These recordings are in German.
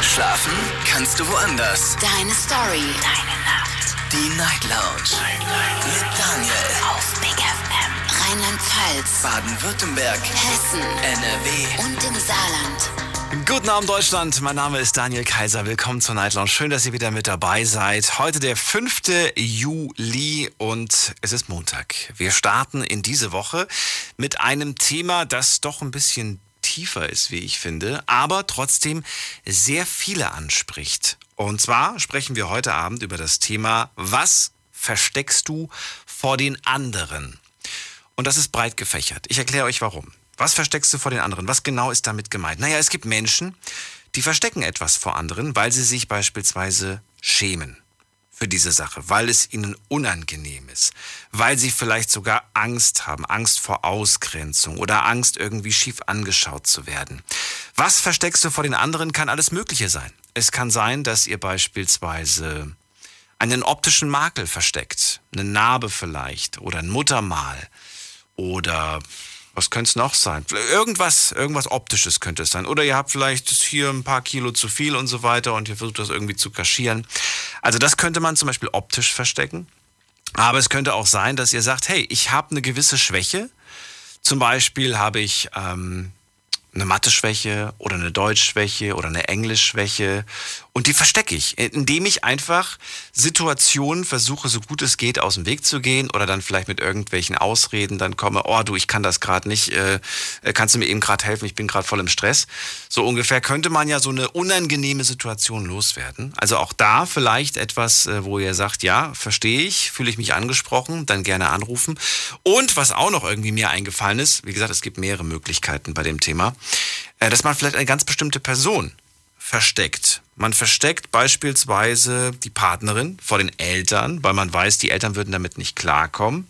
Schlafen kannst du woanders. Deine Story. Deine Nacht. Die Night Lounge. Night, Night. Mit Daniel. Auf Big FM. Rheinland-Pfalz. Baden-Württemberg. Hessen. NRW. Und im Saarland. Guten Abend Deutschland, mein Name ist Daniel Kaiser. Willkommen zur Night Lounge. Schön, dass ihr wieder mit dabei seid. Heute der 5. Juli und es ist Montag. Wir starten in diese Woche mit einem Thema, das doch ein bisschen tiefer ist, wie ich finde, aber trotzdem sehr viele anspricht. Und zwar sprechen wir heute Abend über das Thema, was versteckst du vor den anderen? Und das ist breit gefächert. Ich erkläre euch warum. Was versteckst du vor den anderen? Was genau ist damit gemeint? Naja, es gibt Menschen, die verstecken etwas vor anderen, weil sie sich beispielsweise schämen für diese Sache, weil es ihnen unangenehm ist, weil sie vielleicht sogar Angst haben, Angst vor Ausgrenzung oder Angst irgendwie schief angeschaut zu werden. Was versteckst du vor den anderen kann alles Mögliche sein. Es kann sein, dass ihr beispielsweise einen optischen Makel versteckt, eine Narbe vielleicht oder ein Muttermal oder was könnte es noch sein? Irgendwas, irgendwas Optisches könnte es sein. Oder ihr habt vielleicht hier ein paar Kilo zu viel und so weiter und ihr versucht das irgendwie zu kaschieren. Also das könnte man zum Beispiel optisch verstecken. Aber es könnte auch sein, dass ihr sagt, hey, ich habe eine gewisse Schwäche. Zum Beispiel habe ich ähm, eine Mathe-Schwäche oder eine Deutsch-Schwäche oder eine Englisch-Schwäche und die verstecke ich, indem ich einfach Situationen versuche, so gut es geht, aus dem Weg zu gehen oder dann vielleicht mit irgendwelchen Ausreden dann komme, oh du, ich kann das gerade nicht, äh, kannst du mir eben gerade helfen, ich bin gerade voll im Stress. So ungefähr könnte man ja so eine unangenehme Situation loswerden. Also auch da vielleicht etwas, äh, wo ihr sagt, ja, verstehe ich, fühle ich mich angesprochen, dann gerne anrufen. Und was auch noch irgendwie mir eingefallen ist, wie gesagt, es gibt mehrere Möglichkeiten bei dem Thema, äh, dass man vielleicht eine ganz bestimmte Person versteckt. Man versteckt beispielsweise die Partnerin vor den Eltern, weil man weiß, die Eltern würden damit nicht klarkommen.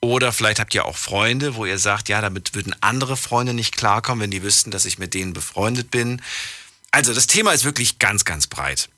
Oder vielleicht habt ihr auch Freunde, wo ihr sagt, ja, damit würden andere Freunde nicht klarkommen, wenn die wüssten, dass ich mit denen befreundet bin. Also das Thema ist wirklich ganz, ganz breit.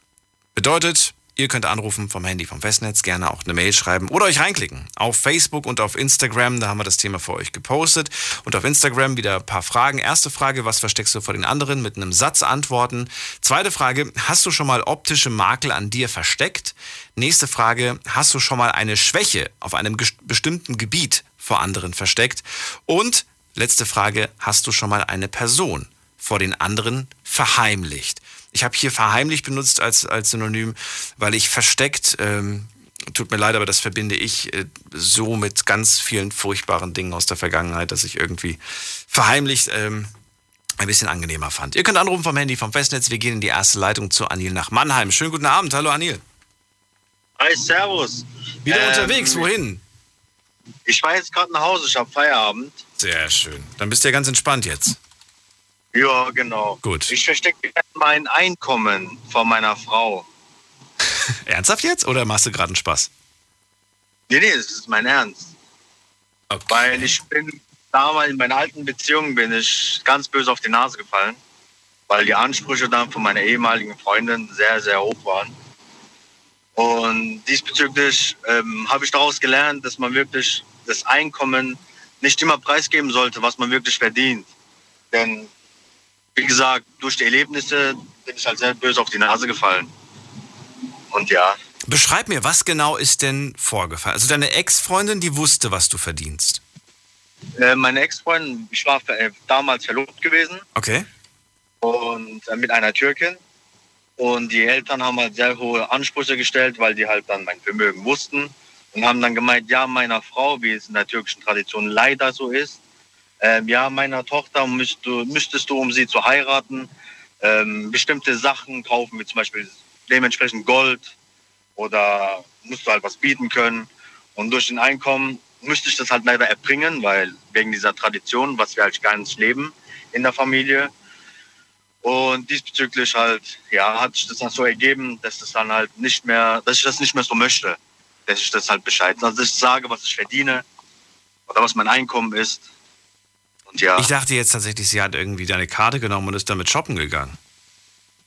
Bedeutet, Ihr könnt anrufen vom Handy, vom Festnetz, gerne auch eine Mail schreiben oder euch reinklicken. Auf Facebook und auf Instagram, da haben wir das Thema für euch gepostet. Und auf Instagram wieder ein paar Fragen. Erste Frage, was versteckst du vor den anderen? Mit einem Satz antworten. Zweite Frage, hast du schon mal optische Makel an dir versteckt? Nächste Frage, hast du schon mal eine Schwäche auf einem bestimmten Gebiet vor anderen versteckt? Und letzte Frage, hast du schon mal eine Person vor den anderen verheimlicht? Ich habe hier verheimlicht benutzt als, als Synonym, weil ich versteckt, ähm, tut mir leid, aber das verbinde ich äh, so mit ganz vielen furchtbaren Dingen aus der Vergangenheit, dass ich irgendwie verheimlicht ähm, ein bisschen angenehmer fand. Ihr könnt anrufen vom Handy vom Festnetz. Wir gehen in die erste Leitung zu Anil nach Mannheim. Schönen guten Abend. Hallo Anil. Hi, Servus. Wieder ähm, unterwegs. Wohin? Ich fahre jetzt gerade nach Hause. Ich habe Feierabend. Sehr schön. Dann bist du ja ganz entspannt jetzt. Ja, genau. Gut. Ich verstecke mein Einkommen von meiner Frau. Ernsthaft jetzt oder machst du gerade einen Spaß? Nee, nee, das ist mein Ernst. Okay. Weil ich bin damals in meiner alten Beziehung bin ich ganz böse auf die Nase gefallen, weil die Ansprüche dann von meiner ehemaligen Freundin sehr, sehr hoch waren. Und diesbezüglich ähm, habe ich daraus gelernt, dass man wirklich das Einkommen nicht immer preisgeben sollte, was man wirklich verdient. Denn wie gesagt, durch die Erlebnisse bin ich halt sehr böse auf die Nase gefallen. Und ja. Beschreib mir, was genau ist denn vorgefallen? Also deine Ex-Freundin, die wusste, was du verdienst. Äh, meine Ex-Freundin, ich war äh, damals verlobt gewesen. Okay. Und äh, mit einer Türkin. Und die Eltern haben halt sehr hohe Ansprüche gestellt, weil die halt dann mein Vermögen wussten. Und haben dann gemeint, ja, meiner Frau, wie es in der türkischen Tradition leider so ist, ähm, ja, meiner Tochter müsst du, müsstest du, um sie zu heiraten, ähm, bestimmte Sachen kaufen, wie zum Beispiel dementsprechend Gold oder musst du halt was bieten können. Und durch den Einkommen müsste ich das halt leider erbringen, weil wegen dieser Tradition, was wir halt gar nicht leben in der Familie. Und diesbezüglich halt, ja, hat sich das dann so ergeben, dass das dann halt nicht mehr, dass ich das nicht mehr so möchte, dass ich das halt Bescheid, also dass ich sage, was ich verdiene oder was mein Einkommen ist ja. Ich dachte jetzt tatsächlich, sie hat irgendwie deine Karte genommen und ist damit shoppen gegangen.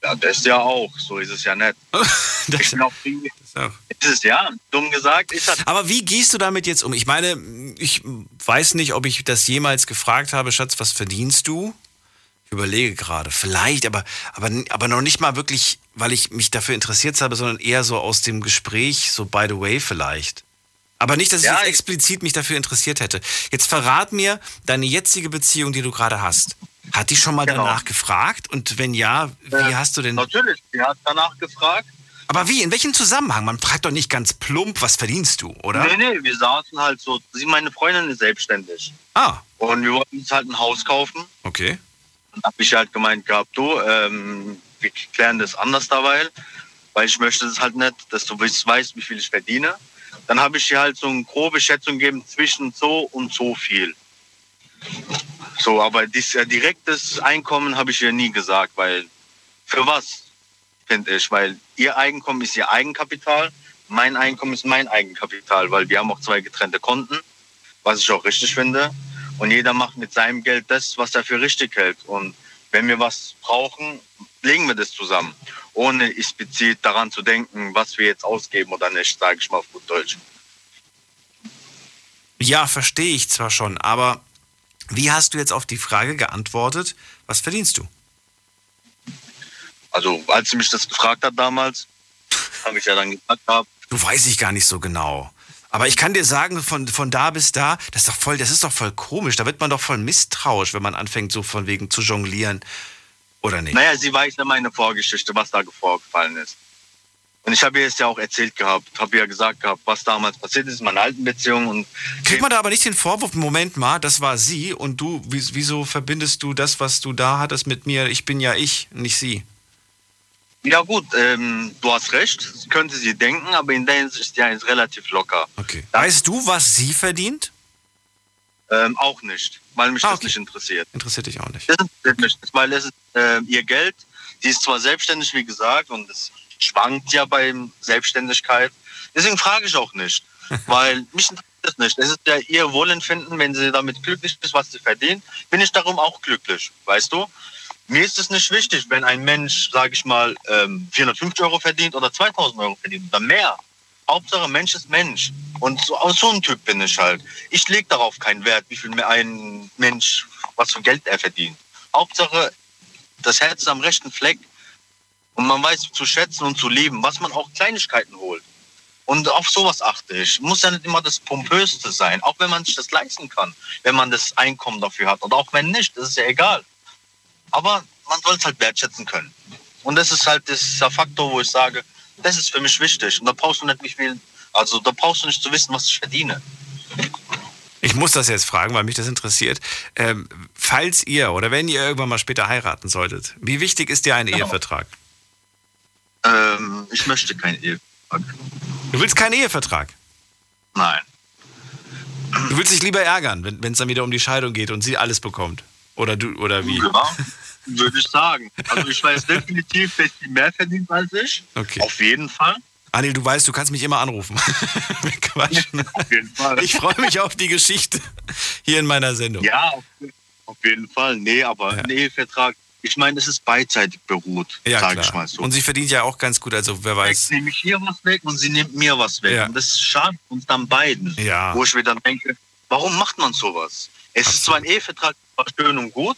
Ja, das ist ja auch. So ist es ja nicht. das ich bin auch ist es ja, dumm gesagt. Ist das Aber wie gehst du damit jetzt um? Ich meine, ich weiß nicht, ob ich das jemals gefragt habe, Schatz, was verdienst du? Ich überlege gerade, vielleicht, aber, aber, aber noch nicht mal wirklich, weil ich mich dafür interessiert habe, sondern eher so aus dem Gespräch, so by the way vielleicht. Aber nicht, dass ich Ja, jetzt explizit mich dafür interessiert hätte. Jetzt verrat mir deine jetzige Beziehung, die du gerade hast. Hat die schon mal Genau. danach gefragt? Und wenn ja, wie Äh, hast du denn. Natürlich, sie hat danach gefragt. Aber wie? In welchem Zusammenhang? Man fragt doch nicht ganz plump, was verdienst du, oder? Nee, nee, wir saßen halt so. Sie, meine Freundin ist selbstständig. Ah, Und wir wollten uns halt ein Haus kaufen. okay. Dann habe ich halt gemeint gehabt, du, ähm, wir klären das anders dabei, weil ich möchte es halt nicht, dass du weißt, wie viel ich verdiene. Dann habe ich ihr halt so eine grobe Schätzung gegeben zwischen so und so viel. So, aber dies, äh, direktes Einkommen habe ich ihr nie gesagt, weil für was, finde ich, weil ihr Einkommen ist ihr Eigenkapital, mein Einkommen ist mein Eigenkapital, weil wir haben auch zwei getrennte Konten, was ich auch richtig finde. Und jeder macht mit seinem Geld das, was er für richtig hält. Und wenn wir was brauchen, legen wir das zusammen. Ohne explizit daran zu denken, was wir jetzt ausgeben oder nicht, sage ich mal auf gut Deutsch. Ja, verstehe ich zwar schon, aber wie hast du jetzt auf die Frage geantwortet, was verdienst du? Also als sie mich das gefragt hat damals, habe ich ja dann gesagt, gehabt, Du weiß ich gar nicht so genau. Aber ich kann dir sagen, von, von da bis da, das ist doch voll, das ist doch voll komisch. Da wird man doch voll misstrauisch, wenn man anfängt, so von wegen zu jonglieren. Oder nicht? naja, sie weiß ja meine Vorgeschichte, was da vorgefallen ist. Und ich habe ihr es ja auch erzählt gehabt, habe ihr gesagt gehabt, was damals passiert ist in meiner alten Beziehung. Und Kriegt man da aber nicht den Vorwurf, Moment mal, das war sie und du, wie- wieso verbindest du das, was du da hattest mit mir? Ich bin ja ich, nicht sie. ja gut, ähm, du hast recht, könnte sie denken, aber in der Hinsicht ist ja jetzt relativ locker. Okay. Weißt du, was sie verdient? Ähm, auch nicht, weil mich Ah, das okay. nicht interessiert. Interessiert dich auch nicht. Das interessiert mich nicht, weil es ist äh, ihr Geld. Sie ist zwar selbstständig, wie gesagt, und es schwankt ja bei Selbstständigkeit. Deswegen frage ich auch nicht, weil mich interessiert das nicht. Es ist ja ihr Wohlempfinden, wenn sie damit glücklich ist, was sie verdient, bin ich darum auch glücklich, weißt du? Mir ist es nicht wichtig, wenn ein Mensch, sage ich mal, ähm, 450 Euro verdient oder 2000 Euro verdient oder mehr. Hauptsache Mensch ist Mensch. Und so, so ein Typ bin ich halt. Ich lege darauf keinen Wert, wie viel mehr ein Mensch, was für Geld er verdient. Hauptsache, das Herz ist am rechten Fleck. Und man weiß zu schätzen und zu lieben, was man auch Kleinigkeiten holt. Und auf sowas achte ich. Muss ja nicht immer das Pompöste sein, auch wenn man sich das leisten kann, wenn man das Einkommen dafür hat. Oder auch wenn nicht, das ist ja egal. Aber man soll es halt wertschätzen können. Und das ist halt dieser Faktor, wo ich sage, das ist für mich wichtig. Und da brauchst du nicht wie viel, also da brauchst du nicht zu wissen, was ich verdiene. Ich muss das jetzt fragen, weil mich das interessiert. Ähm, falls ihr oder wenn ihr irgendwann mal später heiraten solltet, wie wichtig ist dir ein Genau. Ehevertrag? Ähm, ich möchte kein Ehevertrag. Du willst keinen Ehevertrag. Nein. Du willst dich lieber ärgern, wenn es dann wieder um die Scheidung geht und sie alles bekommt. Oder du, oder wie? Ja, würde ich sagen. Also ich weiß definitiv, dass sie mehr verdient als ich. Okay. Auf jeden Fall. Anil, du weißt, du kannst mich immer anrufen. Wir quatschen. Auf jeden Fall. Ich freue mich auf die Geschichte hier in meiner Sendung. ja, auf, auf jeden Fall. Nee, aber Ja. ein Ehevertrag, ich meine, es ist beidseitig beruht, Ja, sage ich mal so. Und sie verdient ja auch ganz gut, also wer Jetzt weiß. nehme ich hier was weg und sie nimmt mir was weg. Ja. Und das schadet uns dann beiden. Ja. Wo ich mir dann denke, warum macht man sowas? Es ist zwar ein Ehevertrag war schön und gut,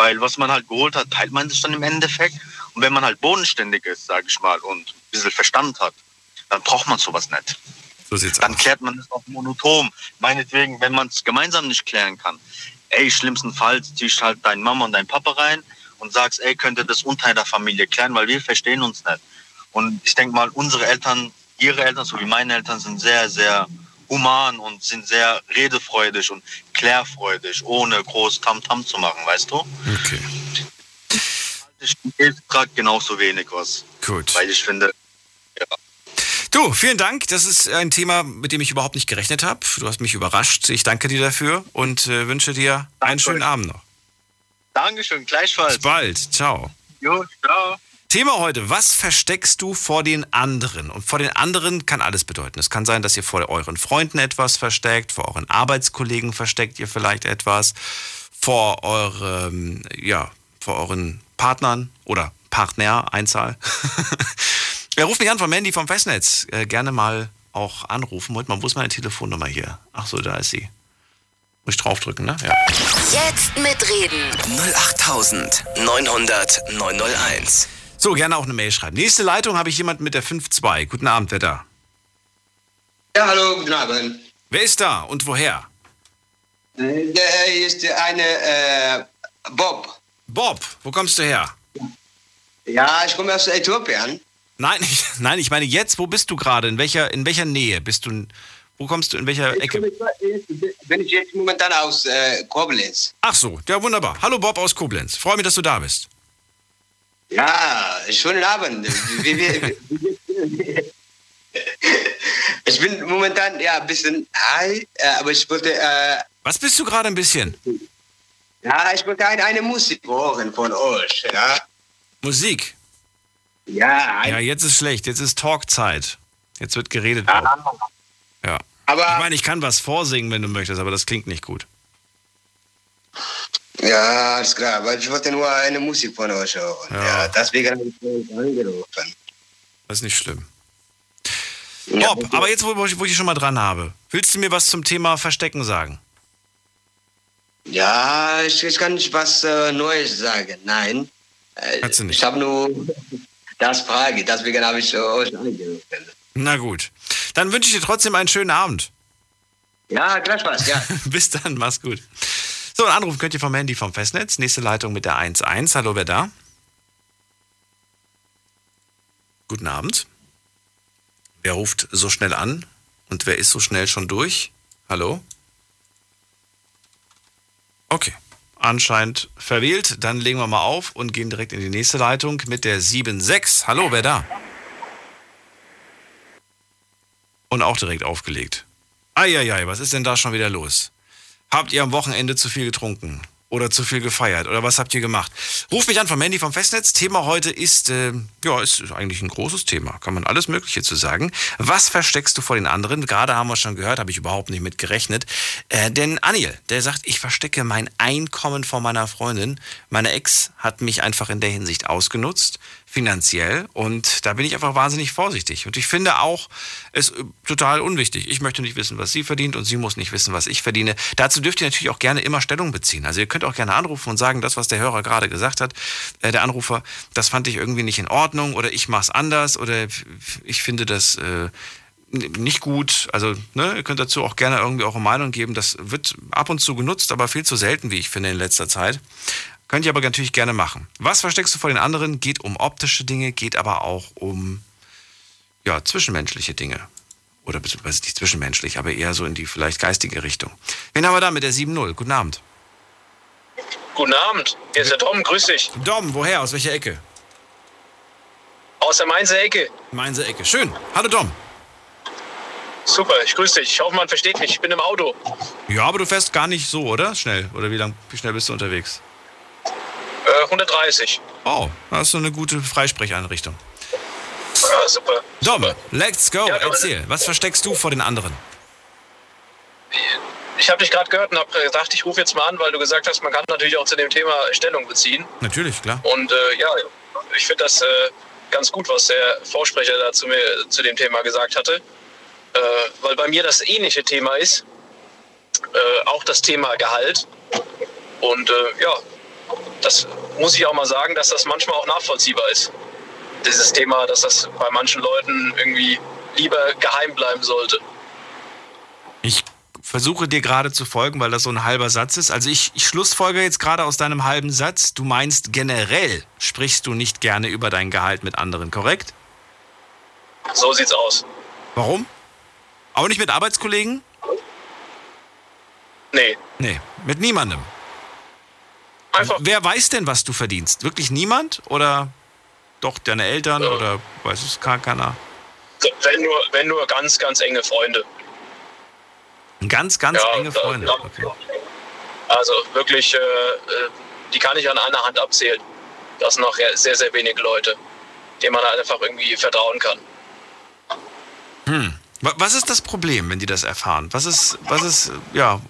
weil was man halt geholt hat, teilt man sich dann im Endeffekt. Und wenn man halt bodenständig ist, sage ich mal, und ein bisschen Verstand hat, dann braucht man sowas nicht. So Dann aus. klärt man es auch monoton. Meinetwegen, wenn man es gemeinsam nicht klären kann. Ey, schlimmstenfalls ziehst halt deine Mama und dein Papa rein und sagst, ey, könnt ihr das unter der Familie klären, weil wir verstehen uns nicht. Und ich denke mal, unsere Eltern, ihre Eltern sowie meine Eltern sind sehr, sehr human und sind sehr redefreudig und klärfreudig, ohne groß Tamtam zu machen, weißt du? Okay, Ich Ehevertrag genauso wenig was, gut. weil ich finde, Du, vielen Dank. Das ist ein Thema, mit dem ich überhaupt nicht gerechnet habe. Du hast mich überrascht. Ich danke dir dafür und äh, wünsche dir einen Danke schönen. Abend noch. Dankeschön, gleichfalls. Bis bald. Ciao. Jo, ciao. Thema heute, was versteckst du vor den anderen? Und vor den anderen kann alles bedeuten. Es kann sein, dass ihr vor euren Freunden etwas versteckt, vor euren Arbeitskollegen versteckt ihr vielleicht etwas, vor eurem, ja, vor euren Partnern oder Partner, Einzahl. Wer ruft mich an von Mandy vom Festnetz? Äh, gerne mal auch anrufen. Moment mal, wo ist meine Telefonnummer hier? Ach so, da ist sie. Muss ich draufdrücken, ne? Ja. Jetzt mitreden. 08900 901. So, gerne auch eine Mail schreiben. Nächste Leitung habe ich jemanden mit der 5-2. Guten Abend, wer da? Ja, hallo, guten Abend. Wer ist da und woher? Äh, Der ist eine äh, Bob. Bob, wo kommst du her? Ja, ich komme aus Äthiopien. Nein, ich, nein, ich meine jetzt, wo bist du gerade? In welcher, in welcher Nähe bist du? Wo kommst du? In welcher Ich Ecke? bin ich jetzt momentan aus äh, Koblenz. Ach so, ja wunderbar. Hallo Bob aus Koblenz. Freue mich, dass du da bist. Ja, schönen Abend. Ich bin momentan ja ein bisschen high, äh, aber ich wollte, äh, Was bist du gerade ein bisschen? ja, ich wollte eine, eine Musik hören von euch. Ja, Musik. ja, Ja, jetzt ist schlecht. Jetzt ist Talkzeit. Jetzt wird geredet. Ah. Ja. aber Ich meine, ich kann was vorsingen, wenn du möchtest, aber das klingt nicht gut. Ja, alles klar. Aber ich wollte nur eine Musik von euch hören. Ja. Ja, deswegen habe ich euch angerufen. Das ist nicht schlimm. Ja, Bob, aber jetzt, wo, ich wo ich schon mal dran habe, willst du mir was zum Thema Verstecken sagen? Ja, ich, ich kann nicht was äh, Neues sagen. Nein. Äh, Kannst du nicht. Ich habe nur das Frage, deswegen habe ich äh, euch angerufen. Na gut. Dann wünsche ich dir trotzdem einen schönen Abend. Ja, gleich was, ja. Bis dann, mach's gut. So, einen Anruf könnt ihr vom Handy vom Festnetz. Nächste Leitung mit der 1.1. Hallo, wer da? Guten Abend. Wer ruft so schnell an? Und wer ist so schnell schon durch? Hallo? Okay. Anscheinend verwählt. Dann legen wir mal auf und gehen direkt in die nächste Leitung mit der 7.6. Hallo, wer da? Und auch direkt aufgelegt. Eieiei, was ist denn da schon wieder los? Habt ihr am Wochenende zu viel getrunken? Oder zu viel gefeiert? Oder was habt ihr gemacht? Ruft mich an vom Handy vom Festnetz. Thema heute ist, äh, ja, ist eigentlich ein großes Thema. Kann man alles Mögliche zu sagen. Was versteckst du vor den anderen? Gerade haben wir schon gehört, habe ich überhaupt nicht mit gerechnet. Äh, denn Anil, der sagt, ich verstecke mein Einkommen vor meiner Freundin. Meine Ex hat mich einfach in der Hinsicht ausgenutzt finanziell und da bin ich einfach wahnsinnig vorsichtig und ich finde auch es äh, total unwichtig. Ich möchte nicht wissen, was sie verdient und sie muss nicht wissen, was ich verdiene. Dazu dürft ihr natürlich auch gerne immer Stellung beziehen. Also ihr könnt auch gerne anrufen und sagen, das was der Hörer gerade gesagt hat, äh, der Anrufer, das fand ich irgendwie nicht in Ordnung oder ich mach's anders oder ich finde das äh, nicht gut. Also, ne, ihr könnt dazu auch gerne irgendwie eure Meinung geben. Das wird ab und zu genutzt, aber viel zu selten, wie ich finde, in letzter Zeit. Könnt ihr aber natürlich gerne machen. Was versteckst du vor den anderen? Geht um optische Dinge, geht aber auch um ja, zwischenmenschliche Dinge. Oder beziehungsweise nicht zwischenmenschlich, aber eher so in die vielleicht geistige Richtung. Wen haben wir da mit der 7-0? Guten Abend. Guten Abend, hier ist der Tom, grüß dich. Dom, woher? Aus welcher Ecke? Aus der Mainzer Ecke. Mainzer Ecke. Schön. Hallo Dom. Super, ich grüße dich. Ich hoffe, man versteht mich. Ich bin im Auto. Ja, aber du fährst gar nicht so, oder? Schnell. Oder wie lang, wie schnell bist du unterwegs? Äh, 130. Oh, das ist so eine gute Freisprecheinrichtung. Ja, super. Dom, super. let's go. Ja, Erzähl. Was versteckst du vor den anderen? Ich habe dich gerade gehört und habe gedacht, ich rufe jetzt mal an, weil du gesagt hast, man kann natürlich auch zu dem Thema Stellung beziehen. Natürlich, klar. Und äh, ja, ich finde das äh, ganz gut, was der Vorsprecher da zu, mir, zu dem Thema gesagt hatte. Äh, weil bei mir das ähnliche Thema ist. Äh, auch das Thema Gehalt. Und äh, ja, das muss ich auch mal sagen, dass das manchmal auch nachvollziehbar ist. Dieses Thema, dass das bei manchen Leuten irgendwie lieber geheim bleiben sollte. Ich versuche dir gerade zu folgen, weil das so ein halber Satz ist. Also ich, ich schlussfolge jetzt gerade aus deinem halben Satz, du meinst generell sprichst du nicht gerne über dein Gehalt mit anderen, korrekt? So sieht's aus. Warum? Aber nicht mit Arbeitskollegen? Nee, Nee, mit niemandem. Einfach Wer weiß denn, was du verdienst? Wirklich niemand? Oder doch deine Eltern? Ja. Oder weiß es gar keiner? wenn nur, wenn nur ganz, ganz enge Freunde. Ganz, ganz Ja, enge Freunde. da- Okay. Also wirklich, äh, äh, die kann ich an einer Hand abzählen. Das sind noch sehr, sehr wenige Leute, denen man einfach irgendwie vertrauen kann. Wa- Was ist das Problem, wenn die das erfahren? Was ist, was ist, ja,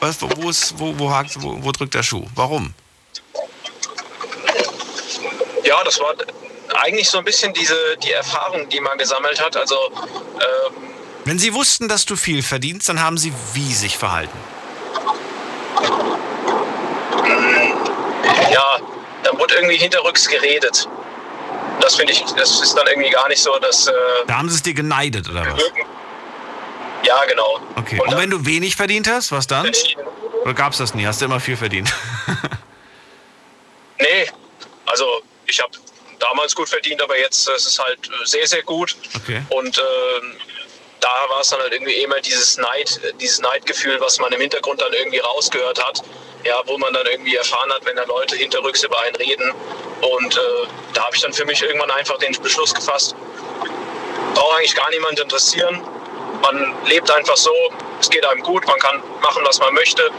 was, wo, ist, wo, wo hakt wo, wo drückt der Schuh? Warum? Ja, das war eigentlich so ein bisschen diese, die Erfahrung, die man gesammelt hat. Also, ähm, Wenn Sie wussten, dass du viel verdienst, dann haben Sie wie sich verhalten? Ja, dann wurde irgendwie hinterrücks geredet. Das finde ich, das ist dann irgendwie gar nicht so, dass. Äh, da haben Sie es dir geneidet, oder was? Ja, genau. Okay. Und, Und wenn du wenig verdient hast, was dann? Oder gab es das nie? Hast du immer viel verdient? nee, also ich habe damals gut verdient, aber jetzt ist es halt sehr, sehr gut. Okay. Und äh, da war es dann halt irgendwie immer dieses Neid, dieses Neidgefühl, was man im Hintergrund dann irgendwie rausgehört hat. Ja, wo man dann irgendwie erfahren hat, wenn da Leute hinterrücks über einen reden. Und äh, da habe ich dann für mich irgendwann einfach den Beschluss gefasst, braucht eigentlich gar niemand interessieren. Man lebt einfach so, es geht einem gut, man kann machen, was man möchte.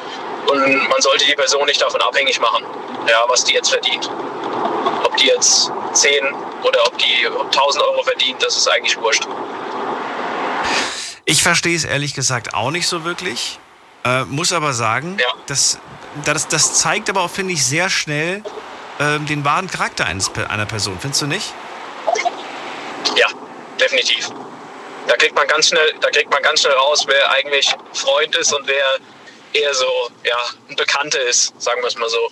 Und man sollte die Person nicht davon abhängig machen, ja, was die jetzt verdient. Ob die jetzt 10 oder ob die 1000 Euro verdient, das ist eigentlich wurscht. Ich verstehe es ehrlich gesagt auch nicht so wirklich. Äh, muss aber sagen, ja. das, das, das zeigt aber auch, finde ich, sehr schnell äh, den wahren Charakter eines, einer Person. Findest du nicht? Ja, definitiv. Da kriegt man ganz schnell, da kriegt man ganz schnell raus, wer eigentlich Freund ist und wer eher so ja, ein Bekannter ist, sagen wir es mal so.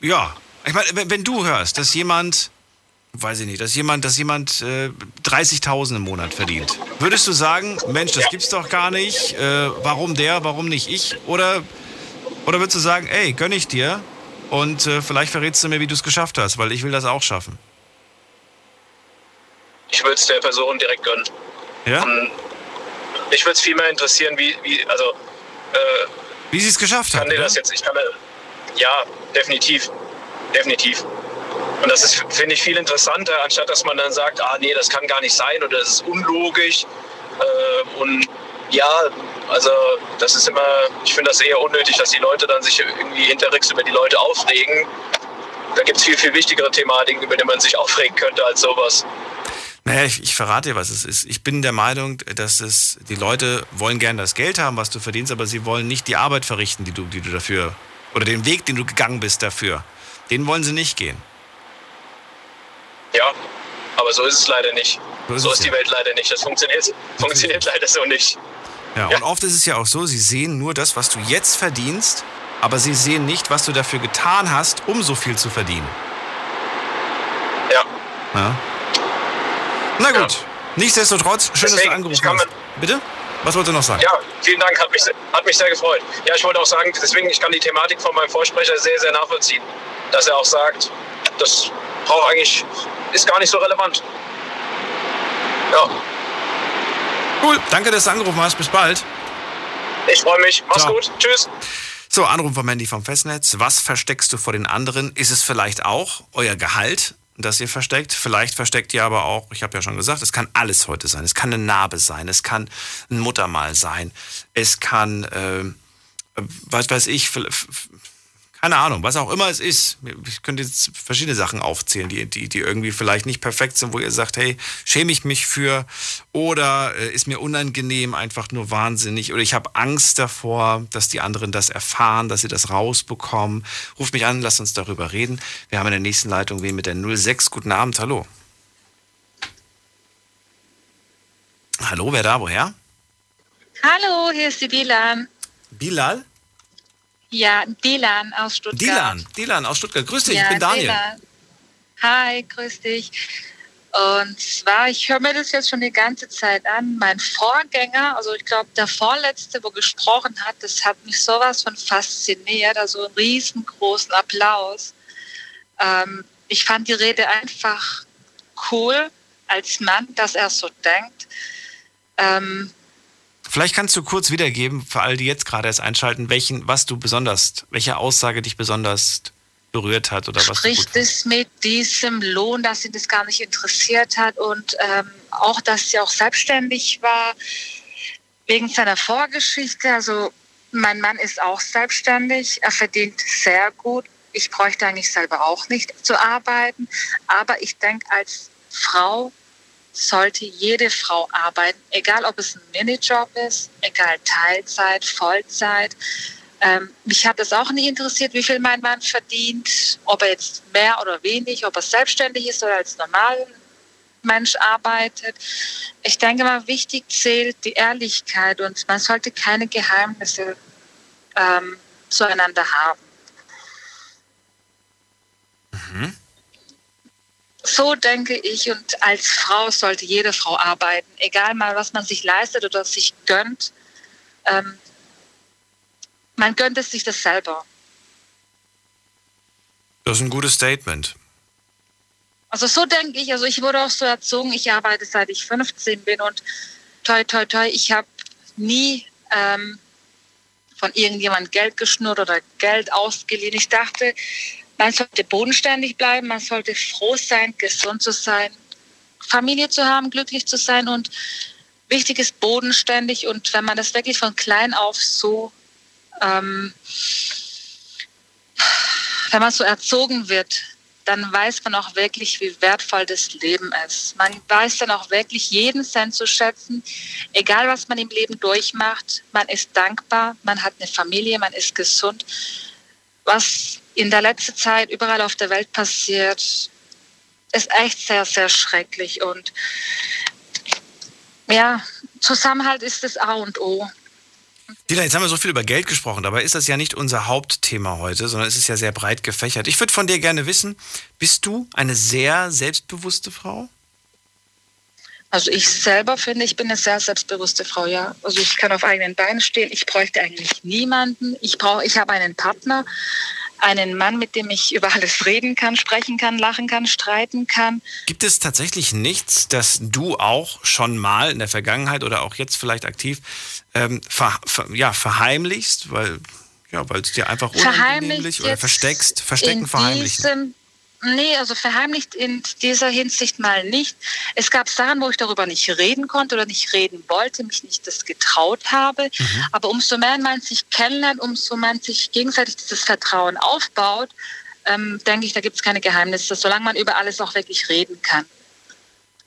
Ja, ich meine, wenn, du hörst, dass jemand weiß ich nicht, dass jemand, dass jemand äh, 30.000 im Monat verdient. Würdest du sagen, Mensch, das gibt's doch gar nicht, äh, warum der, warum nicht ich? Oder, oder würdest du sagen, ey, gönn ich dir und äh, vielleicht verrätst du mir, wie du es geschafft hast, weil ich will das auch schaffen? Ich würde es der Person direkt gönnen. Ja? Um, ähm, mich würde es viel mehr interessieren, wie, wie also, äh, wie sie es geschafft hat. Kann dir das jetzt, ich kann, ja, definitiv, definitiv. Und das ist, finde ich, viel interessanter, anstatt dass man dann sagt, ah nee, das kann gar nicht sein oder das ist unlogisch. Äh, und ja, also das ist immer, ich finde das eher unnötig, dass die Leute dann sich irgendwie hinterrücks über die Leute aufregen. Da gibt es viel, viel wichtigere Thematiken, über die man sich aufregen könnte als sowas. Naja, ich, ich verrate dir, was es ist. Ich bin der Meinung, dass es, die Leute wollen gerne das Geld haben, was du verdienst, aber sie wollen nicht die Arbeit verrichten, die du, die du dafür, oder den Weg, den du gegangen bist dafür. Den wollen sie nicht gehen. Ja, aber so ist es leider nicht. So ist, so ist die ja. Welt leider nicht. Das funktioniert, funktioniert leider so nicht. Ja, ja, und oft ist es ja auch so, sie sehen nur das, was du jetzt verdienst, aber sie sehen nicht, was du dafür getan hast, um so viel zu verdienen. Ja. ja. Na gut. Ja. Nichtsdestotrotz, schön, Deswegen, dass du angerufen hast. Bitte? Was wolltest du noch sagen? Ja, vielen Dank, hat mich, hat mich sehr gefreut. Ja, ich wollte auch sagen, deswegen, ich kann die Thematik von meinem Vorsprecher sehr, sehr nachvollziehen. Dass er auch sagt, das braucht eigentlich, ist gar nicht so relevant. Ja. Cool, danke, dass du angerufen hast. Bis bald. Ich freue mich. Mach's Ciao. gut. Tschüss. So, Anruf von Mandy vom Festnetz. Was versteckst du vor den anderen? Ist es vielleicht auch euer Gehalt, das ihr versteckt? Vielleicht versteckt ihr aber auch, ich habe ja schon gesagt, es kann alles heute sein. Es kann eine Narbe sein, es kann ein Muttermal sein, es kann, äh, was weiß ich, keine Ahnung, was auch immer es ist. Ich könnte jetzt verschiedene Sachen aufzählen, die, die, die irgendwie vielleicht nicht perfekt sind, wo ihr sagt, hey, schäme ich mich für oder äh, ist mir unangenehm, einfach nur wahnsinnig oder ich habe Angst davor, dass die anderen das erfahren, dass sie das rausbekommen. Ruft mich an, lasst uns darüber reden. Wir haben in der nächsten Leitung wen mit der 06. Guten Abend, hallo. Hallo, wer da, woher? Hallo, hier ist die Bilal. Bilal? Ja, Dilan aus Stuttgart. Dilan, Dilan aus Stuttgart. Grüß dich, ja, ich bin Daniel. Dilan. Hi, grüß dich. Und zwar, ich höre mir das jetzt schon die ganze Zeit an. Mein Vorgänger, also ich glaube der vorletzte, wo gesprochen hat, das hat mich sowas von fasziniert. Also einen riesengroßen Applaus. Ähm, ich fand die Rede einfach cool als Mann, dass er so denkt. Ähm, Vielleicht kannst du kurz wiedergeben, für all die jetzt gerade erst einschalten, welchen, was du besonders, welche Aussage dich besonders berührt hat oder was Spricht es mit diesem Lohn, dass sie das gar nicht interessiert hat und ähm, auch, dass sie auch selbstständig war wegen seiner Vorgeschichte. Also mein Mann ist auch selbstständig, er verdient sehr gut. Ich bräuchte eigentlich selber auch nicht zu arbeiten, aber ich denke als Frau sollte jede Frau arbeiten, egal ob es ein Minijob ist, egal Teilzeit, Vollzeit. Ähm, mich hat es auch nie interessiert, wie viel mein Mann verdient, ob er jetzt mehr oder wenig, ob er selbstständig ist oder als normal Mensch arbeitet. Ich denke mal, wichtig zählt die Ehrlichkeit und man sollte keine Geheimnisse ähm, zueinander haben. Mhm. So denke ich und als Frau sollte jede Frau arbeiten, egal mal, was man sich leistet oder sich gönnt. Ähm, man gönnt es sich das selber. Das ist ein gutes Statement. Also so denke ich, also ich wurde auch so erzogen, ich arbeite seit ich 15 bin und toi, toi, toi, ich habe nie ähm, von irgendjemand Geld geschnurrt oder Geld ausgeliehen. Ich dachte, man sollte bodenständig bleiben, man sollte froh sein, gesund zu sein, Familie zu haben, glücklich zu sein und wichtig ist bodenständig und wenn man das wirklich von klein auf so, ähm, wenn man so erzogen wird, dann weiß man auch wirklich, wie wertvoll das Leben ist. Man weiß dann auch wirklich jeden Cent zu schätzen, egal was man im Leben durchmacht. Man ist dankbar, man hat eine Familie, man ist gesund. Was in der letzten Zeit überall auf der Welt passiert, ist echt sehr, sehr schrecklich. Und ja, Zusammenhalt ist das A und O. Dila, jetzt haben wir so viel über Geld gesprochen, dabei ist das ja nicht unser Hauptthema heute, sondern es ist ja sehr breit gefächert. Ich würde von dir gerne wissen, bist du eine sehr selbstbewusste Frau? Also ich selber finde, ich bin eine sehr selbstbewusste Frau, ja. Also ich kann auf eigenen Beinen stehen. Ich bräuchte eigentlich niemanden. Ich brauche, ich habe einen Partner, einen Mann, mit dem ich über alles reden kann, sprechen kann, lachen kann, streiten kann. Gibt es tatsächlich nichts, das du auch schon mal in der Vergangenheit oder auch jetzt vielleicht aktiv ähm, ver, ver, ja, verheimlichst, weil ja, weil es dir einfach unangenehm oder versteckst, verstecken, verheimlichen? Nee, also verheimlicht in dieser Hinsicht mal nicht. Es gab Sachen, wo ich darüber nicht reden konnte oder nicht reden wollte, mich nicht das getraut habe. Mhm. Aber umso mehr man sich kennenlernt, umso mehr man sich gegenseitig dieses Vertrauen aufbaut, ähm, denke ich, da gibt es keine Geheimnisse, solange man über alles auch wirklich reden kann.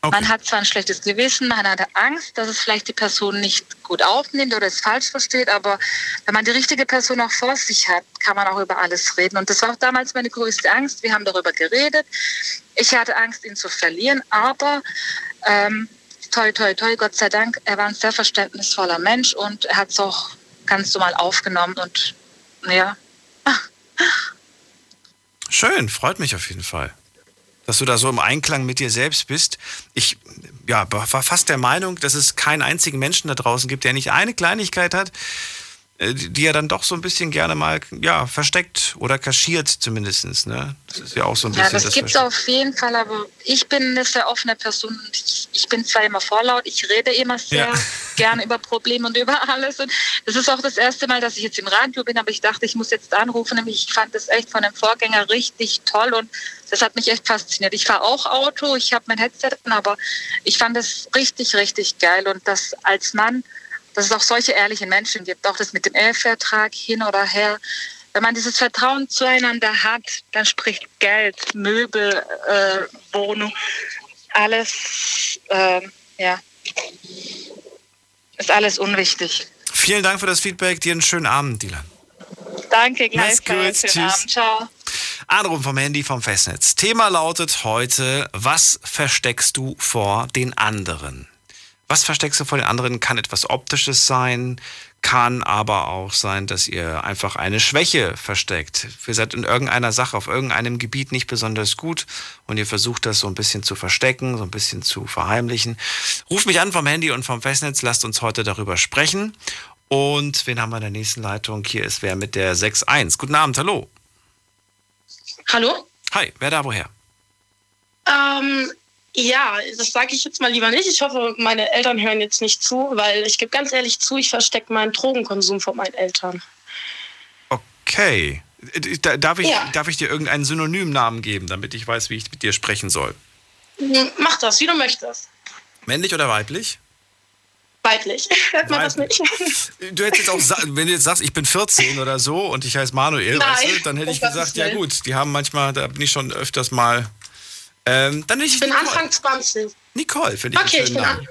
Okay. Man hat zwar ein schlechtes Gewissen, man hat Angst, dass es vielleicht die Person nicht gut aufnimmt oder es falsch versteht, aber wenn man die richtige Person auch vor sich hat, kann man auch über alles reden. Und das war auch damals meine größte Angst. Wir haben darüber geredet. Ich hatte Angst, ihn zu verlieren, aber ähm, toi, toi, toi, Gott sei Dank, er war ein sehr verständnisvoller Mensch und er hat es auch ganz normal aufgenommen und ja. Schön, freut mich auf jeden Fall dass du da so im Einklang mit dir selbst bist. Ich ja, war fast der Meinung, dass es keinen einzigen Menschen da draußen gibt, der nicht eine Kleinigkeit hat, die er dann doch so ein bisschen gerne mal ja, versteckt oder kaschiert zumindest. Ne? Das ist ja auch so ein bisschen. Ja, das, das gibt es auf jeden Fall, aber ich bin eine sehr offene Person. Ich, ich bin zwar immer vorlaut, ich rede immer sehr ja. gerne über Probleme und über alles. Und das ist auch das erste Mal, dass ich jetzt im Radio bin, aber ich dachte, ich muss jetzt anrufen. Nämlich ich fand das echt von dem Vorgänger richtig toll und das hat mich echt fasziniert. Ich fahre auch Auto, ich habe mein Headset, aber ich fand das richtig, richtig geil. Und das als Mann dass es auch solche ehrlichen Menschen gibt, auch das mit dem Ehevertrag hin oder her. Wenn man dieses Vertrauen zueinander hat, dann spricht Geld, Möbel, äh, Wohnung, alles, äh, ja, ist alles unwichtig. Vielen Dank für das Feedback. Dir einen schönen Abend, Dylan. Danke, gleichfalls. Tschüss. Abend. Ciao. Anruf vom Handy vom Festnetz. Thema lautet heute, was versteckst du vor den anderen? Was versteckst du vor den anderen? Kann etwas Optisches sein, kann aber auch sein, dass ihr einfach eine Schwäche versteckt. Ihr seid in irgendeiner Sache, auf irgendeinem Gebiet nicht besonders gut und ihr versucht das so ein bisschen zu verstecken, so ein bisschen zu verheimlichen. Ruft mich an vom Handy und vom Festnetz, lasst uns heute darüber sprechen. Und wen haben wir in der nächsten Leitung? Hier ist wer mit der 6.1. Guten Abend, hallo. Hallo? Hi, wer da woher? Ähm, ja, das sage ich jetzt mal lieber nicht. Ich hoffe, meine Eltern hören jetzt nicht zu, weil ich gebe ganz ehrlich zu, ich verstecke meinen Drogenkonsum vor meinen Eltern. Okay. Darf ich, ja. darf ich dir irgendeinen Synonymnamen geben, damit ich weiß, wie ich mit dir sprechen soll? Mach das, wie du möchtest. Männlich oder weiblich? Weiblich. Hört man das nicht? Du hättest jetzt auch, wenn du jetzt sagst, ich bin 14 oder so und ich heiße Manuel, weißt du, dann hätte ich gesagt, ja gut, die haben manchmal, da bin ich schon öfters mal ähm, dann ich, ich bin Nicole. Anfang 20. Nicole, finde ich. Okay, ich bin Namen.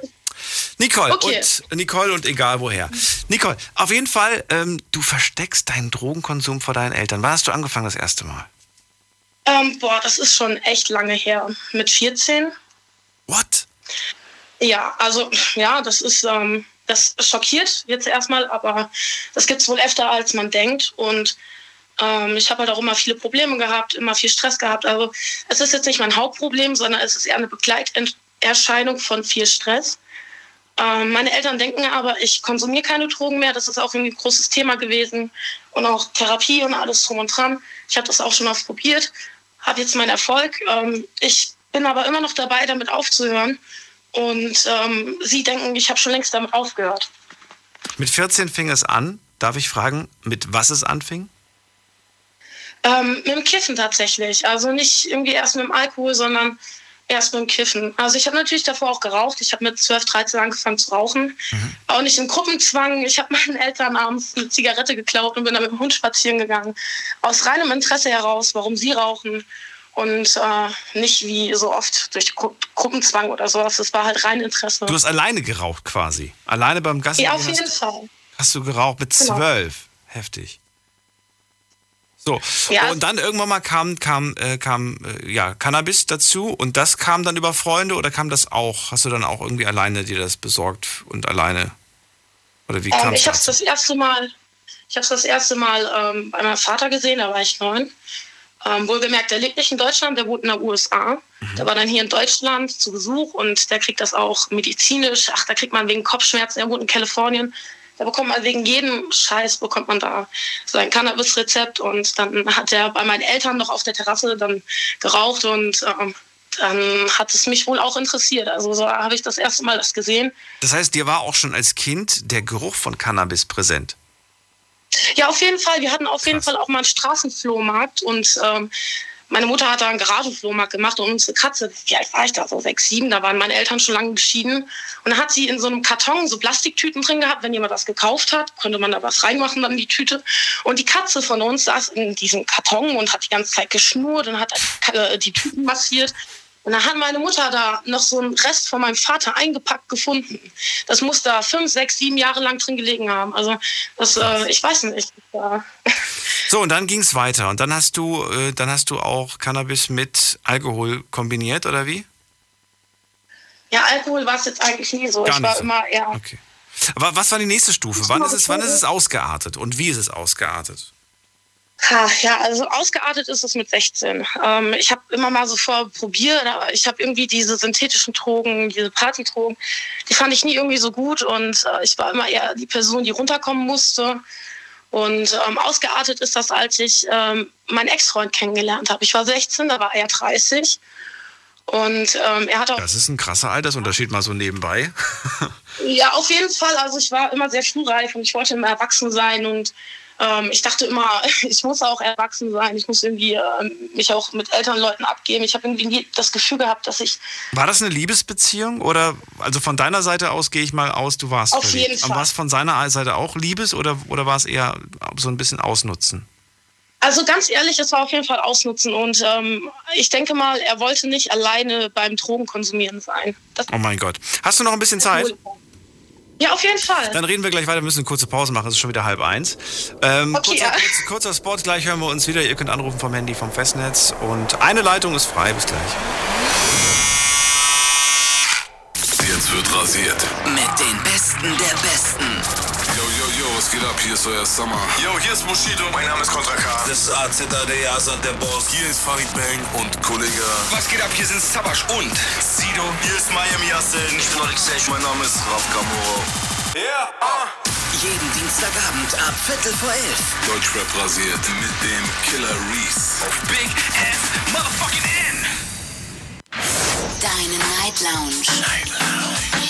Nicole okay. und Nicole und egal woher. Nicole, auf jeden Fall, ähm, du versteckst deinen Drogenkonsum vor deinen Eltern. Wann hast du angefangen das erste Mal? Ähm, boah, das ist schon echt lange her. Mit 14. What? Ja, also ja, das ist, ähm, das schockiert jetzt erstmal, aber das gibt es wohl öfter, als man denkt. Und Ähm, ich habe halt auch immer viele Probleme gehabt, immer viel Stress gehabt. Also es ist jetzt nicht mein Hauptproblem, sondern es ist eher eine Begleiterscheinung von viel Stress. Ähm, meine Eltern denken aber, ich konsumiere keine Drogen mehr. Das ist auch ein großes Thema gewesen. Und auch Therapie und alles drum und dran. Ich habe das auch schon oft probiert, habe jetzt meinen Erfolg. Ähm, ich bin aber immer noch dabei, damit aufzuhören. Und ähm, sie denken, ich habe schon längst damit aufgehört. Mit 14 fing es an. Darf ich fragen, mit was es anfing? Ähm, mit dem Kiffen tatsächlich. Also nicht irgendwie erst mit dem Alkohol, sondern erst mit dem Kiffen. Also ich habe natürlich davor auch geraucht. Ich habe mit 12, 13 angefangen zu rauchen. Mhm. Auch nicht im Gruppenzwang. Ich habe meinen Eltern abends eine Zigarette geklaut und bin dann mit dem Hund spazieren gegangen. Aus reinem Interesse heraus, warum sie rauchen. Und äh, nicht wie so oft durch Gru Gruppenzwang oder sowas. Das war halt rein Interesse. Du hast alleine geraucht quasi. Alleine beim Gassi. Ja, auf jeden Fall. Hast du geraucht mit genau. zwölf? Genau. Heftig. So, ja. und dann irgendwann mal kam, kam, äh, kam äh, ja, Cannabis dazu und das kam dann über Freunde oder kam das auch? Hast du dann auch irgendwie alleine dir das besorgt und alleine? Oder wie kam ähm, Ich habe es das erste Mal, ich habe das erste Mal ähm, bei meinem Vater gesehen, da war ich neun. Ähm, wohlgemerkt, der lebt nicht in Deutschland, der wohnt in den USA. Mhm. Der war dann hier in Deutschland zu Besuch und der kriegt das auch medizinisch. Ach, da kriegt man wegen Kopfschmerzen, er wohnt in Kalifornien da bekommt man wegen jedem Scheiß bekommt man da so ein Cannabis-Rezept und dann hat er bei meinen Eltern noch auf der Terrasse dann geraucht und ähm, dann hat es mich wohl auch interessiert. Also so habe ich das erste Mal das gesehen. Das heißt, dir war auch schon als Kind der Geruch von Cannabis präsent? Ja, auf jeden Fall. Wir hatten auf Krass. jeden Fall auch mal einen Straßenflohmarkt und ähm, meine Mutter hat da einen Garagenflohmarkt gemacht und unsere Katze, wie alt war ich da, so sechs, sieben, da waren meine Eltern schon lange geschieden. Und dann hat sie in so einem Karton so Plastiktüten drin gehabt. Wenn jemand das gekauft hat, konnte man da was reinmachen, dann die Tüte. Und die Katze von uns saß in diesem Karton und hat die ganze Zeit geschnurrt und hat äh, die Tüten massiert. Und dann hat meine Mutter da noch so einen Rest von meinem Vater eingepackt gefunden. Das muss da fünf, sechs, sieben Jahre lang drin gelegen haben. Also das, äh, ich weiß nicht. Ja. So, und dann ging es weiter. Und dann hast du, äh, dann hast du auch Cannabis mit Alkohol kombiniert, oder wie? Ja, Alkohol war es jetzt eigentlich nie so. Gar ich war so. immer eher. Okay. Aber was war die nächste Stufe? Wann ist, es, wann ist es ausgeartet und wie ist es ausgeartet? Ja, also ausgeartet ist es mit 16. Ähm, ich habe immer mal so vorprobiert, aber ich habe irgendwie diese synthetischen Drogen, diese Partydrogen, die fand ich nie irgendwie so gut und äh, ich war immer eher die Person, die runterkommen musste. Und ähm, ausgeartet ist das, als ich ähm, meinen Ex-Freund kennengelernt habe. Ich war 16, da war er 30. Und ähm, er hat auch. Das ist ein krasser Altersunterschied, mal so nebenbei. ja, auf jeden Fall. Also ich war immer sehr schulreif und ich wollte immer erwachsen sein und ähm, ich dachte immer, ich muss auch erwachsen sein, ich muss irgendwie äh, mich auch mit älteren Leuten abgeben. Ich habe irgendwie nie das Gefühl gehabt, dass ich. War das eine Liebesbeziehung oder also von deiner Seite aus gehe ich mal aus, du warst auf jeden Fall. War es von seiner Seite auch Liebes oder oder war es eher so ein bisschen Ausnutzen? Also ganz ehrlich, es war auf jeden Fall Ausnutzen und ähm, ich denke mal, er wollte nicht alleine beim Drogenkonsumieren sein. Das oh mein Gott. Hast du noch ein bisschen Zeit? Ja, auf jeden Fall. Dann reden wir gleich weiter. Wir müssen eine kurze Pause machen. Es ist schon wieder halb eins. Ähm, okay, kurzer, ja. kurz, kurzer Spot. Gleich hören wir uns wieder. Ihr könnt anrufen vom Handy, vom Festnetz. Und eine Leitung ist frei. Bis gleich. Jetzt wird rasiert. Mit den Besten der Besten. Was geht ab? Hier ist euer Summer. Yo, hier ist Bushido. Mein Name ist Kontra K. Das ist AZAD, Asad, der Boss. Hier ist Farid Bang und Kollege. Was geht ab? Hier sind Sabash und Sido. Hier ist Miami Yassin. Ich bin Alexei. Mein Name ist Raf Kamoro. Yeah. Uh. Jeden Dienstagabend ab Viertel vor elf. Deutschrap rasiert mit dem Killer Reese. Auf Big F Motherfucking N. Deine Night Lounge. Night Lounge.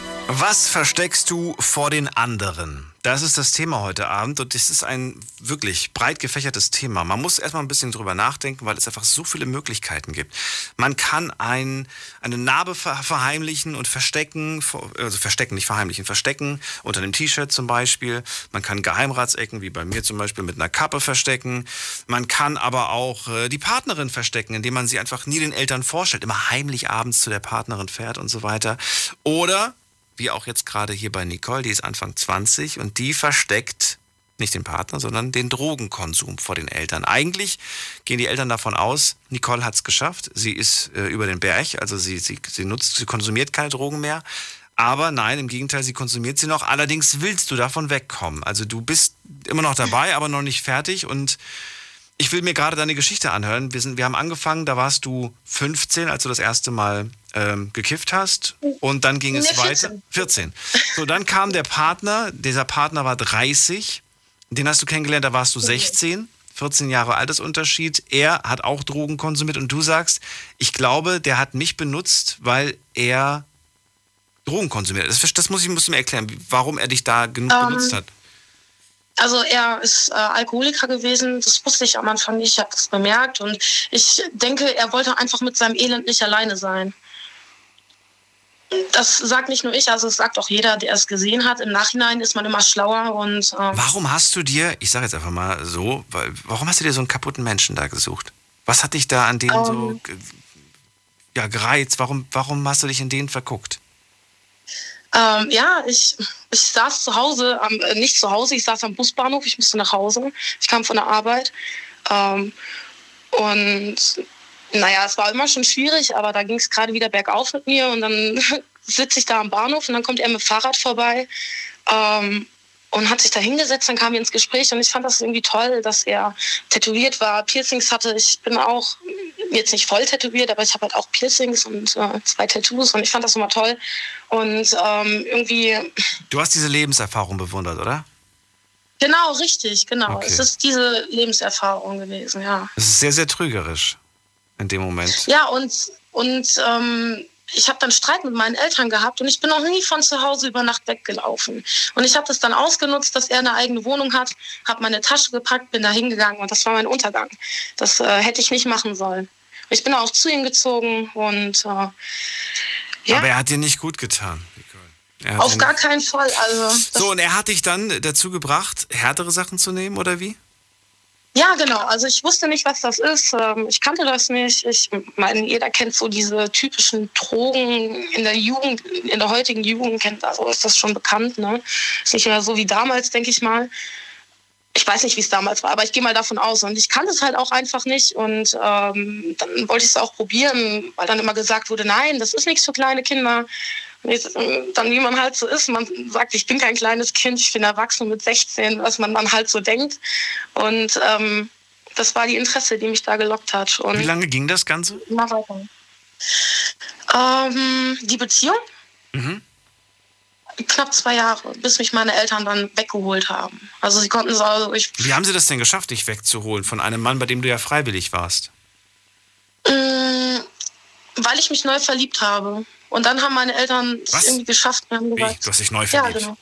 Was versteckst du vor den anderen? Das ist das Thema heute Abend und das ist ein wirklich breit gefächertes Thema. Man muss erstmal ein bisschen drüber nachdenken, weil es einfach so viele Möglichkeiten gibt. Man kann ein, eine Narbe verheimlichen und verstecken, also verstecken, nicht verheimlichen, verstecken unter einem T-Shirt zum Beispiel. Man kann Geheimratsecken, wie bei mir zum Beispiel, mit einer Kappe verstecken. Man kann aber auch äh, die Partnerin verstecken, indem man sie einfach nie den Eltern vorstellt, immer heimlich abends zu der Partnerin fährt und so weiter. Oder wie auch jetzt gerade hier bei Nicole, die ist Anfang 20 und die versteckt nicht den Partner, sondern den Drogenkonsum vor den Eltern. Eigentlich gehen die Eltern davon aus, Nicole hat es geschafft, sie ist äh, über den Berg, also sie, sie, sie nutzt, sie konsumiert keine Drogen mehr. Aber nein, im Gegenteil, sie konsumiert sie noch. Allerdings willst du davon wegkommen. Also du bist immer noch dabei, aber noch nicht fertig. Und ich will mir gerade deine Geschichte anhören. Wir, sind, wir haben angefangen, da warst du 15, als du das erste Mal ähm, gekifft hast. Und dann ging es weiter. 14. So, dann kam der Partner. Dieser Partner war 30. Den hast du kennengelernt, da warst du 16. 14 Jahre Altersunterschied. Er hat auch Drogen konsumiert und du sagst, ich glaube, der hat mich benutzt, weil er Drogen konsumiert. Das, das muss ich musst du mir erklären, warum er dich da genug ähm, benutzt hat. Also er ist äh, Alkoholiker gewesen, das wusste ich am Anfang nicht, ich habe das bemerkt und ich denke, er wollte einfach mit seinem Elend nicht alleine sein das sagt nicht nur ich, also es sagt auch jeder, der es gesehen hat. Im Nachhinein ist man immer schlauer und. Ähm warum hast du dir, ich sage jetzt einfach mal so, warum hast du dir so einen kaputten Menschen da gesucht? Was hat dich da an denen um, so ähm. ja, gereizt? Warum, warum hast du dich in denen verguckt? Ähm, ja, ich, ich saß zu Hause, äh, nicht zu Hause, ich saß am Busbahnhof, ich musste nach Hause. Ich kam von der Arbeit. Ähm, und naja, es war immer schon schwierig, aber da ging es gerade wieder bergauf mit mir und dann sitze ich da am Bahnhof und dann kommt er mit dem Fahrrad vorbei ähm, und hat sich da hingesetzt, dann kamen wir ins Gespräch und ich fand das irgendwie toll, dass er tätowiert war, Piercings hatte. Ich bin auch jetzt nicht voll tätowiert, aber ich habe halt auch Piercings und äh, zwei Tattoos und ich fand das immer toll. Und ähm, irgendwie. Du hast diese Lebenserfahrung bewundert, oder? Genau, richtig, genau. Okay. Es ist diese Lebenserfahrung gewesen, ja. Es ist sehr, sehr trügerisch in dem Moment. Ja, und, und ähm, ich habe dann Streit mit meinen Eltern gehabt und ich bin noch nie von zu Hause über Nacht weggelaufen. Und ich habe das dann ausgenutzt, dass er eine eigene Wohnung hat, habe meine Tasche gepackt, bin da hingegangen und das war mein Untergang. Das äh, hätte ich nicht machen sollen. Ich bin auch zu ihm gezogen und äh, ja. Aber er hat dir nicht gut getan. Auf gar keinen Fall. Also, so, und er hat dich dann dazu gebracht, härtere Sachen zu nehmen, oder wie? Ja, genau. Also ich wusste nicht, was das ist. Ähm, ich kannte das nicht. Ich meine, jeder kennt so diese typischen Drogen in der Jugend, in der heutigen Jugend kennt also ist das schon bekannt. Ne? Ist nicht mehr so wie damals, denke ich mal. Ich weiß nicht, wie es damals war, aber ich gehe mal davon aus. Und ich kannte es halt auch einfach nicht. Und ähm, dann wollte ich es auch probieren, weil dann immer gesagt wurde, nein, das ist nichts für kleine Kinder dann wie man halt so ist. Man sagt, ich bin kein kleines Kind, ich bin erwachsen mit 16, was man dann halt so denkt. Und ähm, das war die Interesse, die mich da gelockt hat. Und wie lange ging das Ganze? Immer weiter. Ähm, die Beziehung? Mhm. Knapp zwei Jahre, bis mich meine Eltern dann weggeholt haben. Also sie konnten so. Also ich wie haben sie das denn geschafft, dich wegzuholen von einem Mann, bei dem du ja freiwillig warst? Ähm, weil ich mich neu verliebt habe. Und dann haben meine Eltern es irgendwie geschafft. Wir haben gesagt, Wie? Du hast dich neu verliebt? Ja, genau.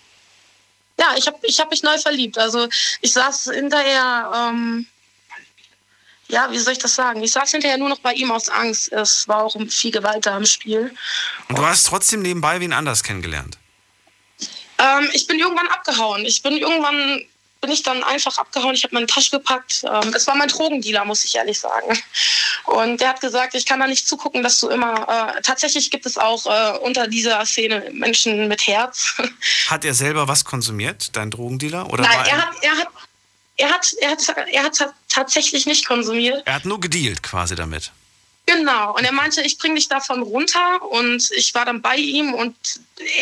Ja, ich habe ich hab mich neu verliebt. Also ich saß hinterher, ähm, ja, wie soll ich das sagen? Ich saß hinterher nur noch bei ihm aus Angst. Es war auch viel Gewalt da im Spiel. Und du hast trotzdem nebenbei wen anders kennengelernt? Ähm, ich bin irgendwann abgehauen. Ich bin irgendwann bin ich dann einfach abgehauen. Ich habe meine Tasche gepackt. Ähm, es war mein Drogendealer, muss ich ehrlich sagen. Und der hat gesagt, ich kann da nicht zugucken, dass du immer. Äh, tatsächlich gibt es auch äh, unter dieser Szene Menschen mit Herz. Hat er selber was konsumiert, dein Drogendealer? Oder Nein, er hat, er hat, er hat, er hat, er hat tatsächlich nicht konsumiert. Er hat nur gedealt quasi damit. Genau. Und er meinte, ich bringe dich davon runter. Und ich war dann bei ihm und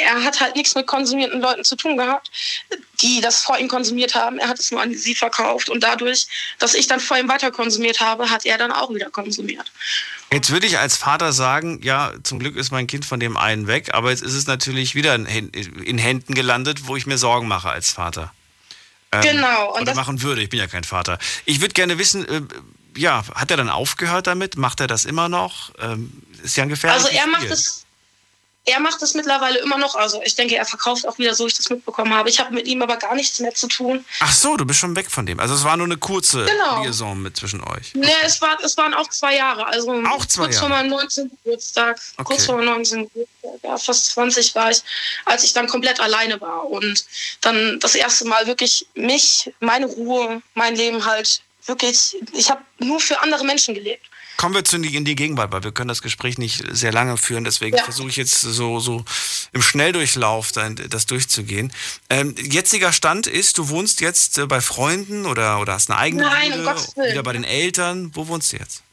er hat halt nichts mit konsumierten Leuten zu tun gehabt, die das vor ihm konsumiert haben. Er hat es nur an sie verkauft. Und dadurch, dass ich dann vor ihm weiter konsumiert habe, hat er dann auch wieder konsumiert. Jetzt würde ich als Vater sagen, ja, zum Glück ist mein Kind von dem einen weg, aber jetzt ist es natürlich wieder in Händen gelandet, wo ich mir Sorgen mache als Vater. Ähm, genau. Und oder machen würde, ich bin ja kein Vater. Ich würde gerne wissen, äh, ja, hat er dann aufgehört damit? Macht er das immer noch? Ähm, ist ja ein gefährliches Also er macht es er macht es mittlerweile immer noch. Also ich denke, er verkauft auch wieder, so ich das mitbekommen habe. Ich habe mit ihm aber gar nichts mehr zu tun. Ach so, du bist schon weg von dem. Also es war nur eine kurze genau. Liaison mit zwischen euch. Okay. Nee, es, war, es waren auch zwei Jahre. Also auch zwei kurz Jahre. vor meinem 19. Geburtstag. Okay. Kurz vor meinem 19. Geburtstag, ja, fast 20 war ich, als ich dann komplett alleine war. Und dann das erste Mal wirklich mich, meine Ruhe, mein Leben halt wirklich, ich habe nur für andere Menschen gelebt. Kommen wir zu, in die Gegenwart, weil wir können das Gespräch nicht sehr lange führen. Deswegen ja. versuche ich jetzt so, so im Schnelldurchlauf das durchzugehen. Ähm, jetziger Stand ist, du wohnst jetzt äh, bei Freunden oder, oder hast eine eigene Nein, Bude, um wieder bei den Eltern. Wo wohnst du jetzt?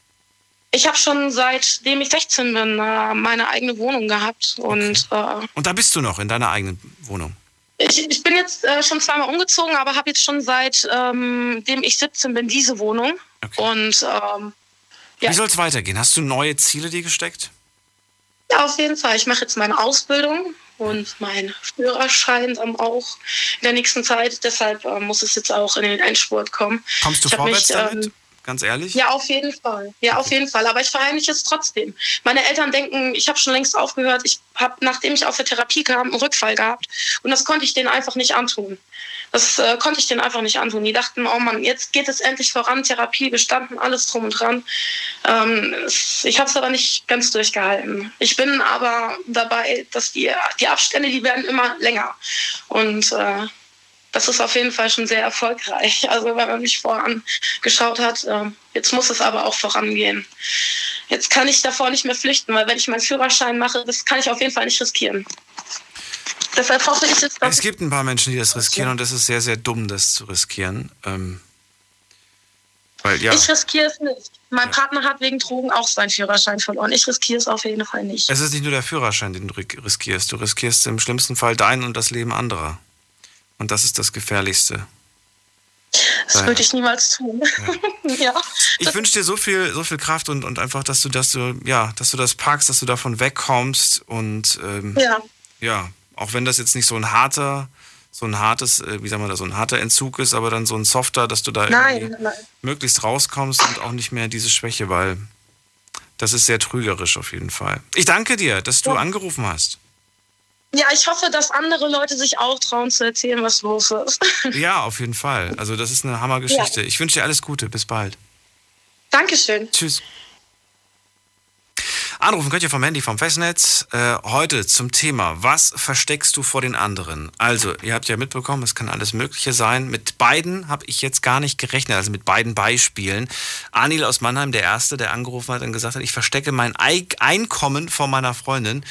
Ich habe schon seitdem ich 16 bin äh, meine eigene Wohnung gehabt. Und, okay. äh, und da bist du noch in deiner eigenen Wohnung? Ich, ich bin jetzt äh, schon zweimal umgezogen, aber habe jetzt schon seitdem ähm, ich 17 bin diese Wohnung. Okay. Und ähm, ja. Wie soll es weitergehen? Hast du neue Ziele dir gesteckt? Ja, auf jeden Fall. Ich mache jetzt meine Ausbildung und mein Führerschein auch in der nächsten Zeit. Deshalb äh, muss es jetzt auch in den Endspurt kommen. Kommst du vorwärts mich, damit? Ähm, Ganz ehrlich? Ja, auf jeden Fall. Ja, auf jeden Fall. Aber ich verheimliche es trotzdem. Meine Eltern denken, ich habe schon längst aufgehört. Ich habe, nachdem ich aus der Therapie kam, einen Rückfall gehabt. Und das konnte ich denen einfach nicht antun. Das äh, konnte ich denen einfach nicht antun. Die dachten, oh Mann, jetzt geht es endlich voran, Therapie bestanden, alles drum und dran. Ähm, ich habe es aber nicht ganz durchgehalten. Ich bin aber dabei, dass die, die Abstände, die werden immer länger. Und äh, das ist auf jeden Fall schon sehr erfolgreich. Also wenn man mich vorangeschaut hat, ähm, jetzt muss es aber auch vorangehen. Jetzt kann ich davor nicht mehr flüchten, weil wenn ich meinen Führerschein mache, das kann ich auf jeden Fall nicht riskieren. Deshalb hoffe ich jetzt, dass Es gibt ein paar Menschen, die das riskieren und das ist sehr, sehr dumm, das zu riskieren. Ähm, weil, ja. Ich riskiere es nicht. Mein ja. Partner hat wegen Drogen auch seinen Führerschein verloren. Ich riskiere es auf jeden Fall nicht. Es ist nicht nur der Führerschein, den du riskierst. Du riskierst im schlimmsten Fall dein und das Leben anderer. Und das ist das Gefährlichste. Das würde ich niemals tun. Ja. ja. Ich wünsche dir so viel, so viel Kraft und, und einfach, dass du, dass du, ja, dass du das packst, dass du davon wegkommst und ähm, ja. ja, auch wenn das jetzt nicht so ein harter, so ein hartes, äh, wie sagen wir das, so ein harter Entzug ist, aber dann so ein softer, dass du da nein, nein. möglichst rauskommst und auch nicht mehr diese Schwäche, weil das ist sehr trügerisch auf jeden Fall. Ich danke dir, dass du ja. angerufen hast. Ja, ich hoffe, dass andere Leute sich auch trauen zu erzählen, was los ist. Ja, auf jeden Fall. Also das ist eine Hammergeschichte. Ja. Ich wünsche dir alles Gute. Bis bald. Dankeschön. Tschüss. Anrufen könnt ihr vom Handy vom Festnetz. Äh, heute zum Thema, was versteckst du vor den anderen? Also, ihr habt ja mitbekommen, es kann alles Mögliche sein. Mit beiden habe ich jetzt gar nicht gerechnet, also mit beiden Beispielen. Anil aus Mannheim, der Erste, der angerufen hat und gesagt hat, ich verstecke mein Einkommen vor meiner Freundin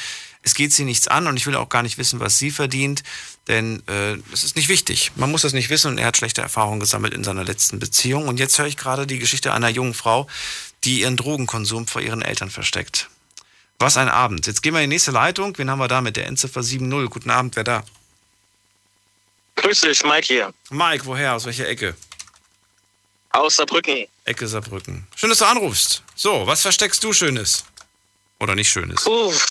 es geht sie nichts an und ich will auch gar nicht wissen, was sie verdient, denn äh, es ist nicht wichtig. Man muss das nicht wissen und er hat schlechte Erfahrungen gesammelt in seiner letzten Beziehung. Und jetzt höre ich gerade die Geschichte einer jungen Frau, die ihren Drogenkonsum vor ihren Eltern versteckt. Was ein Abend. Jetzt gehen wir in die nächste Leitung. Wen haben wir da mit der Endziffer 7.0? Guten Abend, wer da? Grüß dich, Mike hier. Mike, woher? Aus welcher Ecke? Aus Saarbrücken. Ecke Saarbrücken. Schön, dass du anrufst. So, was versteckst du Schönes? Oder nicht Schönes? Uff,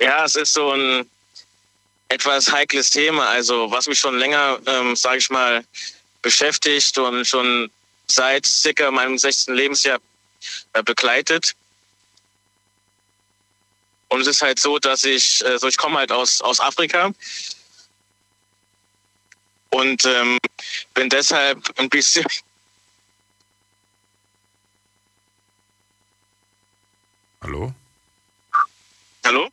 ja, es ist so ein etwas heikles Thema. Also was mich schon länger, ähm, sage ich mal, beschäftigt und schon seit circa meinem 16. Lebensjahr äh, begleitet. Und es ist halt so, dass ich, äh, so ich komme halt aus, aus Afrika und ähm, bin deshalb ein bisschen Hallo? Hallo?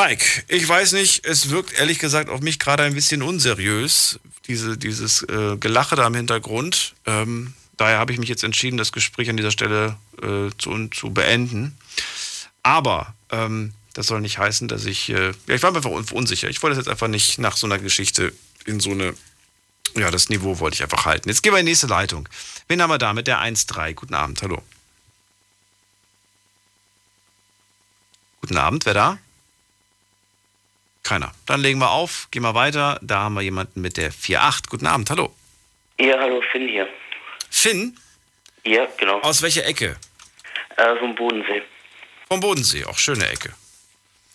Mike, ich weiß nicht, es wirkt ehrlich gesagt auf mich gerade ein bisschen unseriös, diese, dieses äh, Gelache da im Hintergrund. Ähm, daher habe ich mich jetzt entschieden, das Gespräch an dieser Stelle äh, zu, zu beenden. Aber ähm, das soll nicht heißen, dass ich, äh, ja, ich war einfach unsicher. Ich wollte das jetzt einfach nicht nach so einer Geschichte in so eine, ja, das Niveau wollte ich einfach halten. Jetzt gehen wir in die nächste Leitung. Wen haben wir da mit der 1.3? Guten Abend, hallo. Guten Abend, wer da? Keiner. Dann legen wir auf, gehen wir weiter. Da haben wir jemanden mit der 4.8. Guten Abend, hallo. Ja, hallo, Finn hier. Finn? Ja, genau. Aus welcher Ecke? Äh, vom Bodensee. Vom Bodensee, auch schöne Ecke.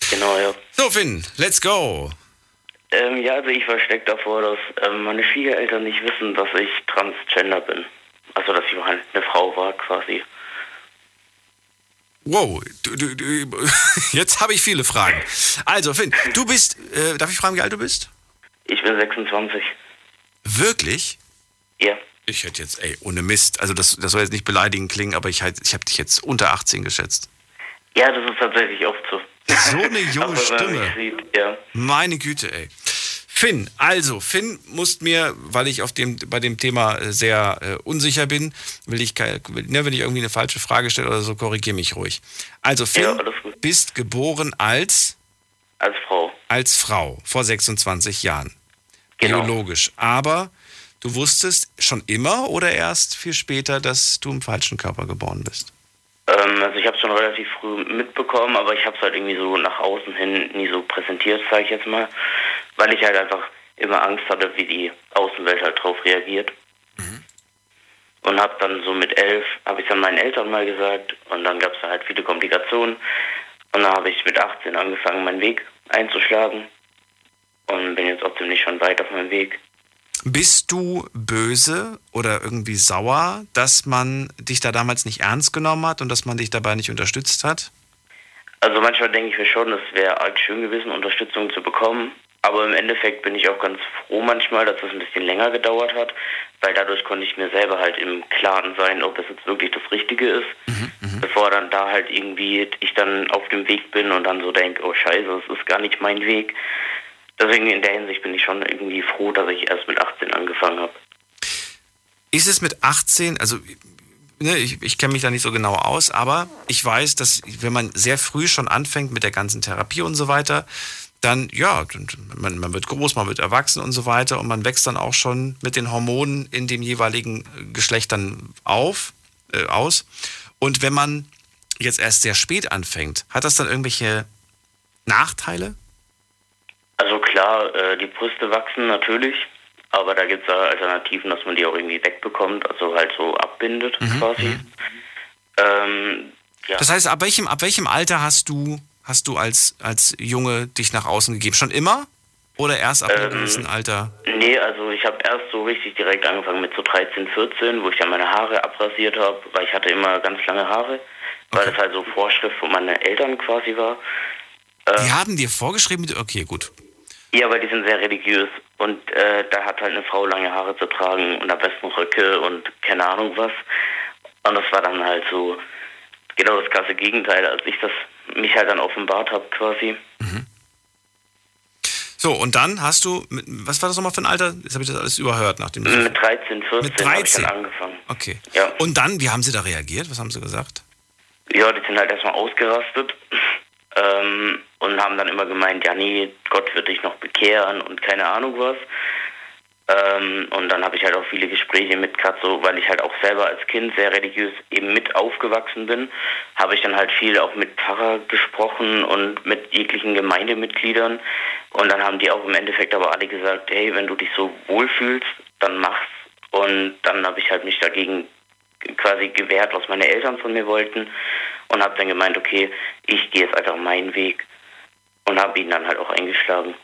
Genau, ja. So, Finn, let's go. Ähm, ja, also ich verstecke davor, dass ähm, meine Schwiegereltern nicht wissen, dass ich transgender bin. Also, dass ich eine Frau war, quasi. Wow, du, du, du, jetzt habe ich viele Fragen. Also, Finn, du bist, äh, darf ich fragen, wie alt du bist? Ich bin 26. Wirklich? Ja. Ich hätte jetzt, ey, ohne Mist, also das, das soll jetzt nicht beleidigend klingen, aber ich, halt, ich habe dich jetzt unter 18 geschätzt. Ja, das ist tatsächlich oft so. So eine junge Stimme. Sieht, ja. Meine Güte, ey. Finn, also Finn muss mir, weil ich auf dem, bei dem Thema äh, sehr äh, unsicher bin, will ich, ne, wenn ich irgendwie eine falsche Frage stelle oder so, korrigiere mich ruhig. Also Finn, ja, bist geboren als? Als Frau. Als Frau, vor 26 Jahren. Genau. Biologisch. Aber du wusstest schon immer oder erst viel später, dass du im falschen Körper geboren bist? Ähm, also ich habe es schon relativ früh mitbekommen, aber ich habe es halt irgendwie so nach außen hin nie so präsentiert, sage ich jetzt mal, weil ich halt einfach immer Angst hatte, wie die Außenwelt halt drauf reagiert. Mhm. Und habe dann so mit elf, habe ich dann meinen Eltern mal gesagt und dann gab es da halt viele Komplikationen. Und dann habe ich mit 18 angefangen, meinen Weg einzuschlagen und bin jetzt auch ziemlich schon weit auf meinem Weg. Bist du böse oder irgendwie sauer, dass man dich da damals nicht ernst genommen hat und dass man dich dabei nicht unterstützt hat? Also manchmal denke ich mir schon, es wäre arg schön gewesen, Unterstützung zu bekommen. Aber im Endeffekt bin ich auch ganz froh manchmal, dass es ein bisschen länger gedauert hat, weil dadurch konnte ich mir selber halt im Klaren sein, ob das jetzt wirklich das Richtige ist, mhm, mhm. bevor dann da halt irgendwie ich dann auf dem Weg bin und dann so denke, oh scheiße, es ist gar nicht mein Weg deswegen in der Hinsicht bin ich schon irgendwie froh, dass ich erst mit 18 angefangen habe. Ist es mit 18, also ne, ich, ich kenne mich da nicht so genau aus, aber ich weiß, dass wenn man sehr früh schon anfängt mit der ganzen Therapie und so weiter, dann, ja, man, man wird groß, man wird erwachsen und so weiter und man wächst dann auch schon mit den Hormonen in den jeweiligen Geschlechtern auf, äh, aus. Und wenn man jetzt erst sehr spät anfängt, hat das dann irgendwelche Nachteile? Also klar, äh, die Brüste wachsen natürlich, aber da gibt es Alternativen, dass man die auch irgendwie wegbekommt, also halt so abbindet mhm. quasi. Mhm. Ähm, ja. Das heißt, ab welchem, ab welchem Alter hast du, hast du als, als Junge dich nach außen gegeben? Schon immer? Oder erst ab einem ähm, gewissen Alter? Nee, also ich habe erst so richtig direkt angefangen mit so 13, 14, wo ich dann meine Haare abrasiert habe, weil ich hatte immer ganz lange Haare, weil okay. das halt so Vorschrift von meinen Eltern quasi war. Die ähm, haben dir vorgeschrieben, okay, gut. Ja, weil die sind sehr religiös und äh, da hat halt eine Frau lange Haare zu tragen und am besten Röcke und keine Ahnung was. Und das war dann halt so genau das krasse Gegenteil, als ich das mich halt dann offenbart habe quasi. Mhm. So, und dann hast du, was war das nochmal für ein Alter? Jetzt habe ich das alles überhört. Nachdem mit 13, 14 mit 13. habe ich dann angefangen. Okay. Ja. Und dann, wie haben sie da reagiert? Was haben sie gesagt? Ja, die sind halt erstmal ausgerastet. Ähm, und haben dann immer gemeint, ja nee, Gott wird dich noch bekehren und keine Ahnung was. Ähm, und dann habe ich halt auch viele Gespräche mit Katzo, weil ich halt auch selber als Kind sehr religiös eben mit aufgewachsen bin, habe ich dann halt viel auch mit Pfarrer gesprochen und mit jeglichen Gemeindemitgliedern. Und dann haben die auch im Endeffekt aber alle gesagt, hey, wenn du dich so wohlfühlst, dann mach's. Und dann habe ich halt mich dagegen quasi gewehrt, was meine Eltern von mir wollten und habe dann gemeint, okay, ich gehe jetzt einfach meinen Weg und habe ihn dann halt auch eingeschlagen.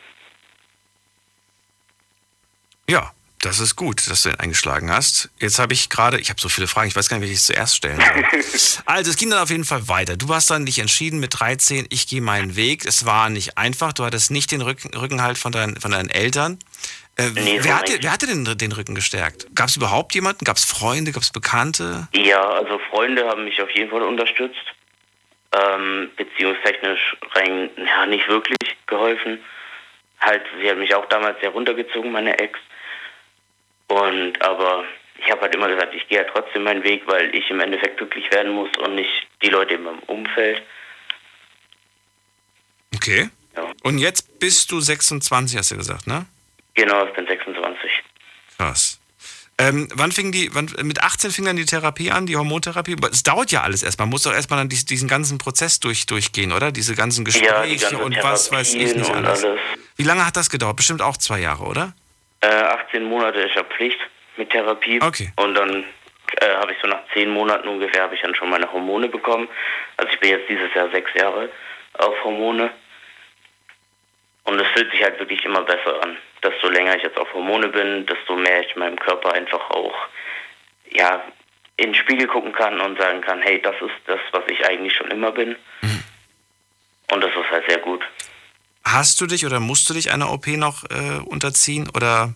Ja, das ist gut, dass du ihn eingeschlagen hast. Jetzt habe ich gerade, ich habe so viele Fragen, ich weiß gar nicht, welche ich zuerst stellen soll. also, es ging dann auf jeden Fall weiter. Du hast dann dich entschieden mit 13, ich gehe meinen Weg. Es war nicht einfach, du hattest nicht den Rücken, Rückenhalt von, dein, von deinen Eltern. Äh, nee, wer, hatte, wer hatte denn den Rücken gestärkt? Gab es überhaupt jemanden? Gab es Freunde? Gab es Bekannte? Ja, also Freunde haben mich auf jeden Fall unterstützt. Ähm, beziehungstechnisch rein, ja, nicht wirklich geholfen. Halt, sie hat mich auch damals sehr runtergezogen, meine Ex. Und aber ich habe halt immer gesagt, ich gehe halt trotzdem meinen Weg, weil ich im Endeffekt glücklich werden muss und nicht die Leute in meinem Umfeld. Okay. Ja. Und jetzt bist du 26, hast du gesagt, ne? Genau, ich bin 26. Krass. Ähm, wann fing die, wann, mit 18 fing dann die Therapie an, die Hormontherapie? Es dauert ja alles erstmal. Man muss doch erstmal dann diesen, ganzen Prozess durch, durchgehen, oder? Diese ganzen Gespräche ja, die und was weiß ich nicht alles. alles. Wie lange hat das gedauert? Bestimmt auch zwei Jahre, oder? Äh, 18 Monate ist ja Pflicht mit Therapie. Okay. Und dann äh, habe ich so nach zehn Monaten ungefähr habe ich dann schon meine Hormone bekommen. Also ich bin jetzt dieses Jahr sechs Jahre auf Hormone. Und es fühlt sich halt wirklich immer besser an. Desto länger ich jetzt auf Hormone bin, desto mehr ich meinem Körper einfach auch ja, in den Spiegel gucken kann und sagen kann, hey, das ist das, was ich eigentlich schon immer bin. Mhm. Und das ist halt sehr gut. Hast du dich oder musst du dich einer OP noch äh, unterziehen oder?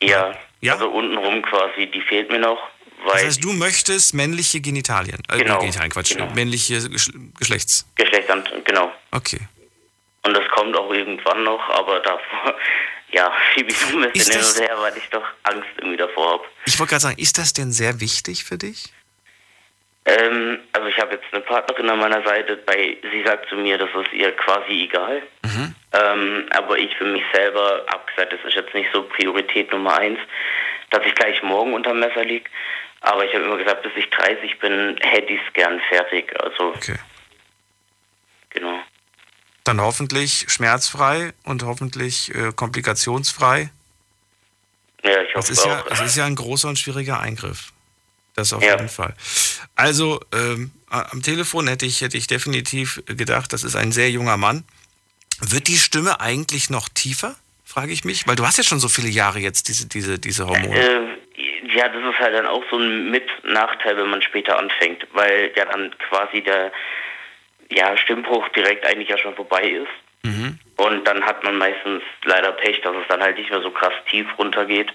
Ja, ja, also untenrum quasi, die fehlt mir noch. Weil das heißt, du möchtest männliche Genitalien, äh, genau, Genitalien, Quatsch, genau. männliche Geschlechts. Geschlechtsamt, genau. Okay. Und das kommt auch irgendwann noch, aber davor, ja, schiebe ich so ein bisschen hin und her, weil ich doch Angst irgendwie davor habe. Ich wollte gerade sagen, ist das denn sehr wichtig für dich? Ähm, also ich habe jetzt eine Partnerin an meiner Seite, bei sie sagt zu mir, das ist ihr quasi egal. Mhm. Ähm, aber ich für mich selber habe gesagt, das ist jetzt nicht so Priorität Nummer eins, dass ich gleich morgen unter Messer liege. Aber ich habe immer gesagt, bis ich 30 bin, hätte ich es gern fertig. Also okay. genau. Dann hoffentlich schmerzfrei und hoffentlich äh, komplikationsfrei. Ja, ich hoffe es ist auch. ja, es ist ja ein großer und schwieriger Eingriff. Das auf Ja. jeden Fall. Also ähm, am Telefon hätte ich, hätte ich definitiv gedacht, das ist ein sehr junger Mann. Wird die Stimme eigentlich noch tiefer? Frage ich mich. Weil du hast ja schon so viele Jahre jetzt diese, diese, diese Hormone. Äh, ja, das ist halt dann auch so ein Mit-Nachteil, wenn man später anfängt, weil ja dann quasi der ja, Stimmbruch direkt eigentlich ja schon vorbei ist. Mhm. Und dann hat man meistens leider Pech, dass es dann halt nicht mehr so krass tief runtergeht.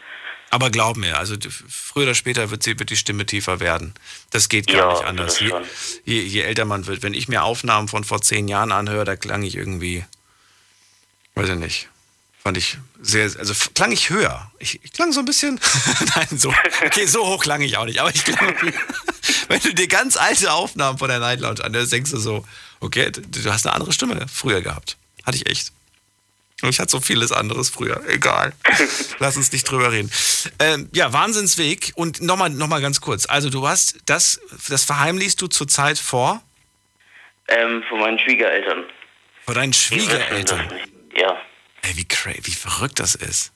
Aber glaub mir, also früher oder später wird, sie, wird die Stimme tiefer werden. Das geht gar Ja, nicht anders. Je, je, je älter man wird, wenn ich mir Aufnahmen von vor zehn Jahren anhöre, da klang ich irgendwie, weiß ich nicht, fand ich sehr, also klang ich höher. Ich, ich klang so ein bisschen, nein, so, okay, so hoch klang ich auch nicht, aber ich klang, wenn du dir ganz alte Aufnahmen von der Night Lounge anhörst, denkst du so, okay, du hast eine andere Stimme früher gehabt. Hatte ich echt. Ich hatte so vieles anderes früher. Egal. Lass uns nicht drüber reden. Ähm, ja, Wahnsinnsweg. Und nochmal noch mal ganz kurz. Also du hast das, das verheimlichst du zurzeit vor? Ähm, von meinen Schwiegereltern. Vor deinen Schwiegereltern. Ja. Ey, wie, cra wie verrückt das ist.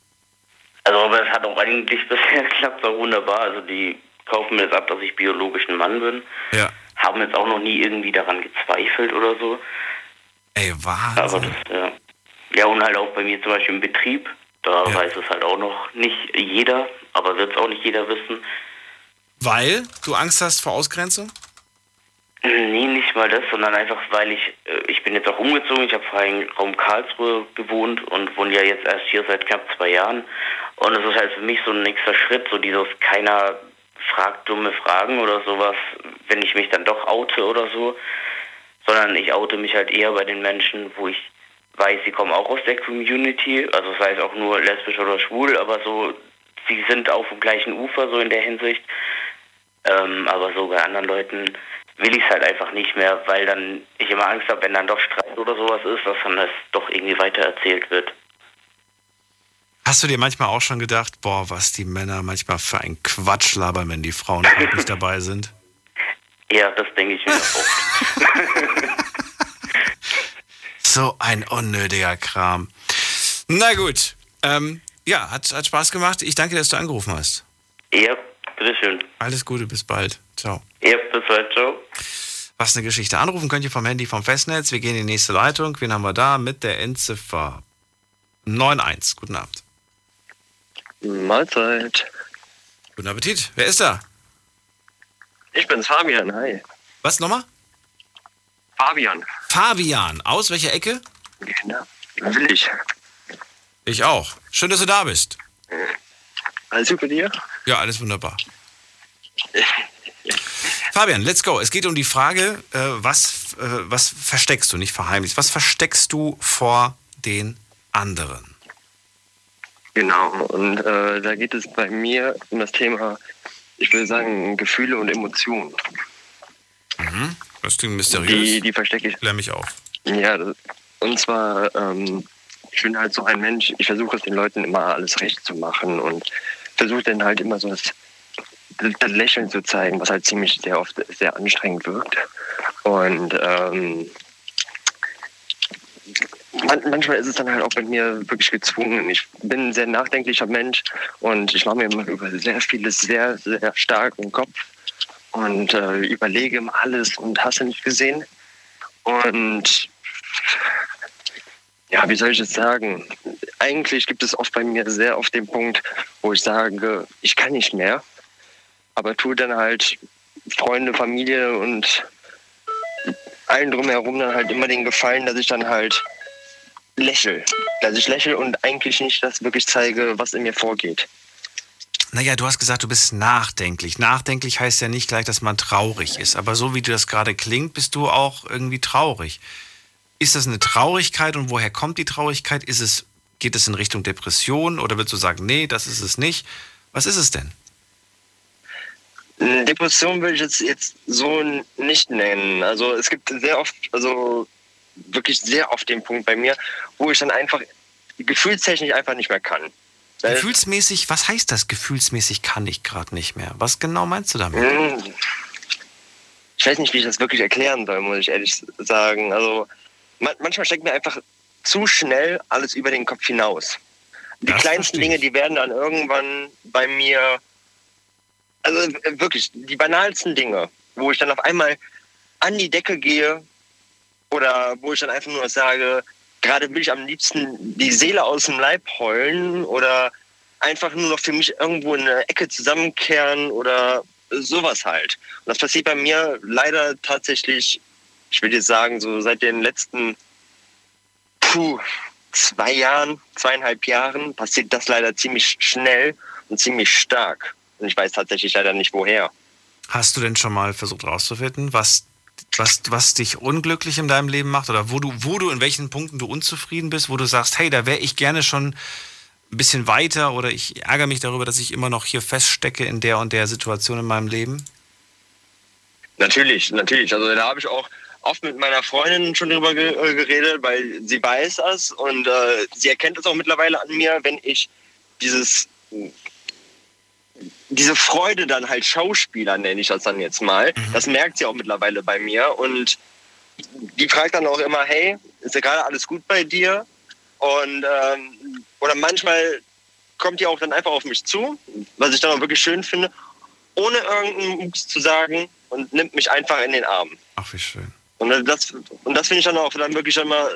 Also, aber es hat auch eigentlich bisher geklappt, auch wunderbar. Also, die kaufen mir jetzt ab, dass ich biologisch ein Mann bin. Ja. Haben jetzt auch noch nie irgendwie daran gezweifelt oder so. Ey, Aber Wahnsinn. das, ja. Ja, und halt auch bei mir zum Beispiel im Betrieb. Da weiß es halt auch noch nicht jeder, aber wird es auch nicht jeder wissen. Weil du Angst hast vor Ausgrenzung? Nee, nicht mal das, sondern einfach, weil ich, äh, ich bin jetzt auch umgezogen. Ich habe vorher im Raum Karlsruhe gewohnt und wohne ja jetzt erst hier seit knapp zwei Jahren. Und es ist halt für mich so ein nächster Schritt, so dieses keiner fragt dumme Fragen oder sowas, wenn ich mich dann doch oute oder so. Sondern ich oute mich halt eher bei den Menschen, wo ich weiß, sie kommen auch aus der Community, also sei es auch nur lesbisch oder schwul, aber so, sie sind auf dem gleichen Ufer so in der Hinsicht. Ähm, aber so bei anderen Leuten will ich es halt einfach nicht mehr, weil dann ich immer Angst habe, wenn dann doch Streit oder sowas ist, dass dann das doch irgendwie weiter erzählt wird. Hast du dir manchmal auch schon gedacht, boah, was die Männer manchmal für ein Quatsch labern, wenn die Frauen gerade nicht dabei sind? Ja, das denke ich mir oft. So ein unnötiger Kram. Na gut. Ähm, ja, hat, hat Spaß gemacht. Ich danke, dass du angerufen hast. Ja, bitteschön. Alles Gute, bis bald. Ciao. Ja, bis bald, ciao. Was eine Geschichte. Anrufen könnt ihr vom Handy vom Festnetz. Wir gehen in die nächste Leitung. Wen haben wir da? Mit der Endziffer 91. Guten Abend. Mahlzeit. Guten Appetit. Wer ist da? Ich bin's, Fabian. Hi. Was nochmal? Fabian. Fabian. Aus welcher Ecke? Genau. Will ich. Ich auch. Schön, dass du da bist. Alles gut bei dir? Ja, alles wunderbar. Fabian, let's go. Es geht um die Frage, äh, was, äh, was versteckst du, nicht verheimlichst, was versteckst du vor den anderen? Genau. Und äh, da geht es bei mir um das Thema, ich will sagen, Gefühle und Emotionen. Mhm. Das klingt mysteriös. Die, die verstecke ich. Klär mich auf. Ja, und zwar, ähm, ich bin halt so ein Mensch, ich versuche es den Leuten immer alles recht zu machen und versuche dann halt immer so das, das, Lächeln zu zeigen, was halt ziemlich sehr oft sehr anstrengend wirkt. Und ähm, man, manchmal ist es dann halt auch bei mir wirklich gezwungen. Ich bin ein sehr nachdenklicher Mensch und ich mache mir immer über sehr vieles sehr, sehr stark im Kopf und äh, überlege immer alles und hasse nicht gesehen. Und ja, wie soll ich es sagen? Eigentlich gibt es oft bei mir sehr oft den Punkt, wo ich sage, ich kann nicht mehr, aber tue dann halt Freunde, Familie und allen drumherum dann halt immer den Gefallen, dass ich dann halt lächel. Dass ich lächle und eigentlich nicht das wirklich zeige, was in mir vorgeht. Naja, du hast gesagt, du bist nachdenklich. Nachdenklich heißt ja nicht gleich, dass man traurig ist. Aber so wie du das gerade klingt, bist du auch irgendwie traurig. Ist das eine Traurigkeit und woher kommt die Traurigkeit? Ist es Geht es in Richtung Depression oder würdest du sagen, nee, das ist es nicht? Was ist es denn? Depression würde ich jetzt, jetzt so nicht nennen. Also es gibt sehr oft, also wirklich sehr oft den Punkt bei mir, wo ich dann einfach gefühlstechnisch einfach nicht mehr kann. Gefühlsmäßig, was heißt das? Gefühlsmäßig kann ich gerade nicht mehr. Was genau meinst du damit? Hm. Ich weiß nicht, wie ich das wirklich erklären soll, muss ich ehrlich sagen. Also manchmal steckt mir einfach zu schnell alles über den Kopf hinaus. Die das kleinsten Dinge, die werden dann irgendwann bei mir, also äh, wirklich, die banalsten Dinge, wo ich dann auf einmal an die Decke gehe oder wo ich dann einfach nur sage, gerade will ich am liebsten die Seele aus dem Leib heulen oder einfach nur noch für mich irgendwo in eine Ecke zusammenkehren oder sowas halt. Und das passiert bei mir leider tatsächlich, ich würde jetzt sagen, so seit den letzten puh, zwei Jahren, zweieinhalb Jahren passiert das leider ziemlich schnell und ziemlich stark. Und ich weiß tatsächlich leider nicht woher. Hast du denn schon mal versucht herauszufinden, was, was, was dich unglücklich in deinem Leben macht oder wo du, wo du in welchen Punkten du unzufrieden bist, wo du sagst, hey, da wäre ich gerne schon ein bisschen weiter oder ich ärgere mich darüber, dass ich immer noch hier feststecke in der und der Situation in meinem Leben? Natürlich, natürlich. Also da habe ich auch oft mit meiner Freundin schon drüber äh, geredet, weil sie weiß es und äh, sie erkennt es auch mittlerweile an mir, wenn ich dieses diese Freude dann halt Schauspieler nenne ich das dann jetzt mal. Mhm. Das merkt sie auch mittlerweile bei mir und die fragt dann auch immer, hey, ist ja gerade alles gut bei dir? Und ähm, oder manchmal kommt die auch dann einfach auf mich zu, was ich dann auch wirklich schön finde, ohne irgendeinen Mucks zu sagen und nimmt mich einfach in den Arm. Ach, wie schön. Und das, und das finde ich dann auch dann wirklich immer,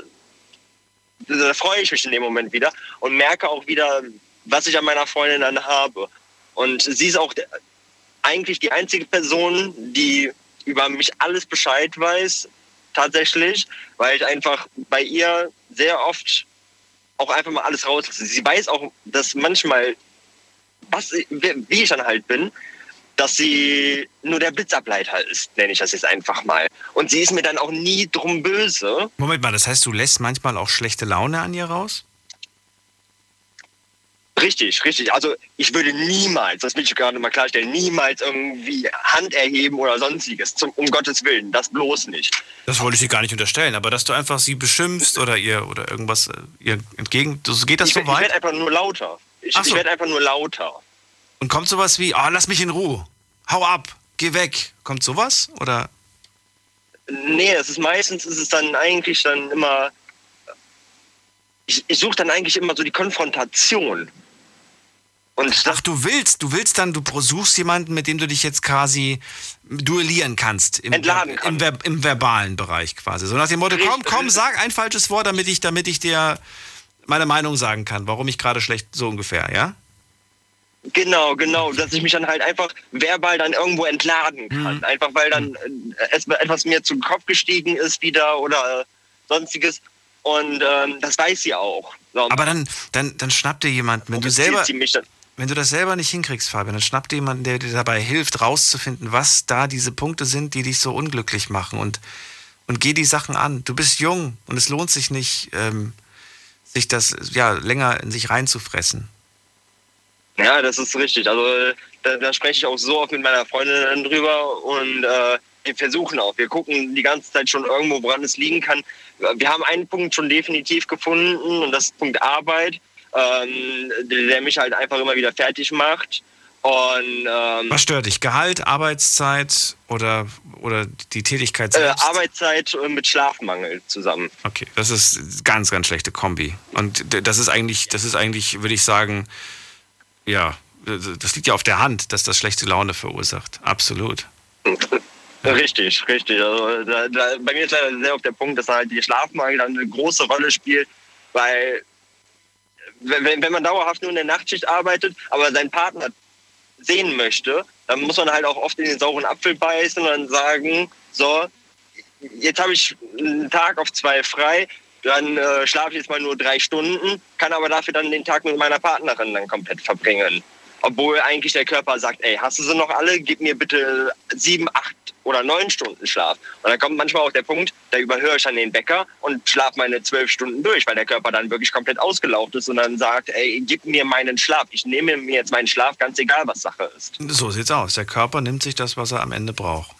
da freue ich mich in dem Moment wieder und merke auch wieder, was ich an meiner Freundin dann habe. Und sie ist auch eigentlich die einzige Person, die über mich alles Bescheid weiß, tatsächlich, weil ich einfach bei ihr sehr oft auch einfach mal alles rauslasse. Sie weiß auch, dass manchmal, was, wie ich dann halt bin, dass sie nur der Blitzableiter ist, nenne ich das jetzt einfach mal. Und sie ist mir dann auch nie drum böse. Moment mal, das heißt, du lässt manchmal auch schlechte Laune an ihr raus? Richtig, richtig. Also ich würde niemals, das will ich gerade mal klarstellen, niemals irgendwie Hand erheben oder sonstiges. Zum, um Gottes Willen, das bloß nicht. Das wollte ich dir gar nicht unterstellen, aber dass du einfach sie beschimpfst oder ihr oder irgendwas äh, ihr entgegen. Geht das ich, so weit? Ich werde einfach nur lauter. Ich, so. ich werde einfach nur lauter. Und kommt sowas wie, oh, lass mich in Ruhe, hau ab, geh weg. Kommt sowas? Oder? Nee, es ist meistens ist es dann eigentlich dann immer. Ich, ich suche dann eigentlich immer so die Konfrontation. Und Ach, du willst, du willst dann, du suchst jemanden, mit dem du dich jetzt quasi duellieren kannst. Im, Entladen im, im, im, verbalen Bereich quasi. So nach dem Motto, komm, komm, sag ein falsches Wort, damit ich, damit ich dir meine Meinung sagen kann, warum ich gerade schlecht, so ungefähr, ja? Genau, genau, dass ich mich dann halt einfach verbal dann irgendwo entladen kann. Mhm. Einfach weil dann äh, etwas mir zum Kopf gestiegen ist wieder oder sonstiges. Und ähm, das weiß sie auch. So. Aber dann, dann, dann schnappt dir jemand, wenn du selber, wenn du das selber nicht hinkriegst, Fabian, dann schnappt dir jemand, der dir dabei hilft, rauszufinden, was da diese Punkte sind, die dich so unglücklich machen und, und geh die Sachen an. Du bist jung und es lohnt sich nicht, ähm, sich das ja länger in sich reinzufressen. Ja, das ist richtig. Also da, da spreche ich auch so oft mit meiner Freundin drüber und äh, wir versuchen auch. Wir gucken die ganze Zeit schon irgendwo, woran es liegen kann. Wir haben einen Punkt schon definitiv gefunden und das ist Punkt Arbeit, ähm, der mich halt einfach immer wieder fertig macht. Und, ähm, Was stört dich? Gehalt, Arbeitszeit oder, oder die Tätigkeit äh, selbst? Äh, Arbeitszeit mit Schlafmangel zusammen. Okay, das ist ganz, ganz schlechte Kombi. Und das ist eigentlich, das ist eigentlich, würde ich sagen, ja, das liegt ja auf der Hand, dass das schlechte Laune verursacht. Absolut. Richtig, richtig. Also da, da, bei mir ist leider sehr auf der Punkt, dass halt die Schlafmangel dann eine große Rolle spielt, weil wenn, wenn man dauerhaft nur in der Nachtschicht arbeitet, aber seinen Partner sehen möchte, dann muss man halt auch oft in den sauren Apfel beißen und dann sagen, so, jetzt habe ich einen Tag auf zwei frei, dann äh, schlafe ich jetzt mal nur drei Stunden, kann aber dafür dann den Tag mit meiner Partnerin dann komplett verbringen. Obwohl eigentlich der Körper sagt, ey, hast du sie noch alle? Gib mir bitte sieben, acht oder neun Stunden Schlaf. Und dann kommt manchmal auch der Punkt, da überhöre ich dann den Wecker und schlafe meine zwölf Stunden durch, weil der Körper dann wirklich komplett ausgelaugt ist und dann sagt, ey, gib mir meinen Schlaf. Ich nehme mir jetzt meinen Schlaf, ganz egal, was Sache ist. So sieht's aus. Der Körper nimmt sich das, was er am Ende braucht.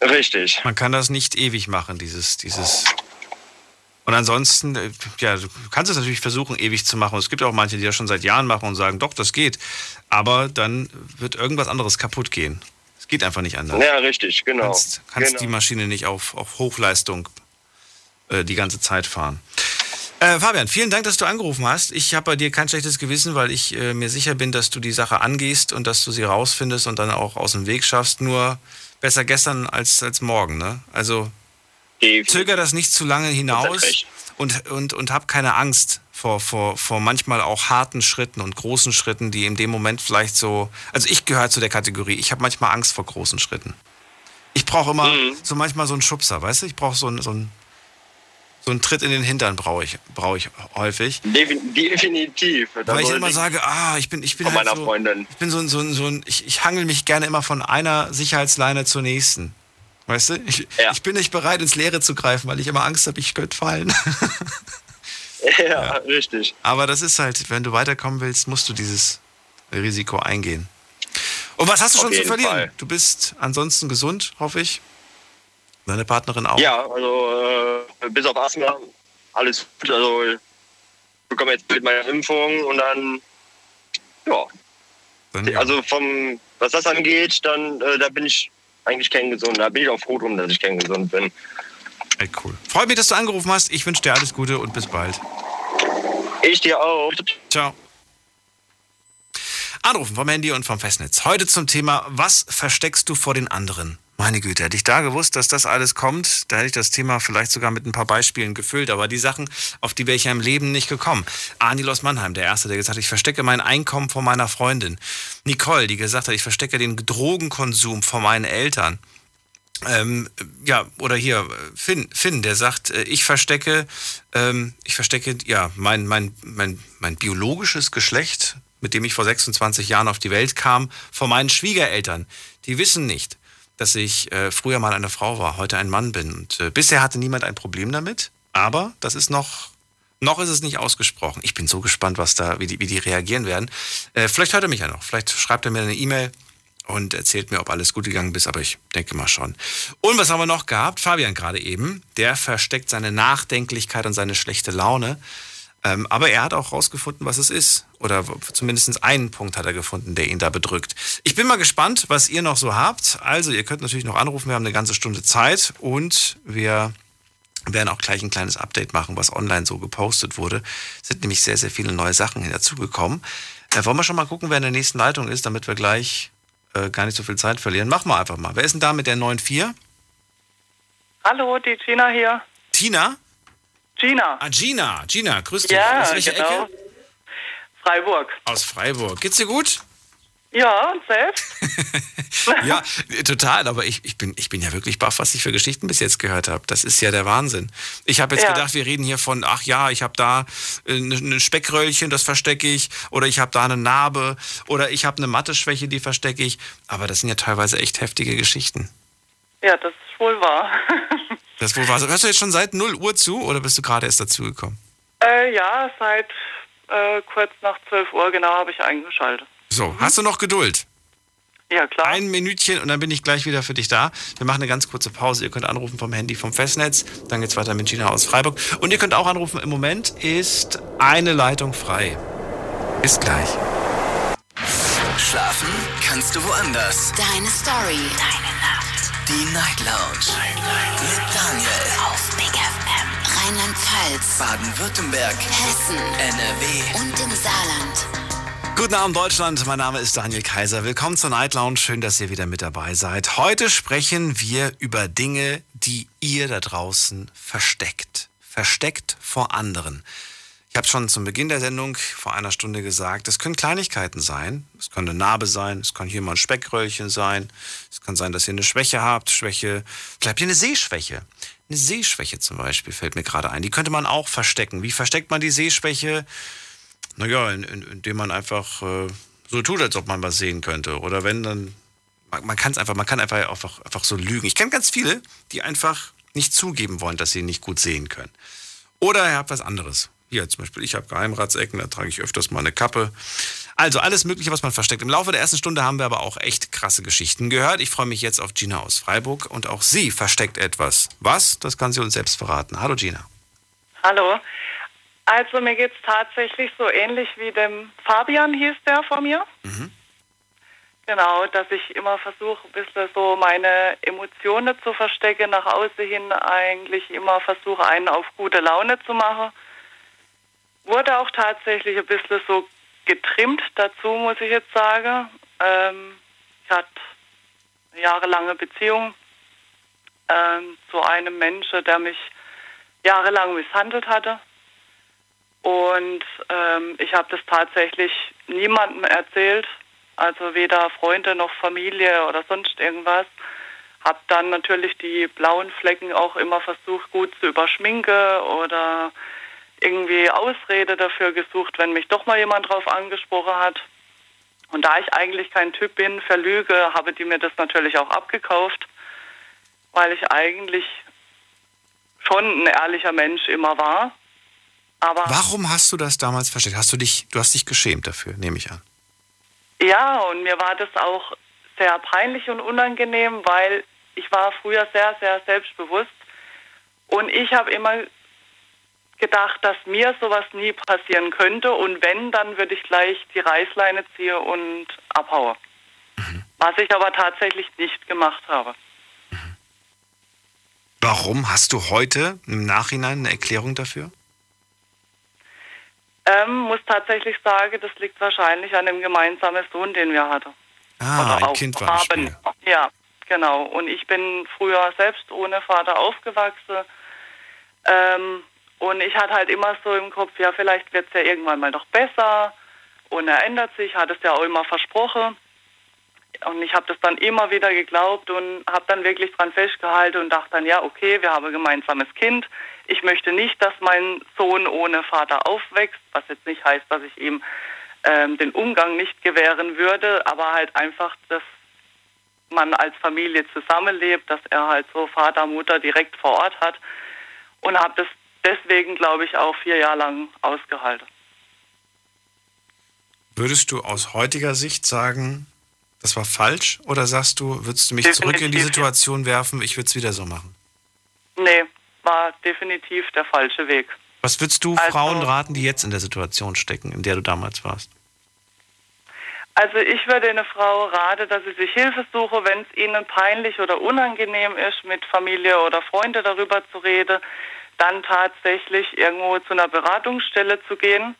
Richtig. Man kann das nicht ewig machen, dieses, dieses. Und ansonsten, äh, ja, du kannst es natürlich versuchen, ewig zu machen. Es gibt auch manche, die das schon seit Jahren machen und sagen, doch, das geht. Aber dann wird irgendwas anderes kaputt gehen. Geht einfach nicht anders. Ja, richtig, genau. Du kannst, kannst genau. die Maschine nicht auf, auf Hochleistung äh, die ganze Zeit fahren. Äh, Fabian, vielen Dank, dass du angerufen hast. Ich habe bei dir kein schlechtes Gewissen, weil ich äh, mir sicher bin, dass du die Sache angehst und dass du sie rausfindest und dann auch aus dem Weg schaffst. Nur besser gestern als, als morgen. Ne? Also zöger das nicht zu lange hinaus und, und, und hab keine Angst vor, vor, vor manchmal auch harten Schritten und großen Schritten, die in dem Moment vielleicht so. Also ich gehöre zu der Kategorie, ich habe manchmal Angst vor großen Schritten. Ich brauche immer Mhm. so manchmal so einen Schubser, weißt du? Ich brauche so einen, so einen, so einen Tritt in den Hintern, brauche ich, brauche ich häufig. Defin- Definitiv. Da Weil ich immer sage, ah, ich bin, ich bin halt meiner so, Freundin. ich bin so ein, so ein, so ein ich, ich hangel mich gerne immer von einer Sicherheitsleine zur nächsten. Weißt du? Ich, ich bin nicht bereit, ins Leere zu greifen, weil ich immer Angst habe, ich könnte fallen. Ja, richtig. Aber das ist halt, wenn du weiterkommen willst, musst du dieses Risiko eingehen. Und was hast du Auf schon zu verlieren? Fall. Du bist ansonsten gesund, hoffe ich. Deine Partnerin auch. Ja, also äh, bis auf Asthma alles gut. Also ich bekomme jetzt mit meiner Impfung und dann, ja. Also vom, was das angeht, dann äh, da bin ich eigentlich kerngesund. Da bin ich auch froh drum, dass ich kerngesund bin. Ey, cool. Freut mich, dass du angerufen hast. Ich wünsche dir alles Gute und bis bald. Ich dir auch. Ciao. Anrufen vom Handy und vom Festnetz. Heute zum Thema, was versteckst du vor den anderen? Meine Güte, hätte ich da gewusst, dass das alles kommt, da hätte ich das Thema vielleicht sogar mit ein paar Beispielen gefüllt. Aber die Sachen, auf die wäre ich ja im Leben nicht gekommen. Anil aus Mannheim, der Erste, der gesagt hat, ich verstecke mein Einkommen vor meiner Freundin. Nicole, die gesagt hat, ich verstecke den Drogenkonsum vor meinen Eltern. Ähm, ja, oder hier, Finn, Finn, der sagt, äh, ich verstecke, ähm, ich verstecke, ja, mein, mein, mein, mein biologisches Geschlecht, mit dem ich vor 26 Jahren auf die Welt kam, vor meinen Schwiegereltern. Die wissen nicht, dass ich äh, früher mal eine Frau war, heute ein Mann bin. Und äh, bisher hatte niemand ein Problem damit, aber das ist noch, noch ist es nicht ausgesprochen. Ich bin so gespannt, was da, wie die, wie die reagieren werden. Äh, vielleicht hört er mich ja noch, vielleicht schreibt er mir eine E-Mail und erzählt mir, ob alles gut gegangen ist, aber ich denke mal schon. Und was haben wir noch gehabt? Fabian gerade eben, der versteckt seine Nachdenklichkeit und seine schlechte Laune. Ähm, aber er hat auch rausgefunden, was es ist. Oder zumindest einen Punkt hat er gefunden, der ihn da bedrückt. Ich bin mal gespannt, was ihr noch so habt. Also, ihr könnt natürlich noch anrufen, wir haben eine ganze Stunde Zeit und wir werden auch gleich ein kleines Update machen, was online so gepostet wurde. Es sind nämlich sehr, sehr viele neue Sachen dazugekommen. Äh, wollen wir schon mal gucken, wer in der nächsten Leitung ist, damit wir gleich äh, gar nicht so viel Zeit verlieren. Machen wir einfach mal. Wer ist denn da mit der 9.4? Hallo, die Gina hier. Tina? Gina. Ah, Gina. Gina, grüß dich. Ja, Aus welcher genau. Ecke? Freiburg. Aus Freiburg. Geht's dir gut? Ja, und selbst? ja, total. Aber ich, ich, bin, ich bin ja wirklich baff, was ich für Geschichten bis jetzt gehört habe. Das ist ja der Wahnsinn. Ich habe jetzt Ja. gedacht, wir reden hier von, ach ja, ich habe da äh, ein ein Speckröllchen, das verstecke ich. Oder ich habe da eine Narbe. Oder ich habe eine Mathe-Schwäche, die verstecke ich. Aber das sind ja teilweise echt heftige Geschichten. Ja, das ist wohl wahr. Das wohl war so. Hörst du jetzt schon seit 0 Uhr zu oder bist du gerade erst dazugekommen? äh, ja, seit äh, kurz nach 12 Uhr genau habe ich eingeschaltet. So, hast du noch Geduld? Ja, klar. Ein Minütchen und dann bin ich gleich wieder für dich da. Wir machen eine ganz kurze Pause. Ihr könnt anrufen vom Handy vom Festnetz. Dann geht's weiter mit Gina aus Freiburg. Und ihr könnt auch anrufen. Im Moment ist eine Leitung frei. Bis gleich. Schlafen kannst du woanders. Deine Story. Deine Nacht. Die Night Lounge. Mit Daniel. Auf Big FM. Rheinland-Pfalz. Baden-Württemberg. Hessen. NRW. Und im Saarland. Guten Abend Deutschland, mein Name ist Daniel Kaiser. Willkommen zur Night Lounge. Schön, dass ihr wieder mit dabei seid. Heute sprechen wir über Dinge, die ihr da draußen versteckt. Versteckt vor anderen. Ich habe schon zum Beginn der Sendung vor einer Stunde gesagt, es können Kleinigkeiten sein. Es kann eine Narbe sein, es kann hier mal ein Speckröllchen sein. Es kann sein, dass ihr eine Schwäche habt. Schwäche, vielleicht habt ihr eine Sehschwäche. Eine Sehschwäche zum Beispiel fällt mir gerade ein. Die könnte man auch verstecken. Wie versteckt man die Sehschwäche? Naja, in, in, indem man einfach äh, so tut, als ob man was sehen könnte. Oder wenn, dann man, man kann es einfach, man kann einfach, einfach, einfach so lügen. Ich kenne ganz viele, die einfach nicht zugeben wollen, dass sie nicht gut sehen können. Oder ihr habt was anderes. Hier zum Beispiel, ich habe Geheimratsecken, da trage ich öfters mal eine Kappe. Also alles Mögliche, was man versteckt. Im Laufe der ersten Stunde haben wir aber auch echt krasse Geschichten gehört. Ich freue mich jetzt auf Gina aus Freiburg und auch sie versteckt etwas. Was? Das kann sie uns selbst verraten. Hallo Gina. Hallo. Also mir geht es tatsächlich so ähnlich wie dem Fabian hieß der von mir. Mhm. Genau, dass ich immer versuche, ein bisschen so meine Emotionen zu verstecken, nach außen hin eigentlich immer versuche, einen auf gute Laune zu machen. Wurde auch tatsächlich ein bisschen so getrimmt dazu, muss ich jetzt sagen. Ähm, ich hatte eine jahrelange Beziehung ähm, zu einem Menschen, der mich jahrelang misshandelt hatte. Und ähm, ich habe das tatsächlich niemandem erzählt, also weder Freunde noch Familie oder sonst irgendwas. Habe dann natürlich die blauen Flecken auch immer versucht, gut zu überschminken oder irgendwie Ausrede dafür gesucht, wenn mich doch mal jemand drauf angesprochen hat. Und da ich eigentlich kein Typ bin für Lüge, habe die mir das natürlich auch abgekauft, weil ich eigentlich schon ein ehrlicher Mensch immer war. Aber Warum hast du das damals versteckt? Hast du dich, du hast dich geschämt dafür, nehme ich an. Ja, und mir war das auch sehr peinlich und unangenehm, weil ich war früher sehr, sehr selbstbewusst. Und ich habe immer gedacht, dass mir sowas nie passieren könnte. Und wenn, dann würde ich gleich die Reißleine ziehen und abhauen. Was ich aber tatsächlich nicht gemacht habe. Warum hast du heute im Nachhinein eine Erklärung dafür? Ähm, muss tatsächlich sagen, das liegt wahrscheinlich an dem gemeinsamen Sohn, den wir hatten. Ah, ein auch Kind war Spiel. Ja, genau. Und ich bin früher selbst ohne Vater aufgewachsen. Ähm, und ich hatte halt immer so im Kopf, ja, vielleicht wird es ja irgendwann mal noch besser. Und er ändert sich, hat es ja auch immer versprochen. Und ich habe das dann immer wieder geglaubt und habe dann wirklich dran festgehalten und dachte dann, ja, okay, wir haben ein gemeinsames Kind. Ich möchte nicht, dass mein Sohn ohne Vater aufwächst, was jetzt nicht heißt, dass ich ihm ähm, den Umgang nicht gewähren würde, aber halt einfach, dass man als Familie zusammenlebt, dass er halt so Vater, Mutter direkt vor Ort hat und habe das deswegen, glaube ich, auch vier Jahre lang ausgehalten. Würdest du aus heutiger Sicht sagen, das war falsch? Oder sagst du, würdest du mich zurück in die Definitiv. Situation werfen, ich würde es wieder so machen? Nee, war definitiv der falsche Weg. Was würdest du Also- Frauen raten, die jetzt in der Situation stecken, in der du damals warst? Also ich würde eine Frau raten, dass sie sich Hilfe suche, wenn es ihnen peinlich oder unangenehm ist, mit Familie oder Freunde darüber zu reden, dann tatsächlich irgendwo zu einer Beratungsstelle zu gehen.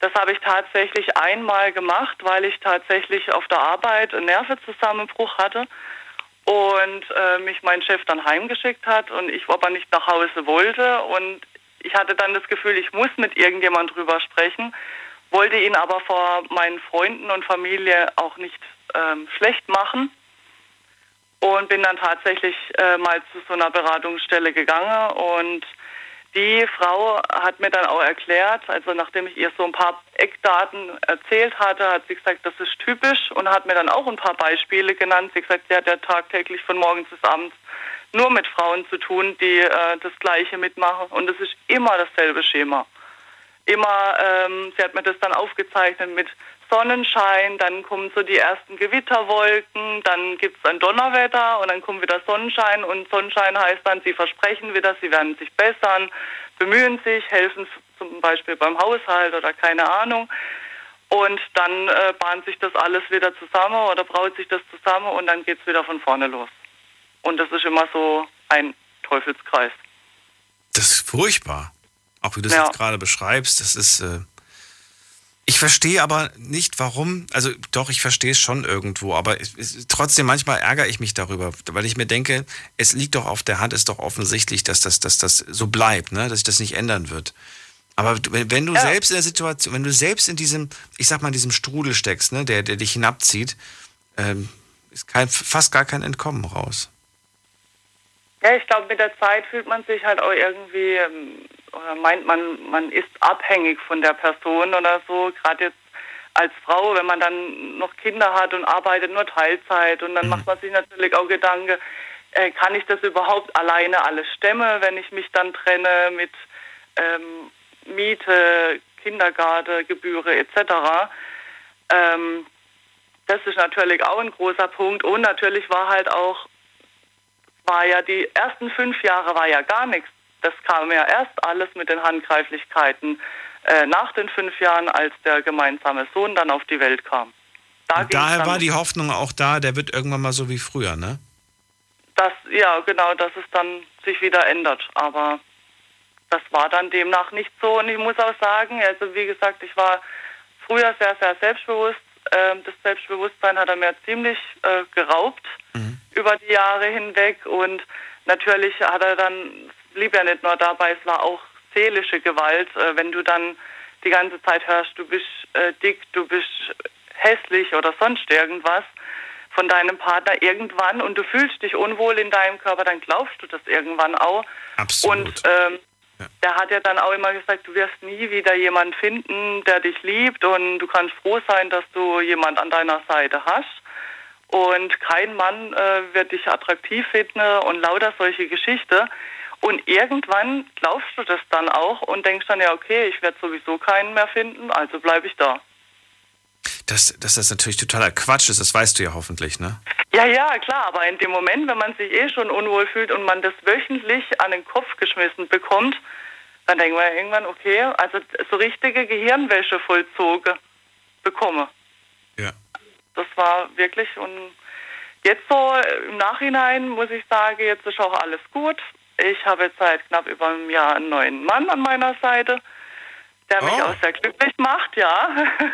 Das habe ich tatsächlich einmal gemacht, weil ich tatsächlich auf der Arbeit einen Nervenzusammenbruch hatte und äh, mich mein Chef dann heimgeschickt hat und ich aber nicht nach Hause wollte. Und ich hatte dann das Gefühl, ich muss mit irgendjemand drüber sprechen, wollte ihn aber vor meinen Freunden und Familie auch nicht ähm, schlecht machen und bin dann tatsächlich äh, mal zu so einer Beratungsstelle gegangen und die Frau hat mir dann auch erklärt, also nachdem ich ihr so ein paar Eckdaten erzählt hatte, hat sie gesagt, das ist typisch und hat mir dann auch ein paar Beispiele genannt. Sie hat gesagt, sie hat ja tagtäglich von morgens bis abends nur mit Frauen zu tun, die äh, das Gleiche mitmachen und es ist immer dasselbe Schema. Immer, ähm, sie hat mir das dann aufgezeichnet mit Sonnenschein, dann kommen so die ersten Gewitterwolken, dann gibt es ein Donnerwetter und dann kommt wieder Sonnenschein und Sonnenschein heißt dann, sie versprechen wieder, sie werden sich bessern, bemühen sich, helfen zum Beispiel beim Haushalt oder keine Ahnung. Und dann äh, bahnt sich das alles wieder zusammen oder braut sich das zusammen und dann geht es wieder von vorne los. Und das ist immer so ein Teufelskreis. Das ist furchtbar. Auch wie du es Ja. jetzt gerade beschreibst, das ist. Äh ich verstehe aber nicht, warum. Also, doch, ich verstehe es schon irgendwo, aber es, es, trotzdem manchmal ärgere ich mich darüber, weil ich mir denke, es liegt doch auf der Hand, ist doch offensichtlich, dass das, dass das so bleibt, ne? dass sich das nicht ändern wird. Aber wenn, du selbst in der Situation, wenn du selbst in diesem, ich sag mal, in diesem Strudel steckst, ne, der, der dich hinabzieht, ähm, ist kein, fast gar kein Entkommen raus. Ja, ich glaube, mit der Zeit fühlt man sich halt auch irgendwie, ähm, meint man, man ist abhängig von der Person oder so. Gerade jetzt als Frau, wenn man dann noch Kinder hat und arbeitet nur Teilzeit und dann mhm. macht man sich natürlich auch Gedanken, äh, kann ich das überhaupt alleine alles stemmen, wenn ich mich dann trenne mit ähm, Miete, Kindergarten, Gebühren etc. Ähm, das ist natürlich auch ein großer Punkt und natürlich war halt auch, war ja die ersten fünf Jahre war ja gar nichts. Das kam ja erst alles mit den Handgreiflichkeiten äh, nach den fünf Jahren, als der gemeinsame Sohn dann auf die Welt kam. Da daher war die Hoffnung auch da, der wird irgendwann mal so wie früher, ne? Das, ja, genau, dass es dann sich wieder ändert. Aber das war dann demnach nicht so. Und ich muss auch sagen, also wie gesagt, ich war früher sehr, sehr selbstbewusst. Ähm, das Selbstbewusstsein hat er mir ziemlich äh, geraubt mhm. über die Jahre hinweg. Und natürlich hat er dann, blieb ja nicht nur dabei, es war auch seelische Gewalt, äh, wenn du dann die ganze Zeit hörst, du bist äh, dick, du bist hässlich oder sonst irgendwas von deinem Partner irgendwann und du fühlst dich unwohl in deinem Körper, dann glaubst du das irgendwann auch. Absolut. Und ähm, ja. der hat ja dann auch immer gesagt, du wirst nie wieder jemanden finden, der dich liebt und du kannst froh sein, dass du jemand an deiner Seite hast. Und kein Mann äh, wird dich attraktiv finden und lauter solche Geschichten. Und irgendwann glaubst du das dann auch und denkst dann, ja, okay, ich werde sowieso keinen mehr finden, also bleibe ich da. Dass, dass das natürlich totaler Quatsch ist, das weißt du ja hoffentlich, ne? Ja, ja, klar, aber in dem Moment, wenn man sich eh schon unwohl fühlt und man das wöchentlich an den Kopf geschmissen bekommt, dann denkt man irgendwann, okay, also so richtige Gehirnwäsche vollzogen bekomme. Ja. Das war wirklich und jetzt so im Nachhinein muss ich sagen, jetzt ist auch alles gut. Ich habe jetzt seit knapp über einem Jahr einen neuen Mann an meiner Seite, der mich oh. auch sehr glücklich macht, ja.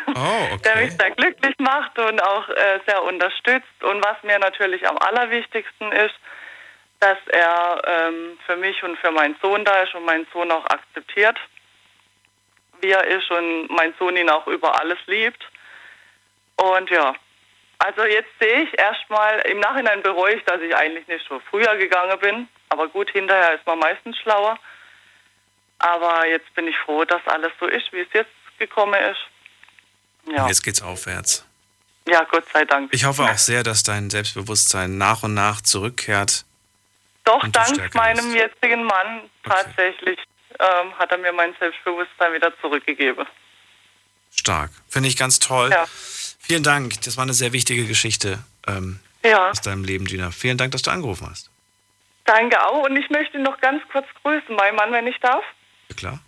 Oh, okay. Der mich sehr glücklich macht und auch äh, sehr unterstützt. Und was mir natürlich am allerwichtigsten ist, dass er ähm, für mich und für meinen Sohn da ist und meinen Sohn auch akzeptiert, wie er ist und mein Sohn ihn auch über alles liebt. Und ja, also jetzt sehe ich erstmal, im Nachhinein bereue ich, dass ich eigentlich nicht so früher gegangen bin. Aber gut, hinterher ist man meistens schlauer. Aber jetzt bin ich froh, dass alles so ist, wie es jetzt gekommen ist. Ja. Jetzt geht's aufwärts. Ja, Gott sei Dank. Ich hoffe auch sehr, dass dein Selbstbewusstsein nach und nach zurückkehrt. Doch, dank meinem ist. jetzigen Mann tatsächlich okay. ähm, hat er mir mein Selbstbewusstsein wieder zurückgegeben. Stark. Finde ich ganz toll. Ja. Vielen Dank. Das war eine sehr wichtige Geschichte ähm, ja. aus deinem Leben, Gina. Vielen Dank, dass du angerufen hast. Danke auch. Und ich möchte noch ganz kurz grüßen, mein Mann, wenn ich darf. Ja, klar.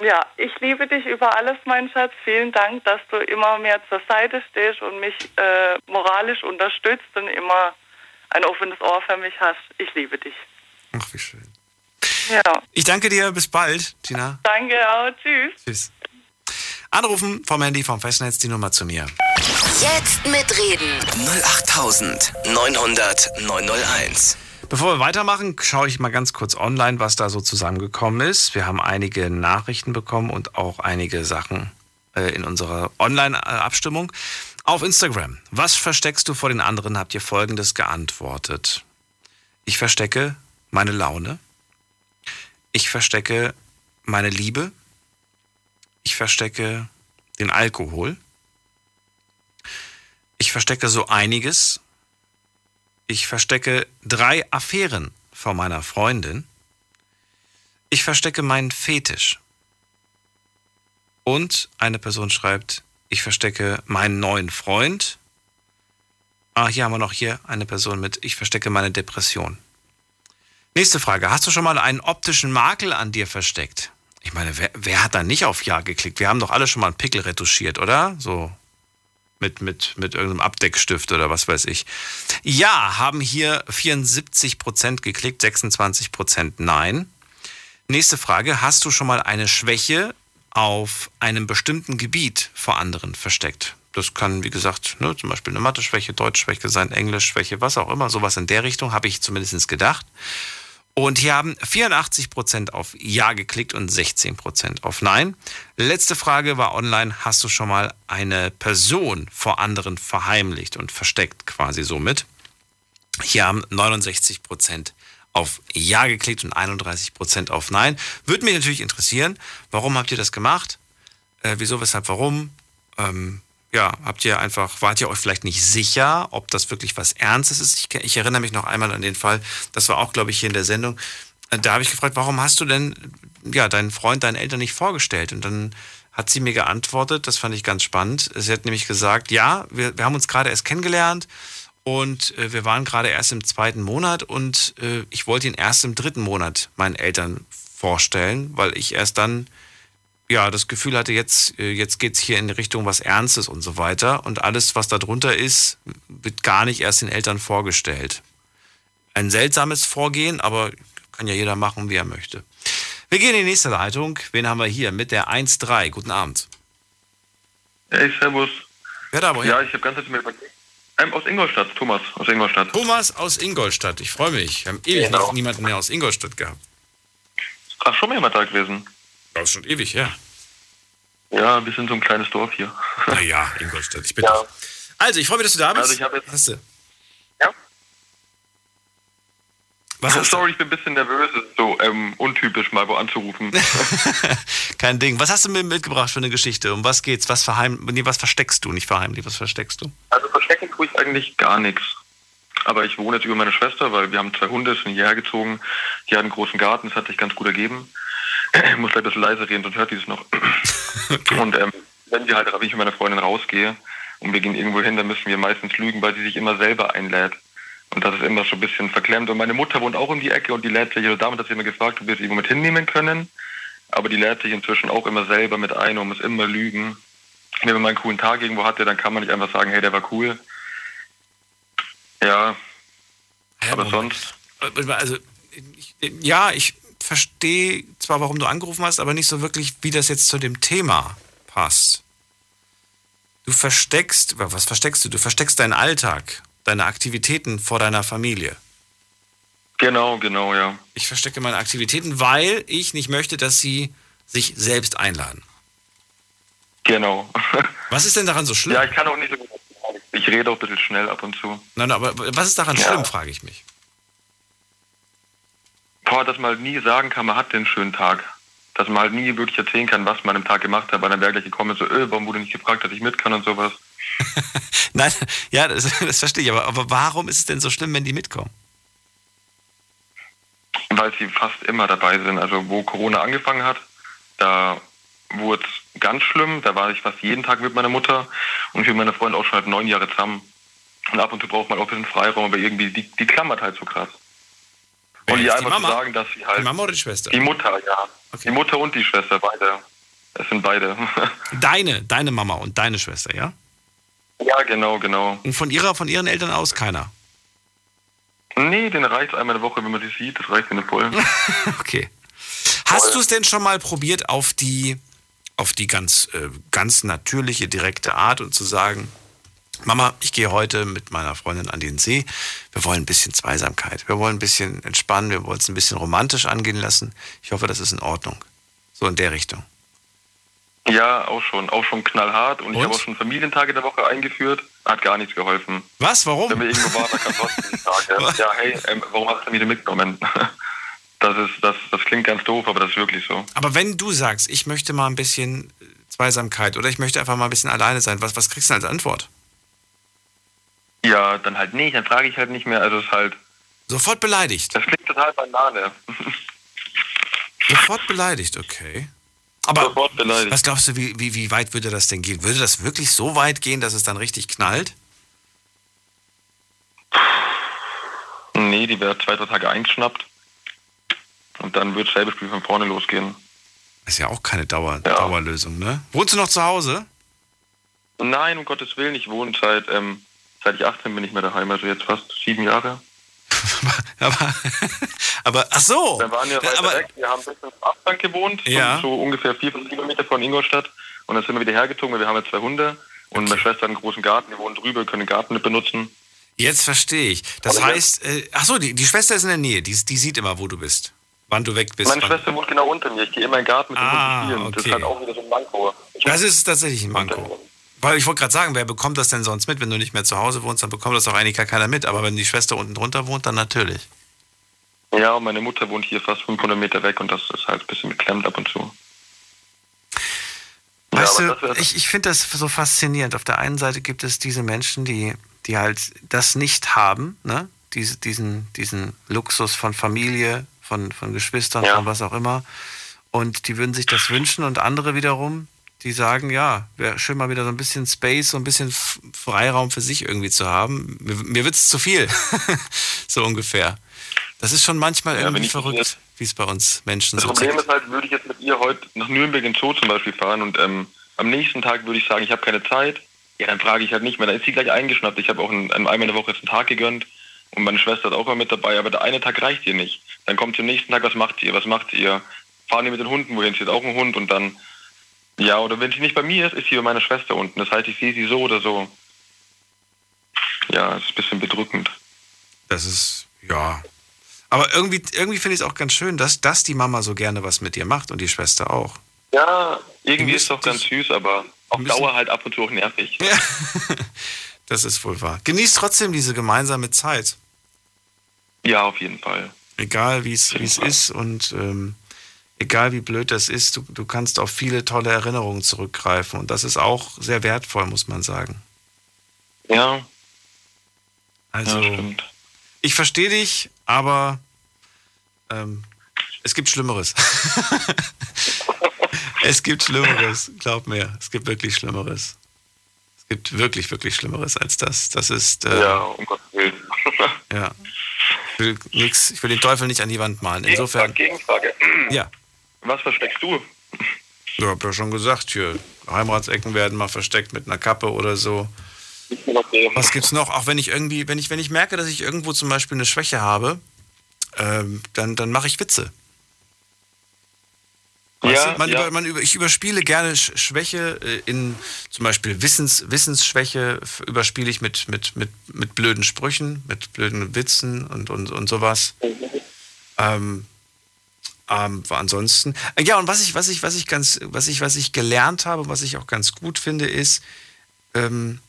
Ja, ich liebe dich über alles, mein Schatz. Vielen Dank, dass du immer mehr zur Seite stehst und mich äh, moralisch unterstützt und immer ein offenes Ohr für mich hast. Ich liebe dich. Ach, wie schön. Ja. Ich danke dir. Bis bald, Tina. Danke auch. Tschüss. Tschüss. Anrufen vom Handy vom Festnetz die Nummer zu mir. Jetzt mitreden. 08900 901. Bevor wir weitermachen, schaue ich mal ganz kurz online, was da so zusammengekommen ist. Wir haben einige Nachrichten bekommen und auch einige Sachen äh, in unserer Online-Abstimmung. Auf Instagram. Was versteckst du vor den anderen? Habt ihr folgendes geantwortet. Ich verstecke meine Laune. Ich verstecke meine Liebe. Ich verstecke den Alkohol. Ich verstecke so einiges ich verstecke drei Affären vor meiner Freundin. Ich verstecke meinen Fetisch. Und eine Person schreibt, ich verstecke meinen neuen Freund. Ah, hier haben wir noch hier eine Person mit, ich verstecke meine Depression. Nächste Frage. Hast du schon mal einen optischen Makel an dir versteckt? Ich meine, wer, wer hat da nicht auf Ja geklickt? Wir haben doch alle schon mal einen Pickel retuschiert, oder? So mit, mit, mit irgendeinem Abdeckstift oder was weiß ich. Ja, haben hier 74 Prozent geklickt, 26 Prozent nein. Nächste Frage. Hast du schon mal eine Schwäche auf einem bestimmten Gebiet vor anderen versteckt? Das kann, wie gesagt, ne, zum Beispiel eine Mathe-Schwäche, Deutsch-Schwäche sein, Englisch-Schwäche, was auch immer. Sowas in der Richtung habe ich zumindest gedacht. Und hier haben 84% auf Ja geklickt und 16% auf Nein. Letzte Frage war online. Hast du schon mal eine Person vor anderen verheimlicht und versteckt quasi somit? Hier haben 69% auf Ja geklickt und 31% auf Nein. Würde mich natürlich interessieren, warum habt ihr das gemacht? Äh, wieso, weshalb, warum? Ähm, ja, habt ihr einfach, wart ihr euch vielleicht nicht sicher, ob das wirklich was Ernstes ist? Ich, ich erinnere mich noch einmal an den Fall, das war auch, glaube ich, hier in der Sendung. Äh, da habe ich gefragt, warum hast du denn ja, deinen Freund deinen Eltern nicht vorgestellt? Und dann hat sie mir geantwortet, das fand ich ganz spannend. Sie hat nämlich gesagt, ja, wir, wir haben uns gerade erst kennengelernt und äh, wir waren gerade erst im zweiten Monat und äh, ich wollte ihn erst im dritten Monat meinen Eltern vorstellen, weil ich erst dann ja das Gefühl hatte, jetzt, äh, jetzt geht es hier in Richtung was Ernstes und so weiter. Und alles, was da drunter ist, wird gar nicht erst den Eltern vorgestellt. Ein seltsames Vorgehen, aber kann ja jeder machen, wie er möchte. Wir gehen in die nächste Leitung. Wen haben wir hier mit der 1.3? Guten Abend. Hey, servus. Wer da woher? Ja, ich habe ganz mir überlegt. Ähm, aus Ingolstadt, Thomas aus Ingolstadt. Thomas aus Ingolstadt, ich freue mich. Wir haben ewig Genau. noch niemanden mehr aus Ingolstadt gehabt. Ach, schon mal jemand da gewesen? Das ist schon ewig her. Ja, wir sind so ein kleines Dorf hier. Naja, Ingolstadt, ich bitte. Also, ich freue mich, dass du da bist. Also ich habe jetzt... Hast du? Ja? Was hast Sorry, ich bin ein bisschen nervös. So ähm, untypisch, mal wo anzurufen. Kein Ding. Was hast du mir mitgebracht für eine Geschichte? Um was geht's? Was verheim nee, was versteckst du? Nicht verheimlich, was versteckst du? Also verstecken tue ich eigentlich gar nichts. Aber ich wohne jetzt über meine Schwester, weil wir haben zwei Hunde, sind hierher gezogen. Die hat einen großen Garten, das hat sich ganz gut ergeben. Ich muss gleich ein bisschen leise reden, sonst hört die es noch. Und ähm, wenn wir halt, wenn ich mit meiner Freundin rausgehe und wir gehen irgendwo hin, dann müssen wir meistens lügen, weil sie sich immer selber einlädt. Und das ist immer so ein bisschen verklemmt. Und meine Mutter wohnt auch um die Ecke und die lädt sich, also damit hat sie immer gefragt, ob wir sie irgendwo mit hinnehmen können. Aber die lädt sich inzwischen auch immer selber mit ein und muss immer lügen. Wenn man mal einen coolen Tag irgendwo hatte, dann kann man nicht einfach sagen, hey, der war cool. Ja, aber sonst. Also, ich, ja, ich verstehe zwar, warum du angerufen hast, aber nicht so wirklich, wie das jetzt zu dem Thema passt. Du versteckst, was versteckst du? Du versteckst deinen Alltag, deine Aktivitäten vor deiner Familie. Genau, genau, ja. Ich verstecke meine Aktivitäten, weil ich nicht möchte, dass sie sich selbst einladen. Genau. Was ist denn daran so schlimm? Ja, ich kann auch nicht so gut. Ich rede auch ein bisschen schnell ab und zu. Nein, nein, aber was ist daran Ja. schlimm, frage ich mich. Boah, dass man halt nie sagen kann, man hat den schönen Tag. Dass man halt nie wirklich erzählen kann, was man am Tag gemacht hat, weil dann wäre gleich gekommen, so, öh, warum wurde nicht gefragt, dass ich mit kann und sowas. Nein, ja, das, das verstehe ich, aber, aber warum ist es denn so schlimm, wenn die mitkommen? Weil sie fast immer dabei sind. Also wo Corona angefangen hat, da wurde es ganz schlimm. Da war ich fast jeden Tag mit meiner Mutter und ich mit meiner Freundin auch schon halt neun Jahre zusammen. Und ab und zu braucht man auch ein bisschen Freiraum, aber irgendwie, die, die klammert halt so krass. Und ist ihr die einfach Mama? zu sagen, dass sie halt... Die Mama oder die Schwester? Die Mutter, ja. Die Mutter und die Schwester, beide. Es sind beide. Deine, deine Mama und deine Schwester, ja? ja, genau, genau. Und von ihrer, von ihren Eltern aus keiner. Nee, den reicht einmal eine Woche, wenn man sie sieht. Das reicht mir voll. Okay. Hast du es denn schon mal probiert, auf die, auf die ganz, äh, ganz natürliche, direkte Art und zu sagen, Mama, ich gehe heute mit meiner Freundin an den See. Wir wollen ein bisschen Zweisamkeit. Wir wollen ein bisschen entspannen. Wir wollen es ein bisschen romantisch angehen lassen. Ich hoffe, das ist in Ordnung. So in der Richtung. Ja, auch schon. Auch schon knallhart. Und, ich habe auch schon Familientage der Woche eingeführt. Hat gar nichts geholfen. Was? Warum? Wenn wir irgendwo waren, dann kam trotzdem Frage. ja, hey, ähm, warum hast du mich denn mitgenommen? Das, ist, das, das klingt ganz doof, aber das ist wirklich so. Aber wenn du sagst, ich möchte mal ein bisschen Zweisamkeit oder ich möchte einfach mal ein bisschen alleine sein, was, was kriegst du denn als Antwort? Ja, dann halt nicht. Dann frage ich halt nicht mehr. Also es ist halt... Sofort beleidigt? Das klingt total Banane. Sofort beleidigt, okay. Aber Sofort beleidigt. was glaubst du, wie, wie, wie weit würde das denn gehen? Würde das wirklich so weit gehen, dass es dann richtig knallt? Nee, die wäre zwei, drei Tage eingeschnappt. Und dann wird selbe Spiel von vorne losgehen. Ist ja auch keine Dauer, Dauerlösung, ne? Wohnst du noch zu Hause? Nein, um Gottes Willen, ich wohne seit, ähm, seit ich 18 bin ich mehr daheim, also jetzt fast sieben Jahre. aber, aber, ach so. Wir waren ja weiter aber- weg, wir haben ein bisschen am Abstand gewohnt, Ja. so, ungefähr vier, fünf Kilometer von Ingolstadt. Und dann sind wir wieder hergezogen, weil wir haben jetzt zwei Hunde. Und meine Schwester hat einen großen Garten, wir wohnen drüber, können den Garten nicht benutzen. Jetzt verstehe ich. Das Aber heißt, äh, ach so, die, die Schwester ist in der Nähe, die, die sieht immer, wo du bist. Wann du weg bist. Meine Schwester wohnt genau unter mir, ich gehe immer in den Garten mit dem Ah, Hund spielen. Das okay. ist halt auch wieder so ein Manko. Das ist tatsächlich ein Manko. Weil ich wollte gerade sagen, wer bekommt das denn sonst mit? Wenn du nicht mehr zu Hause wohnst, dann bekommt das auch eigentlich gar keiner mit. Aber wenn die Schwester unten drunter wohnt, dann natürlich. Ja, und meine Mutter wohnt hier fast 500 Meter weg und das ist halt ein bisschen beklemmt ab und zu. Weißt du, ich, ich finde das so faszinierend. Auf der einen Seite gibt es diese Menschen, die, die halt das nicht haben, ne? Diese, diesen, diesen Luxus von Familie, von, von Geschwistern, ja. von was auch immer. Und die würden sich das wünschen und andere wiederum, die sagen, ja, wäre schön mal wieder so ein bisschen Space, so ein bisschen Freiraum für sich irgendwie zu haben. Mir, mir wird es zu viel, so ungefähr. Das ist schon manchmal ja, irgendwie verrückt, wie es bei uns Menschen das so Das Problem ist halt, würde ich jetzt mit ihr heute nach Nürnberg in Zoo zum Beispiel fahren und ähm, am nächsten Tag würde ich sagen, ich habe keine Zeit, ja, dann frage ich halt nicht mehr. Dann ist sie gleich eingeschnappt. Ich habe auch ein, einmal in der Woche jetzt einen Tag gegönnt und meine Schwester ist auch mal mit dabei, aber der eine Tag reicht ihr nicht. Dann kommt sie am nächsten Tag, was macht ihr? Was macht ihr? Fahren die mit den Hunden wohin? Sie hat auch einen Hund und dann, ja, oder wenn sie nicht bei mir ist, ist sie bei meiner Schwester unten. Das heißt, ich sehe sie so oder so. Ja, es ist ein bisschen bedrückend. Das ist, ja. Aber irgendwie, irgendwie finde ich es auch ganz schön, dass, dass die Mama so gerne was mit dir macht und die Schwester auch. Ja, irgendwie ist es doch ganz süß, aber auf Dauer halt ab und zu auch nervig. Ja. das ist wohl wahr. Genießt trotzdem diese gemeinsame Zeit. Ja, auf jeden Fall. Egal wie es ist und ähm, egal wie blöd das ist, du, du kannst auf viele tolle Erinnerungen zurückgreifen. Und das ist auch sehr wertvoll, muss man sagen. Ja. Also, ja, ich verstehe dich, aber ähm, es gibt Schlimmeres. es gibt Schlimmeres, glaub mir. Es gibt wirklich Schlimmeres. Es gibt wirklich, wirklich Schlimmeres als das. Das ist. Äh, ja, um Gottes Willen. ja. Ich will, nix, ich will den Teufel nicht an die Wand malen. Insofern. Gegenfrage. Ja. Was versteckst du? Ich habe ja schon gesagt, hier, Heimratsecken werden mal versteckt mit einer Kappe oder so. Was gibt's noch? Auch wenn ich irgendwie, wenn ich, wenn ich merke, dass ich irgendwo zum Beispiel eine Schwäche habe, ähm, dann, dann mache ich Witze. Ja, du, man, ja. Über, man über, ich überspiele gerne Schwäche äh, in zum Beispiel Wissens, Wissensschwäche überspiele ich mit, mit, mit, mit blöden Sprüchen, mit blöden Witzen und, und, und sowas. Ähm, ähm, ansonsten. Äh, ja, und was ich, was ich, was ich ganz, was ich, was ich gelernt habe, was ich auch ganz gut finde, ist, ähm,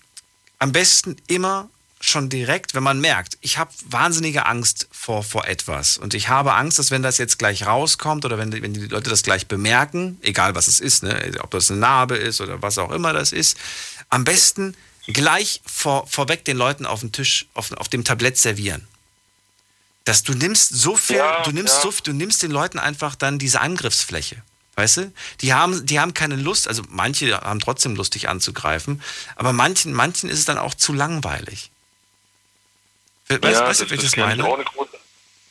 am besten immer schon direkt, wenn man merkt, ich habe wahnsinnige Angst vor, vor etwas und ich habe Angst, dass wenn das jetzt gleich rauskommt oder wenn, wenn die Leute das gleich bemerken, egal was es ist, ne, ob das eine Narbe ist oder was auch immer das ist, am besten gleich vor, vorweg den Leuten auf dem Tisch, auf, auf dem Tablett servieren. Dass du nimmst so viel, ja, du nimmst ja. so, du nimmst den Leuten einfach dann diese Angriffsfläche. Weißt du? Die haben, die haben keine Lust, also manche haben trotzdem Lust, dich anzugreifen, aber manchen, manchen ist es dann auch zu langweilig. Weißt, ja, weißt du, das, das meine? Große,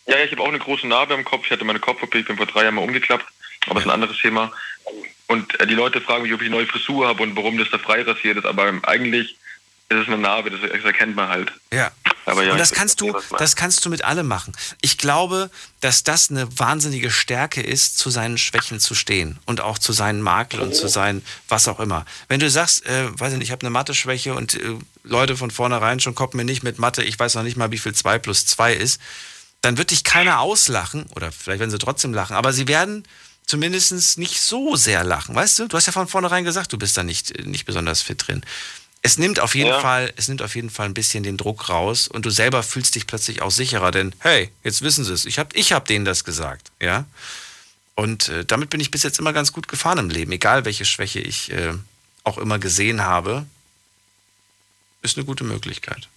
ja, ich habe auch eine große Narbe im Kopf. Ich hatte meine Kopf-OP, ich bin vor drei Jahren mal umgeklappt, aber das ist ein anderes Thema. Und äh, die Leute fragen mich, ob ich eine neue Frisur habe und warum das da frei rasiert ist, aber eigentlich ist es eine Narbe, das, das erkennt man halt. Ja. Aber ja, und das kannst du, das kannst du mit allem machen. Ich glaube, dass das eine wahnsinnige Stärke ist, zu seinen Schwächen zu stehen und auch zu seinen Makel und zu seinen was auch immer. Wenn du sagst, äh, weiß ich nicht, ich habe eine Mathe-Schwäche und äh, Leute von vornherein schon kommen mir nicht mit Mathe, ich weiß noch nicht mal, wie viel 2 plus 2 ist, dann wird dich keiner auslachen oder vielleicht werden sie trotzdem lachen, aber sie werden zumindest nicht so sehr lachen, weißt du? Du hast ja von vornherein gesagt, du bist da nicht, nicht besonders fit drin es nimmt auf jeden ja. Fall, es nimmt auf jeden Fall ein bisschen den Druck raus und du selber fühlst dich plötzlich auch sicherer, denn hey, jetzt wissen sie es. Ich habe ich hab denen das gesagt, ja. Und äh, damit bin ich bis jetzt immer ganz gut gefahren im Leben, egal welche Schwäche ich äh, auch immer gesehen habe, ist eine gute Möglichkeit.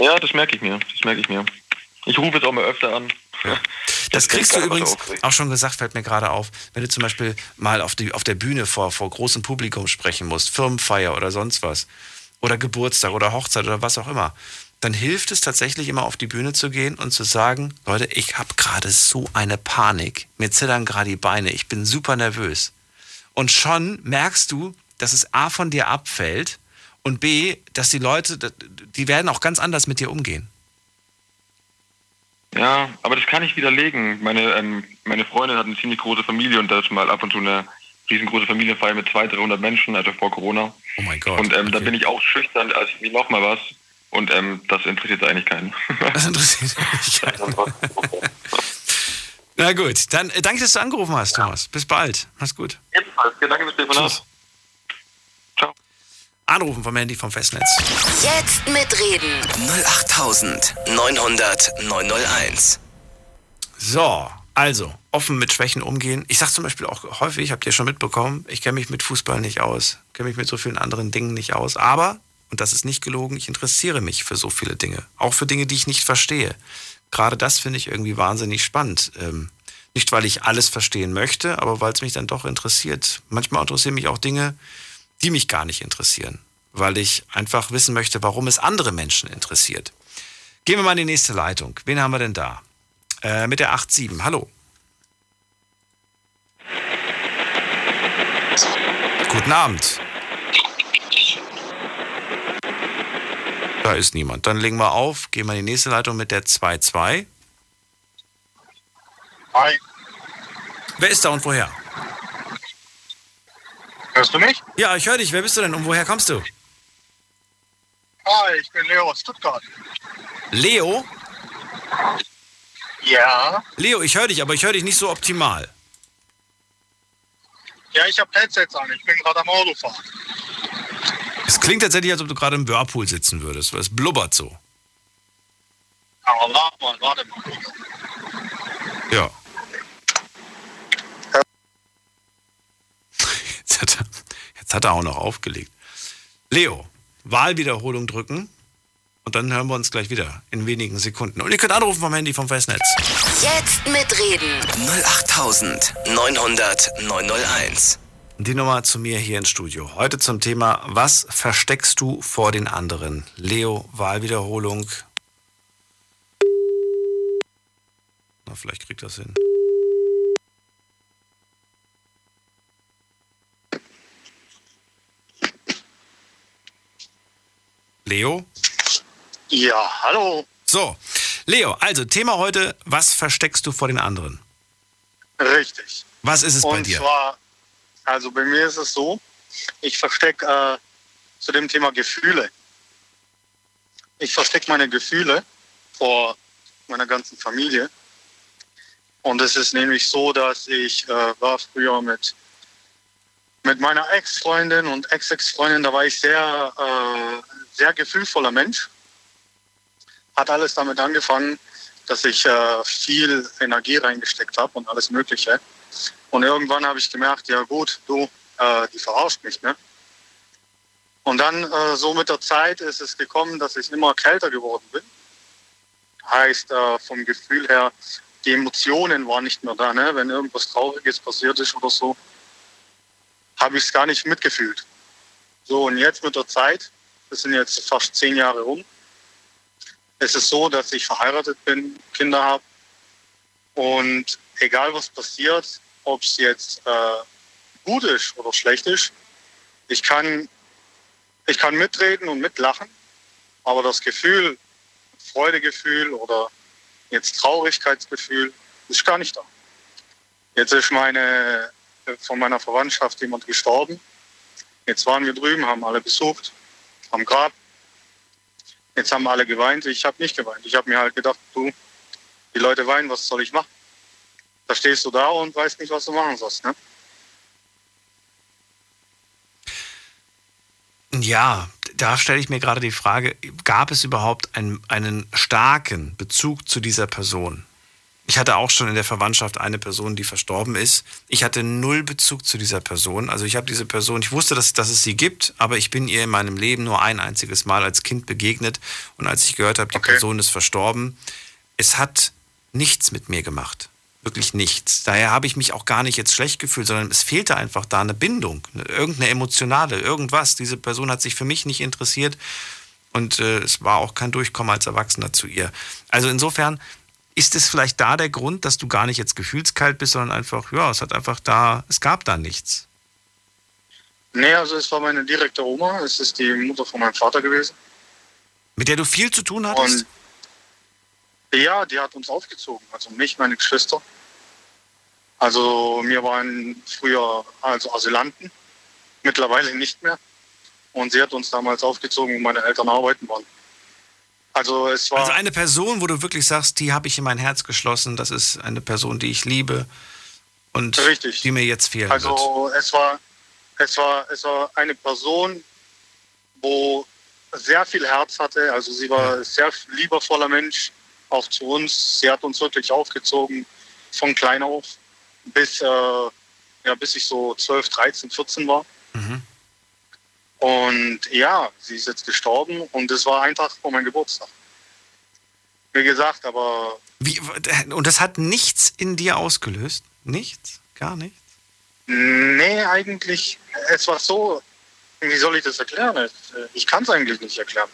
Ja, das merke ich mir. Das merke ich mir. Ich rufe jetzt auch mal öfter an. Ja. Das kriegst du übrigens auch schon gesagt, fällt mir gerade auf, wenn du zum Beispiel mal auf, die, auf der Bühne vor, vor großem Publikum sprechen musst, Firmenfeier oder sonst was, oder Geburtstag oder Hochzeit oder was auch immer, dann hilft es tatsächlich immer auf die Bühne zu gehen und zu sagen, Leute, ich habe gerade so eine Panik, mir zittern gerade die Beine, ich bin super nervös. Und schon merkst du, dass es A von dir abfällt und B, dass die Leute, die werden auch ganz anders mit dir umgehen. Ja, aber das kann ich widerlegen. Meine, ähm, meine Freundin hat eine ziemlich große Familie und da ist mal ab und zu eine riesengroße Familienfeier mit 200, 300 Menschen, also vor Corona. Oh mein Gott. Und ähm, okay. da bin ich auch schüchtern, als wie noch mal was. Und ähm, das interessiert eigentlich keinen. Das interessiert eigentlich keinen. Na gut, dann äh, danke, dass du angerufen hast, Thomas. Bis bald. Mach's gut. Ebenfalls. Danke fürs Telefonat. Anrufen vom Handy vom Festnetz. Jetzt mitreden. 08900 901. So, also, offen mit Schwächen umgehen. Ich sage zum Beispiel auch häufig, habt ihr schon mitbekommen, ich kenne mich mit Fußball nicht aus, kenne mich mit so vielen anderen Dingen nicht aus. Aber, und das ist nicht gelogen, ich interessiere mich für so viele Dinge. Auch für Dinge, die ich nicht verstehe. Gerade das finde ich irgendwie wahnsinnig spannend. Ähm, nicht, weil ich alles verstehen möchte, aber weil es mich dann doch interessiert. Manchmal interessieren mich auch Dinge, die mich gar nicht interessieren, weil ich einfach wissen möchte, warum es andere Menschen interessiert. Gehen wir mal in die nächste Leitung. Wen haben wir denn da? Äh, mit der 8.7. Hallo. Guten Abend. Da ist niemand. Dann legen wir auf, gehen wir in die nächste Leitung mit der 2.2. Hi. Wer ist da und woher? Hörst du mich? Ja, ich höre dich. Wer bist du denn und woher kommst du? Hi, ich bin Leo aus Stuttgart. Leo? Ja. Leo, ich höre dich, aber ich höre dich nicht so optimal. Ja, ich habe Headsets an. Ich bin gerade am Autofahren. Es klingt tatsächlich, als ob du gerade im Whirlpool sitzen würdest, weil es blubbert so. Aber warte mal, warte mal. Ja. Jetzt hat, er, jetzt hat er auch noch aufgelegt. Leo, Wahlwiederholung drücken und dann hören wir uns gleich wieder in wenigen Sekunden. Und ihr könnt anrufen vom Handy vom Festnetz. Jetzt mitreden. 08900 901. Die Nummer zu mir hier ins Studio. Heute zum Thema, was versteckst du vor den anderen? Leo, Wahlwiederholung. Na, vielleicht kriegt das hin. Leo? Ja, hallo. So, Leo, also Thema heute, was versteckst du vor den anderen? Richtig. Was ist es Und bei dir? zwar, also bei mir ist es so, ich verstecke äh, zu dem Thema Gefühle. Ich verstecke meine Gefühle vor meiner ganzen Familie. Und es ist nämlich so, dass ich äh, war früher mit, mit meiner Ex-Freundin und Ex-Ex-Freundin, da war ich sehr, äh, sehr gefühlvoller Mensch. Hat alles damit angefangen, dass ich äh, viel Energie reingesteckt habe und alles Mögliche. Und irgendwann habe ich gemerkt, ja gut, du, äh, die verarscht mich, ne? Und dann äh, so mit der Zeit ist es gekommen, dass ich immer kälter geworden bin. Heißt äh, vom Gefühl her, die Emotionen waren nicht mehr da, ne? Wenn irgendwas Trauriges passiert ist oder so, habe ich es gar nicht mitgefühlt. So und jetzt mit der Zeit, das sind jetzt fast zehn Jahre rum, es ist so, dass ich verheiratet bin, Kinder habe und egal was passiert, ob es jetzt äh, gut ist oder schlecht ist, ich kann, ich kann mitreden und mitlachen, aber das Gefühl, Freudegefühl oder jetzt Traurigkeitsgefühl, ist gar nicht da. Jetzt ist meine, von meiner Verwandtschaft jemand gestorben. Jetzt waren wir drüben, haben alle besucht, am Grab. Jetzt haben alle geweint, ich habe nicht geweint. Ich habe mir halt gedacht, du, die Leute weinen, was soll ich machen? Da stehst du da und weißt nicht, was du machen sollst. Ne? Ja, da stelle ich mir gerade die Frage, gab es überhaupt einen, einen starken Bezug zu dieser Person? Ich hatte auch schon in der Verwandtschaft eine Person, die verstorben ist. Ich hatte null Bezug zu dieser Person. Also ich habe diese Person, ich wusste, dass, dass es sie gibt, aber ich bin ihr in meinem Leben nur ein einziges Mal als Kind begegnet. Und als ich gehört habe, die okay. Person ist verstorben, es hat nichts mit mir gemacht. Wirklich nichts. Daher habe ich mich auch gar nicht jetzt schlecht gefühlt, sondern es fehlte einfach da eine Bindung, irgendeine emotionale, irgendwas. Diese Person hat sich für mich nicht interessiert und äh, es war auch kein Durchkommen als Erwachsener zu ihr. Also insofern ist es vielleicht da der Grund, dass du gar nicht jetzt gefühlskalt bist, sondern einfach, ja, es hat einfach da, es gab da nichts. Nee, also es war meine direkte Oma, es ist die Mutter von meinem Vater gewesen. Mit der du viel zu tun hattest? Und ja, die hat uns aufgezogen, also mich, meine Geschwister. Also wir waren früher also Asylanten, mittlerweile nicht mehr. Und sie hat uns damals aufgezogen, wo meine Eltern arbeiten waren. Also es war. Also eine Person, wo du wirklich sagst, die habe ich in mein Herz geschlossen, das ist eine Person, die ich liebe und Richtig. die mir jetzt fehlen also wird. Es war, es war, es war eine Person, wo sehr viel Herz hatte. Also sie war ein sehr liebevoller Mensch, auch zu uns. Sie hat uns wirklich aufgezogen von klein auf. bis, äh, ja, bis ich so 12, 13, 14 war. Mhm. Und ja, sie ist jetzt gestorben und es war ein Tag vor meinem Geburtstag. Wie gesagt, aber. Wie, und das hat nichts in dir ausgelöst? Nichts? Gar nichts? Nee, eigentlich. Es war so. Wie soll ich das erklären? Ich kann es eigentlich nicht erklären.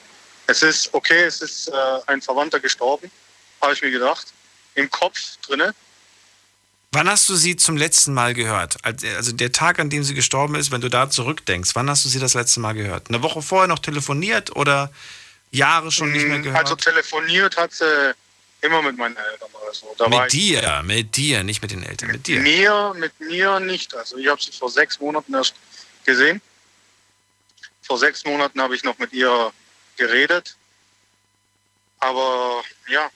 Es ist okay, es ist äh, ein Verwandter gestorben, habe ich mir gedacht. Im Kopf drinne. Wann hast du sie zum letzten Mal gehört? Also der Tag, an dem sie gestorben ist, wenn du da zurückdenkst, wann hast du sie das letzte Mal gehört? Eine Woche vorher noch telefoniert oder Jahre schon nicht mehr mm, gehört? Also telefoniert hat sie immer mit meinen Eltern oder so. Da mit dir, mit dir, nicht mit den Eltern, mit, mit dir. Mir, mit mir nicht. Also ich habe sie vor sechs Monaten erst gesehen. Vor sechs Monaten habe ich noch mit ihr geredet. Aber ja,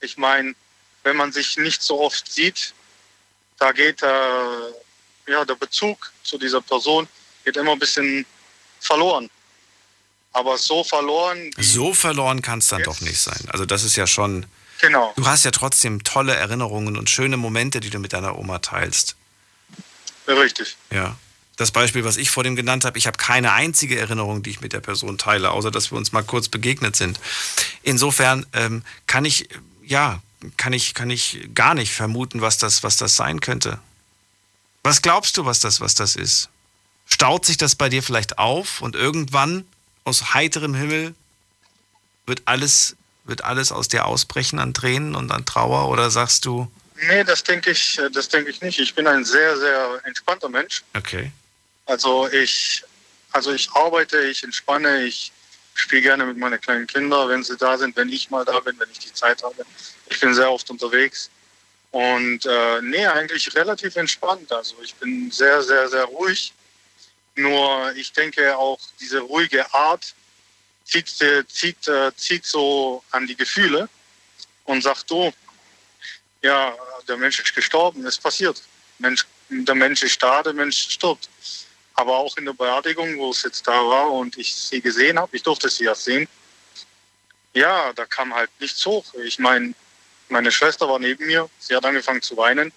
ich meine, wenn man sich nicht so oft sieht, da geht äh, ja, der Bezug zu dieser Person geht immer ein bisschen verloren. Aber so verloren. So verloren kann es dann doch nicht sein. Also das ist ja schon. Genau. Du hast ja trotzdem tolle Erinnerungen und schöne Momente, die du mit deiner Oma teilst. richtig. Ja. Das Beispiel, was ich vor dem genannt habe, ich habe keine einzige Erinnerung, die ich mit der Person teile, außer dass wir uns mal kurz begegnet sind. Insofern ähm, kann ich, ja, kann ich, kann ich gar nicht vermuten, was das, was das sein könnte. Was glaubst du, was das, was das ist? Staut sich das bei dir vielleicht auf und irgendwann aus heiterem Himmel wird alles, wird alles aus dir ausbrechen an Tränen und an Trauer oder sagst du? Nee, das denke ich, das denke ich nicht. Ich bin ein sehr, sehr entspannter Mensch. Okay. Also ich, also ich arbeite, ich entspanne, ich spiele gerne mit meinen kleinen Kindern, wenn sie da sind, wenn ich mal da bin, wenn ich die Zeit habe. Ich bin sehr oft unterwegs. Und äh, nee, eigentlich relativ entspannt. Also ich bin sehr, sehr, sehr ruhig. Nur ich denke auch, diese ruhige Art zieht, äh, zieht, äh, zieht so an die Gefühle und sagt, du, ja, der Mensch ist gestorben, es passiert. Mensch, der Mensch ist da, der Mensch stirbt. Aber auch in der Beerdigung, wo es jetzt da war und ich sie gesehen habe, ich durfte sie ja sehen, ja, da kam halt nichts hoch. Ich meine, meine Schwester war neben mir, sie hat angefangen zu weinen.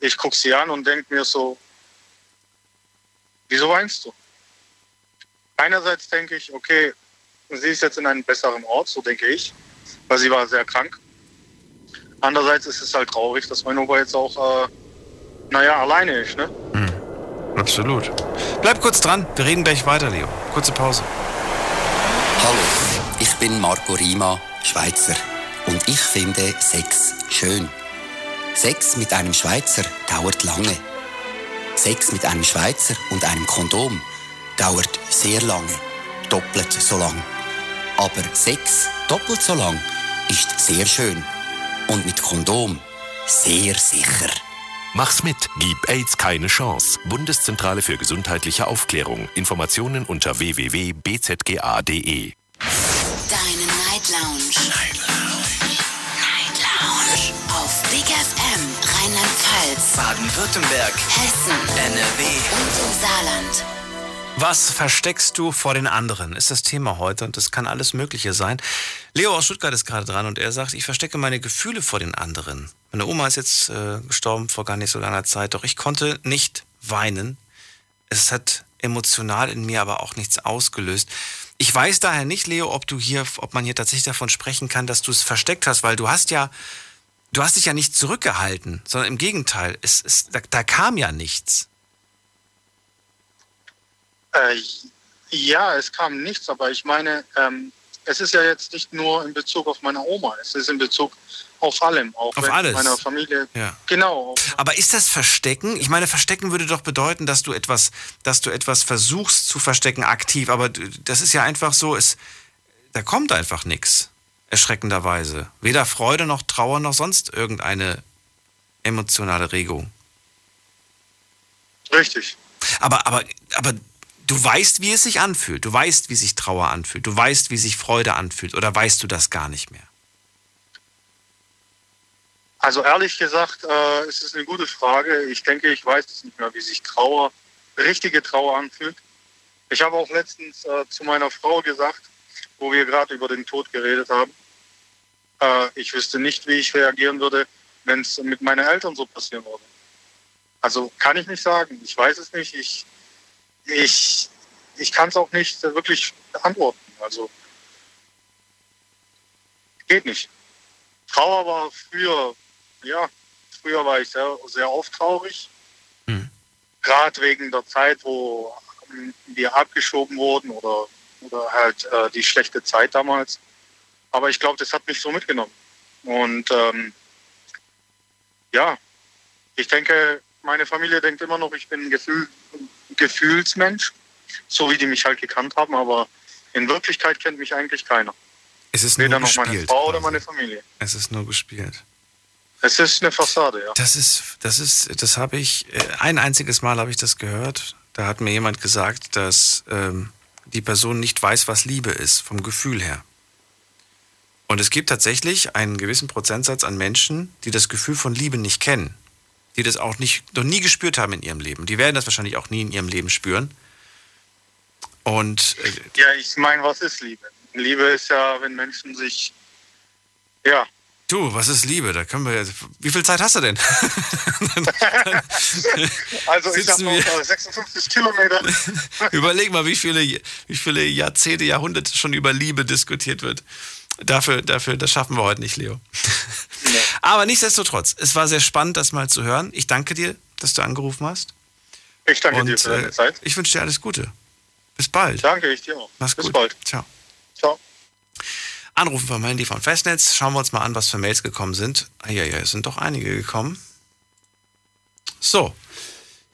Ich gucke sie an und denke mir so, Wieso weinst du? Einerseits denke ich, okay, sie ist jetzt in einem besseren Ort, so denke ich, weil sie war sehr krank. Andererseits ist es halt traurig, dass mein Opa jetzt auch, äh, naja, alleine ist, ne? Hm. Absolut. Bleib kurz dran, wir reden gleich weiter, Leo. Kurze Pause. Hallo, ich bin Marco Rima, Schweizer. Und ich finde Sex schön. Sex mit einem Schweizer dauert lange. Sex mit einem Schweizer und einem Kondom dauert sehr lange, doppelt so lang. Aber Sex doppelt so lang ist sehr schön und mit Kondom sehr sicher. Mach's mit, gib AIDS keine Chance. Bundeszentrale für gesundheitliche Aufklärung. Informationen unter www.bzga.de. Deine Night Lounge. Night Lounge. Rheinland-Pfalz, Baden-Württemberg, Hessen, NRW und im Saarland. Was versteckst du vor den anderen? Ist das Thema heute und das kann alles Mögliche sein. Leo aus Stuttgart ist gerade dran und er sagt, ich verstecke meine Gefühle vor den anderen. Meine Oma ist jetzt äh, gestorben vor gar nicht so langer Zeit, doch ich konnte nicht weinen. Es hat emotional in mir aber auch nichts ausgelöst. Ich weiß daher nicht, Leo, ob du hier, ob man hier tatsächlich davon sprechen kann, dass du es versteckt hast, weil du hast ja du hast dich ja nicht zurückgehalten, sondern im Gegenteil, es, es, da, da kam ja nichts. Äh, ja, es kam nichts, aber ich meine, ähm, es ist ja jetzt nicht nur in Bezug auf meine Oma, es ist in Bezug auf allem, auch auf alles. meiner Familie. Ja. Genau. Aber ist das Verstecken? Ich meine, Verstecken würde doch bedeuten, dass du etwas, dass du etwas versuchst zu verstecken aktiv, aber das ist ja einfach so, es, da kommt einfach nichts erschreckenderweise. Weder Freude noch Trauer noch sonst irgendeine emotionale Regung. Richtig. Aber, aber, aber du weißt, wie es sich anfühlt. Du weißt, wie sich Trauer anfühlt. Du weißt, wie sich Freude anfühlt. Oder weißt du das gar nicht mehr? Also ehrlich gesagt, äh, ist es eine gute Frage. Ich denke, ich weiß es nicht mehr, wie sich Trauer, richtige Trauer anfühlt. Ich habe auch letztens äh, zu meiner Frau gesagt, wo wir gerade über den Tod geredet haben. Äh, ich wüsste nicht, wie ich reagieren würde, wenn es mit meinen Eltern so passieren würde. Also kann ich nicht sagen. Ich weiß es nicht. Ich, ich, ich kann es auch nicht wirklich beantworten. Also geht nicht. Trauer war früher, ja, früher war ich sehr, sehr oft traurig. Hm. Gerade wegen der Zeit, wo wir abgeschoben wurden oder, oder halt äh, die schlechte Zeit damals. Aber ich glaube, das hat mich so mitgenommen. Und ähm, ja, ich denke, meine Familie denkt immer noch, ich bin ein Gefühl, Gefühlsmensch, so wie die mich halt gekannt haben, aber in Wirklichkeit kennt mich eigentlich keiner. Es ist Weder nur noch meine gespielt. Frau oder meine Familie. Es ist nur gespielt. Es ist eine Fassade, ja. Das ist, das ist, das habe ich, äh, ein einziges Mal habe ich das gehört. Da hat mir jemand gesagt, dass ähm, die Person nicht weiß, was Liebe ist, vom Gefühl her. Und es gibt tatsächlich einen gewissen Prozentsatz an Menschen, die das Gefühl von Liebe nicht kennen. Die das auch nicht, noch nie gespürt haben in ihrem Leben. Die werden das wahrscheinlich auch nie in ihrem Leben spüren. Und äh, Ja, ich meine, was ist Liebe? Liebe ist ja, wenn Menschen sich, ja, du, was ist Liebe? Da können wir. Wie viel Zeit hast du denn? also ich habe noch wir- äh, 56 Kilometer. Überleg mal, wie viele, wie viele Jahrzehnte, Jahrhunderte schon über Liebe diskutiert wird. Dafür, dafür, das schaffen wir heute nicht, Leo. Aber nichtsdestotrotz, es war sehr spannend, das mal zu hören. Ich danke dir, dass du angerufen hast. Ich danke Und, dir für deine äh, Zeit. Ich wünsche dir alles Gute. Bis bald. Danke, ich dir auch. Mach's Bis gut. bald. Ciao. Ciao. Anrufen vom Handy von Festnetz. Schauen wir uns mal an, was für Mails gekommen sind. Ah, ja, ja, es sind doch einige gekommen. So.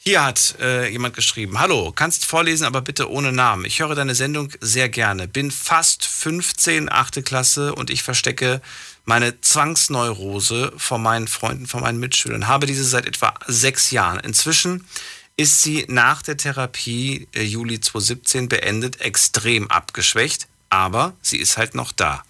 Hier hat äh, jemand geschrieben, hallo, kannst vorlesen, aber bitte ohne Namen. Ich höre deine Sendung sehr gerne. Bin fast 15, achte Klasse und ich verstecke meine Zwangsneurose vor meinen Freunden, vor meinen Mitschülern. Habe diese seit etwa sechs Jahren. Inzwischen ist sie nach der Therapie äh, Juli 2017 beendet, extrem abgeschwächt, aber sie ist halt noch da.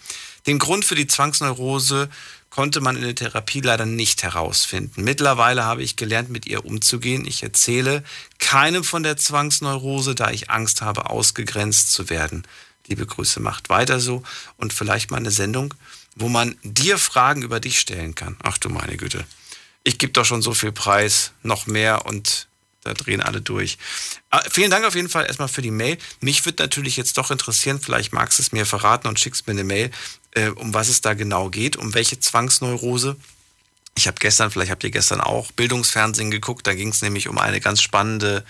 Den Grund für die Zwangsneurose konnte man in der Therapie leider nicht herausfinden. Mittlerweile habe ich gelernt, mit ihr umzugehen. Ich erzähle keinem von der Zwangsneurose, da ich Angst habe, ausgegrenzt zu werden. Liebe Grüße, macht weiter so und vielleicht mal eine Sendung, wo man dir Fragen über dich stellen kann. Ach du meine Güte. Ich gebe doch schon so viel Preis, noch mehr und da drehen alle durch. Ah, vielen Dank auf jeden Fall erstmal für die Mail. Mich würde natürlich jetzt doch interessieren, vielleicht magst du es mir verraten und schickst mir eine Mail, äh, um was es da genau geht, um welche Zwangsneurose. Ich habe gestern, vielleicht habt ihr gestern auch Bildungsfernsehen geguckt, da ging es nämlich um eine ganz spannende,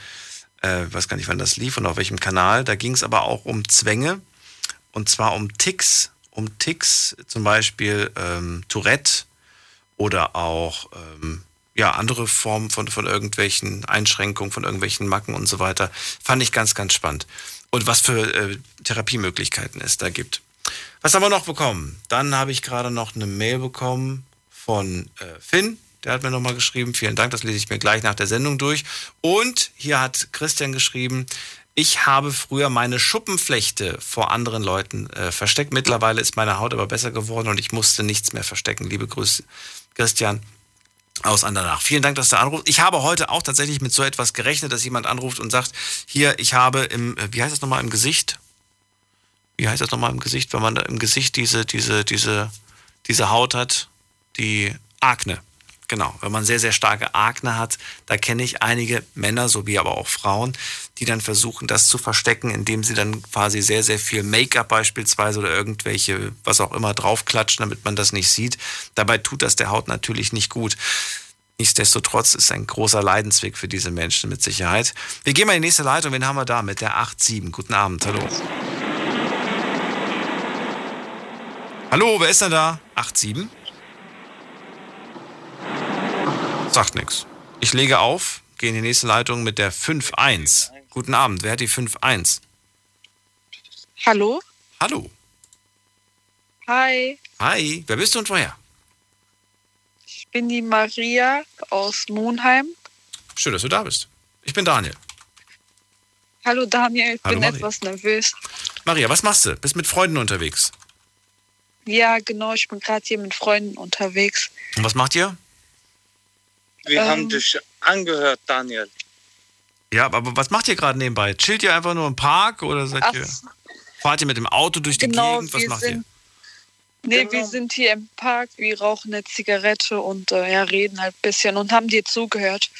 äh, weiß gar nicht, wann das lief und auf welchem Kanal. Da ging es aber auch um Zwänge und zwar um Ticks, um Ticks, zum Beispiel ähm, Tourette oder auch ähm, ja, andere Formen von, von irgendwelchen Einschränkungen, von irgendwelchen Macken und so weiter. Fand ich ganz, ganz spannend. Und was für äh, Therapiemöglichkeiten es da gibt. Was haben wir noch bekommen? Dann habe ich gerade noch eine Mail bekommen von äh, Finn. Der hat mir nochmal geschrieben. Vielen Dank, das lese ich mir gleich nach der Sendung durch. Und hier hat Christian geschrieben, ich habe früher meine Schuppenflechte vor anderen Leuten äh, versteckt. Mittlerweile ist meine Haut aber besser geworden und ich musste nichts mehr verstecken. Liebe Grüße, Christian aus Andernach. Vielen Dank, dass du anrufst. Ich habe heute auch tatsächlich mit so etwas gerechnet, dass jemand anruft und sagt, hier, ich habe im, äh, wie heißt das nochmal, im Gesicht? Wie heißt das nochmal im Gesicht, wenn man im Gesicht diese, diese, diese, diese Haut hat? Die Akne. Genau, wenn man sehr, sehr starke Akne hat, da kenne ich einige Männer, sowie aber auch Frauen, die dann versuchen, das zu verstecken, indem sie dann quasi sehr, sehr viel Make-up beispielsweise oder irgendwelche, was auch immer, draufklatschen, damit man das nicht sieht. Dabei tut das der Haut natürlich nicht gut. Nichtsdestotrotz ist ein großer Leidensweg für diese Menschen mit Sicherheit. Wir gehen mal in die nächste Leitung. Wen haben wir da mit der 8-7? Guten Abend, hallo. Hallo, wer ist denn da? 8-7? Sagt nichts. Ich lege auf, gehe in die nächste Leitung mit der 5-1. Guten Abend, wer hat die 5-1? Hallo? Hallo. Hi, Hi, wer bist du und woher? ich bin die Maria aus Monheim. Schön, dass du da bist. Ich bin Daniel. Hallo Daniel, ich Hallo, bin Maria. etwas nervös. Maria, was machst du? Bist mit Freunden unterwegs. Ja, genau, ich bin gerade hier mit Freunden unterwegs. Und was macht ihr? Wir Ähm. haben dich angehört, Daniel. Ja, aber was macht ihr gerade nebenbei? Chillt ihr einfach nur im Park oder seid Ach, ihr, fahrt ihr mit dem Auto durch die genau, Gegend? Was macht sind, Nee, Genau. wir sind hier im Park, wir rauchen eine Zigarette und äh, ja, reden halt ein bisschen und haben dir zugehört.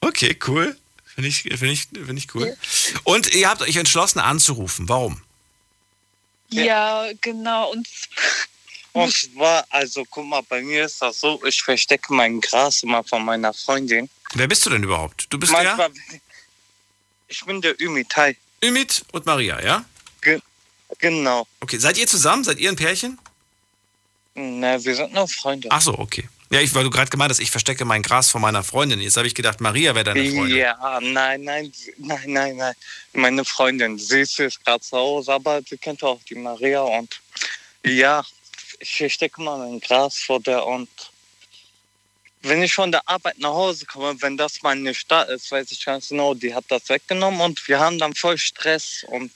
Okay, cool. Finde ich, find ich, find ich cool. Und ihr habt euch entschlossen anzurufen. Warum? Ja, genau. Und Und zwar, also guck mal, bei mir ist das so, ich verstecke mein Gras immer von meiner Freundin. Wer bist du denn überhaupt? Du bist Manchmal, der? ich bin der Ümitai. Ümit und Maria, ja? Ge genau. Okay, seid ihr zusammen? Seid ihr ein Pärchen? Na, wir sind nur Freunde. Ach so, okay. Ja, ich, weil du gerade gemeint hast, ich verstecke mein Gras von meiner Freundin. Jetzt habe ich gedacht, Maria wäre deine Freundin. Ja, nein, nein, nein, nein, nein. Meine Freundin, sie ist gerade zu Hause, aber sie kennt auch die Maria und ja, ich verstecke mal mein Gras vor der und wenn ich von der Arbeit nach Hause komme, wenn das mal nicht da ist, weiß ich ganz genau, die hat das weggenommen und wir haben dann voll Stress und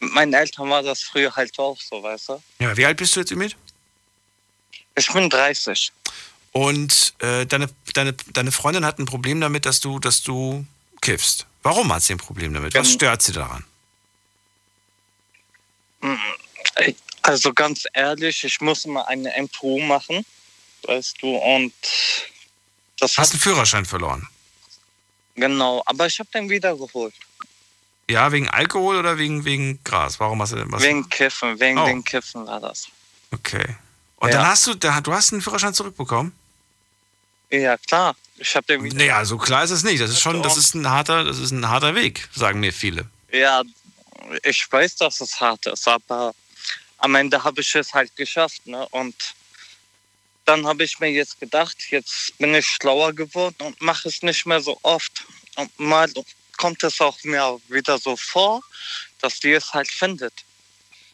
mit meinen Eltern war das früher halt auch so, weißt du? Ja, wie alt bist du jetzt, Ümit? Ich bin 30. Und äh, deine, deine, deine Freundin hat ein Problem damit, dass du, dass du kiffst. Warum hat sie ein Problem damit? Was Ähm, stört sie daran? Also ganz ehrlich, ich muss mal eine MPU machen, weißt du, und das Hast einen Führerschein verloren? Genau, aber ich habe den wiedergeholt. Ja, wegen Alkohol oder wegen, wegen Gras? Warum hast du denn was? Wegen Kiffen, wegen Oh. den Kiffen war das. Okay. Und Ja. dann hast du, da, du hast einen Führerschein zurückbekommen? Ja, klar. Ich habe den wieder. Naja, so klar ist es nicht. Das ist schon, das ist ein harter, das ist ein harter Weg, sagen mir viele. Ja, ich weiß, dass es hart ist, aber am Ende habe ich es halt geschafft, ne? Und dann habe ich mir jetzt gedacht, jetzt bin ich schlauer geworden und mache es nicht mehr so oft. Und mal kommt es auch mir wieder so vor, dass die es halt findet.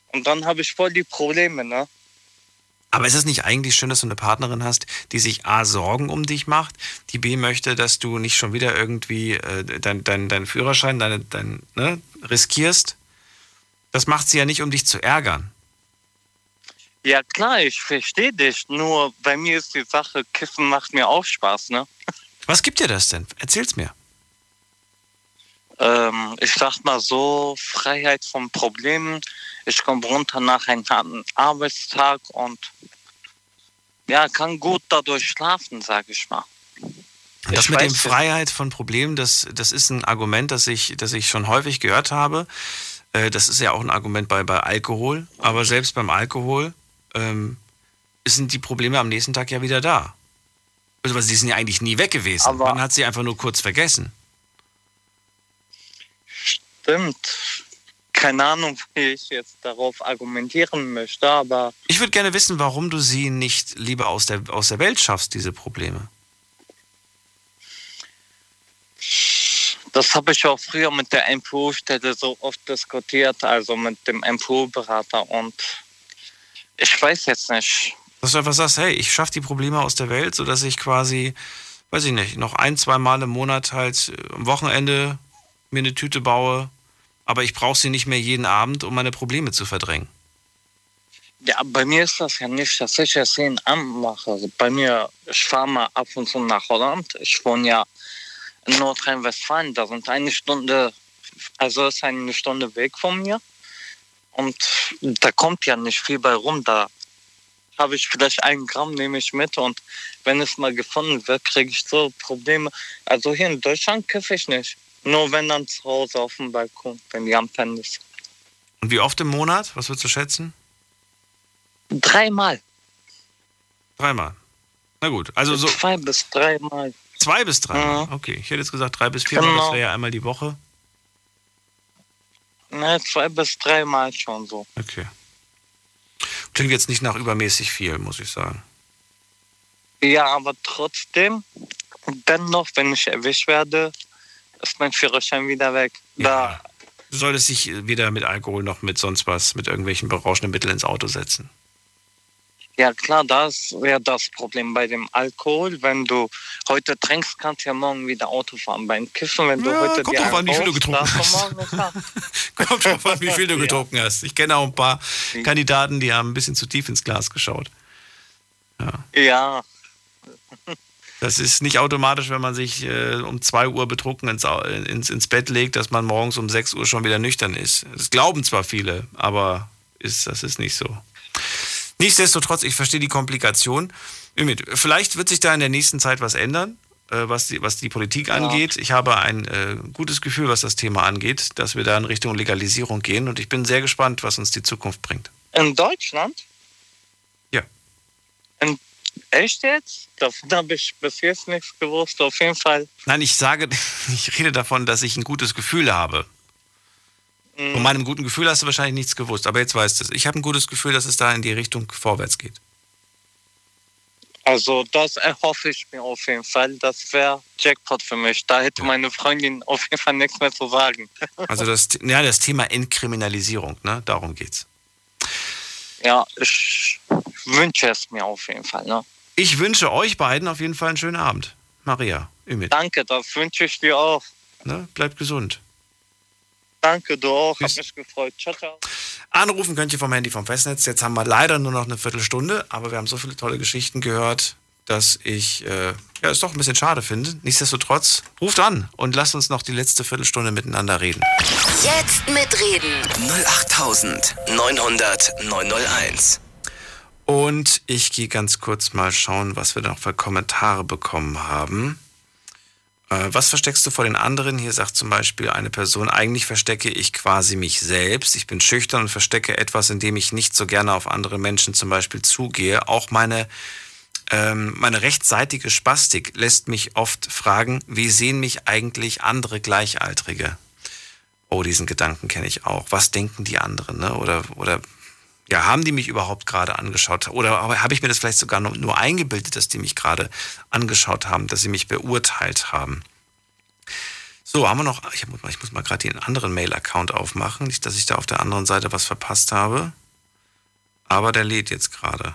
Und dann habe ich voll die Probleme, ne? Aber ist es nicht eigentlich schön, dass du eine Partnerin hast, die sich A, Sorgen um dich macht, die B, möchte, dass du nicht schon wieder irgendwie äh, deinen dein, dein Führerschein deine, dein, ne, riskierst? Das macht sie ja nicht, um dich zu ärgern. Ja klar, ich verstehe dich. Nur bei mir ist die Sache, Kiffen macht mir auch Spaß, ne? Was gibt dir das denn? Erzähl's mir. Ähm, ich sag mal so, Freiheit von Problemen. Ich komme runter nach einem harten Arbeitstag und ja, kann gut dadurch schlafen, sag ich mal. Das Ich mit dem Freiheit von Problemen, das, das ist ein Argument, das ich, das ich schon häufig gehört habe. Äh, Das ist ja auch ein Argument bei, bei Alkohol. Aber selbst beim Alkohol ähm, sind die Probleme am nächsten Tag ja wieder da. Also, sie sind ja eigentlich nie weg gewesen. Man hat sie einfach nur kurz vergessen. Stimmt. Keine Ahnung, wie ich jetzt darauf argumentieren möchte, aber Ich würde gerne wissen, warum du sie nicht lieber aus der, aus der Welt schaffst, diese Probleme. das habe ich auch früher mit der MPU-Stelle so oft diskutiert, also mit dem MPU-Berater und ich weiß jetzt nicht. Dass du einfach sagst, hey, ich schaffe die Probleme aus der Welt, sodass ich quasi, weiß ich nicht, noch ein, zwei Mal im Monat halt am Wochenende mir eine Tüte baue, aber ich brauche sie nicht mehr jeden Abend, um meine Probleme zu verdrängen. Ja, bei mir ist das ja nicht, dass ich es jeden Abend mache. Also bei mir, ich fahre mal ab und zu nach Holland. Ich wohne ja in Nordrhein-Westfalen. Da sind eine Stunde, also ist eine Stunde weg von mir. Und da kommt ja nicht viel bei rum. Da habe ich vielleicht ein Gramm, nehme ich mit. Und wenn es mal gefunden wird, kriege ich so Probleme. Also hier in Deutschland kiffe ich nicht. Nur wenn dann zu Hause auf dem Balkon, wenn die am Pennen ist. Und wie oft im Monat? Was würdest du schätzen? Dreimal. Dreimal. Na gut, also so. Zwei bis dreimal. Zwei bis dreimal? Okay, ich hätte jetzt gesagt drei bis viermal, das Genau. wäre ja einmal die Woche. Ne, zwei bis dreimal schon so. Okay. Klingt jetzt nicht nach übermäßig viel, muss ich sagen. Ja, aber trotzdem, dennoch, wenn ich erwischt werde, ist mein Führerschein wieder weg. Da, Du solltest dich weder mit Alkohol noch mit sonst was, mit irgendwelchen berauschenden Mitteln ins Auto setzen. ja klar, das wäre das Problem bei dem Alkohol. Wenn du heute trinkst, kannst du ja morgen wieder Auto fahren. Beim Kiffen, wenn du Ja, heute kommt drauf an, wie viel du getrunken hast. Kommt drauf an, wie viel du getrunken hast. Ich kenne auch ein paar Kandidaten, die haben ein bisschen zu tief ins Glas geschaut. Ja, Das ist nicht automatisch, wenn man sich äh, um 2 Uhr betrunken ins, Au- ins, ins Bett legt, dass man morgens um 6 Uhr schon wieder nüchtern ist. Das glauben zwar viele, aber ist, das ist nicht so. Nichtsdestotrotz, ich verstehe die Komplikation. Vielleicht wird sich da in der nächsten Zeit was ändern, äh, was die, was die Politik ja. angeht. Ich habe ein äh, gutes Gefühl, was das Thema angeht, dass wir da in Richtung Legalisierung gehen und ich bin sehr gespannt, was uns die Zukunft bringt. In Deutschland? Ja. In Echt jetzt? Davon habe ich bis jetzt nichts gewusst, auf jeden Fall. Nein, ich sage, ich rede davon, dass ich ein gutes Gefühl habe. Mhm. Von meinem guten Gefühl hast du wahrscheinlich nichts gewusst, aber jetzt weißt du es. Ich habe ein gutes Gefühl, dass es da in die Richtung vorwärts geht. Also das erhoffe ich mir auf jeden Fall. Das wäre Jackpot für mich. Da hätte meine Freundin auf jeden Fall nichts mehr zu sagen. Also das, ja, das Thema Entkriminalisierung, ne? darum geht's. Ja, ich wünsche es mir auf jeden Fall. Ne? Ich wünsche euch beiden auf jeden Fall einen schönen Abend. Maria, Ümit. Danke, das wünsche ich dir auch. Ne? Bleibt gesund. Danke, du auch. Tschüss. Hat mich gefreut. Ciao, ciao. Anrufen könnt ihr vom Handy vom Festnetz. Jetzt haben wir leider nur noch eine Viertelstunde, aber wir haben so viele tolle Geschichten gehört, dass ich äh, ja, es doch ein bisschen schade finde. Nichtsdestotrotz, ruft an und lasst uns noch die letzte Viertelstunde miteinander reden. Jetzt mitreden. 08900 901. Und ich gehe ganz kurz mal schauen, was wir noch für Kommentare bekommen haben. Äh, was versteckst du vor den anderen? Hier sagt zum Beispiel eine Person, eigentlich verstecke ich quasi mich selbst. Ich bin schüchtern und verstecke etwas, indem ich nicht so gerne auf andere Menschen zum Beispiel zugehe. Auch meine, ähm, meine rechtsseitige Spastik lässt mich oft fragen, wie sehen mich eigentlich andere Gleichaltrige? Oh, diesen Gedanken kenne ich auch. Was denken die anderen? Ne? Oder, oder ja, haben die mich überhaupt gerade angeschaut? Oder habe ich mir das vielleicht sogar nur eingebildet, dass die mich gerade angeschaut haben, dass sie mich beurteilt haben? So, haben wir noch, ich, muss, ich muss mal gerade den anderen Mail-Account aufmachen, nicht, dass ich da auf der anderen Seite was verpasst habe. Aber der lädt jetzt gerade.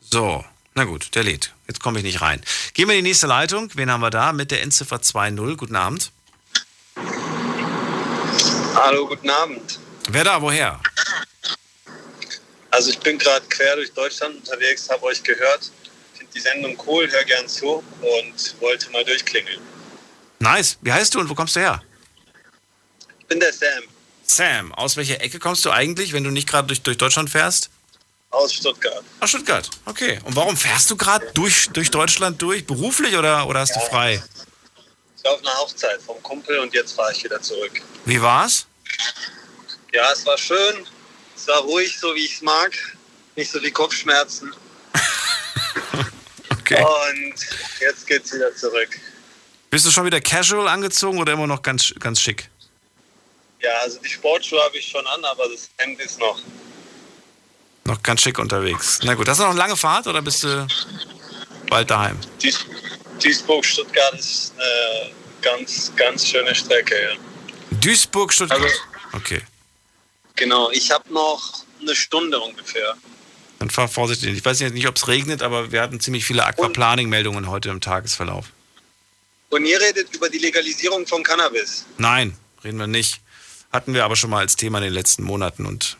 So, na gut, der lädt. Jetzt komme ich nicht rein. Gehen wir in die nächste Leitung. Wen haben wir da? Mit der Endziffer 2.0. Guten Abend. Hallo, guten Abend. Wer da? Woher? Also ich bin gerade quer durch Deutschland unterwegs, habe euch gehört, finde die Sendung cool, höre gern zu und wollte mal durchklingeln. Nice. Wie heißt du und wo kommst du her? Ich bin der Sam. Sam, aus welcher Ecke kommst du eigentlich, wenn du nicht gerade durch, durch Deutschland fährst? Aus Stuttgart. Aus Stuttgart, okay. Und warum fährst du gerade durch, durch Deutschland durch? Beruflich oder, oder hast ja, du frei? Ich war auf einer Hochzeit vom Kumpel und jetzt fahre ich wieder zurück. Wie war's? Ja, es war schön. Es war ruhig, so wie ich es mag. Nicht so wie Kopfschmerzen. okay. Und jetzt geht's wieder zurück. Bist du schon wieder casual angezogen oder immer noch ganz, ganz schick? Ja, also die Sportschuhe habe ich schon an, aber das Hemd ist noch. Noch ganz schick unterwegs. Na gut, hast du noch eine lange Fahrt oder bist du bald daheim? Duis Duisburg-Stuttgart ist eine ganz, ganz schöne Strecke, ja. Duisburg-Stuttgart? Also, okay. Genau, ich habe noch eine Stunde ungefähr. Dann fahr vorsichtig. Ich weiß nicht, ob es regnet, aber wir hatten ziemlich viele Aquaplaning-Meldungen heute im Tagesverlauf. Und ihr redet über die Legalisierung von Cannabis? Nein, reden wir nicht. Hatten wir aber schon mal als Thema in den letzten Monaten und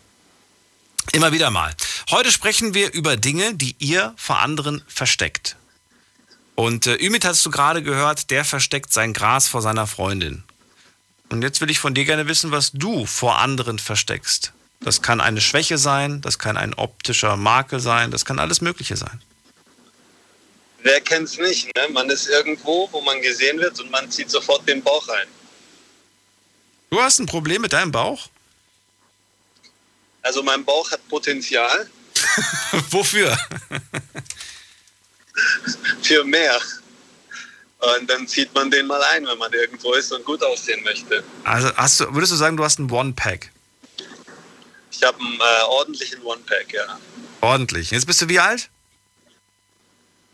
immer wieder mal. Heute sprechen wir über Dinge, die ihr vor anderen versteckt. Und äh, Ümit hast du gerade gehört, der versteckt sein Gras vor seiner Freundin. Und jetzt will ich von dir gerne wissen, was du vor anderen versteckst. Das kann eine Schwäche sein, das kann ein optischer Makel sein, das kann alles Mögliche sein. Wer kennt es nicht? Ne? Man ist irgendwo, wo man gesehen wird und man zieht sofort den Bauch rein. Du hast ein Problem mit deinem Bauch? Also mein Bauch hat Potenzial. Wofür? Für mehr. Und dann zieht man den mal ein, wenn man irgendwo ist und gut aussehen möchte. Also hast du, würdest du sagen, du hast einen One-Pack? Ich habe einen äh, ordentlichen One-Pack, ja. Ordentlich. Jetzt bist du wie alt?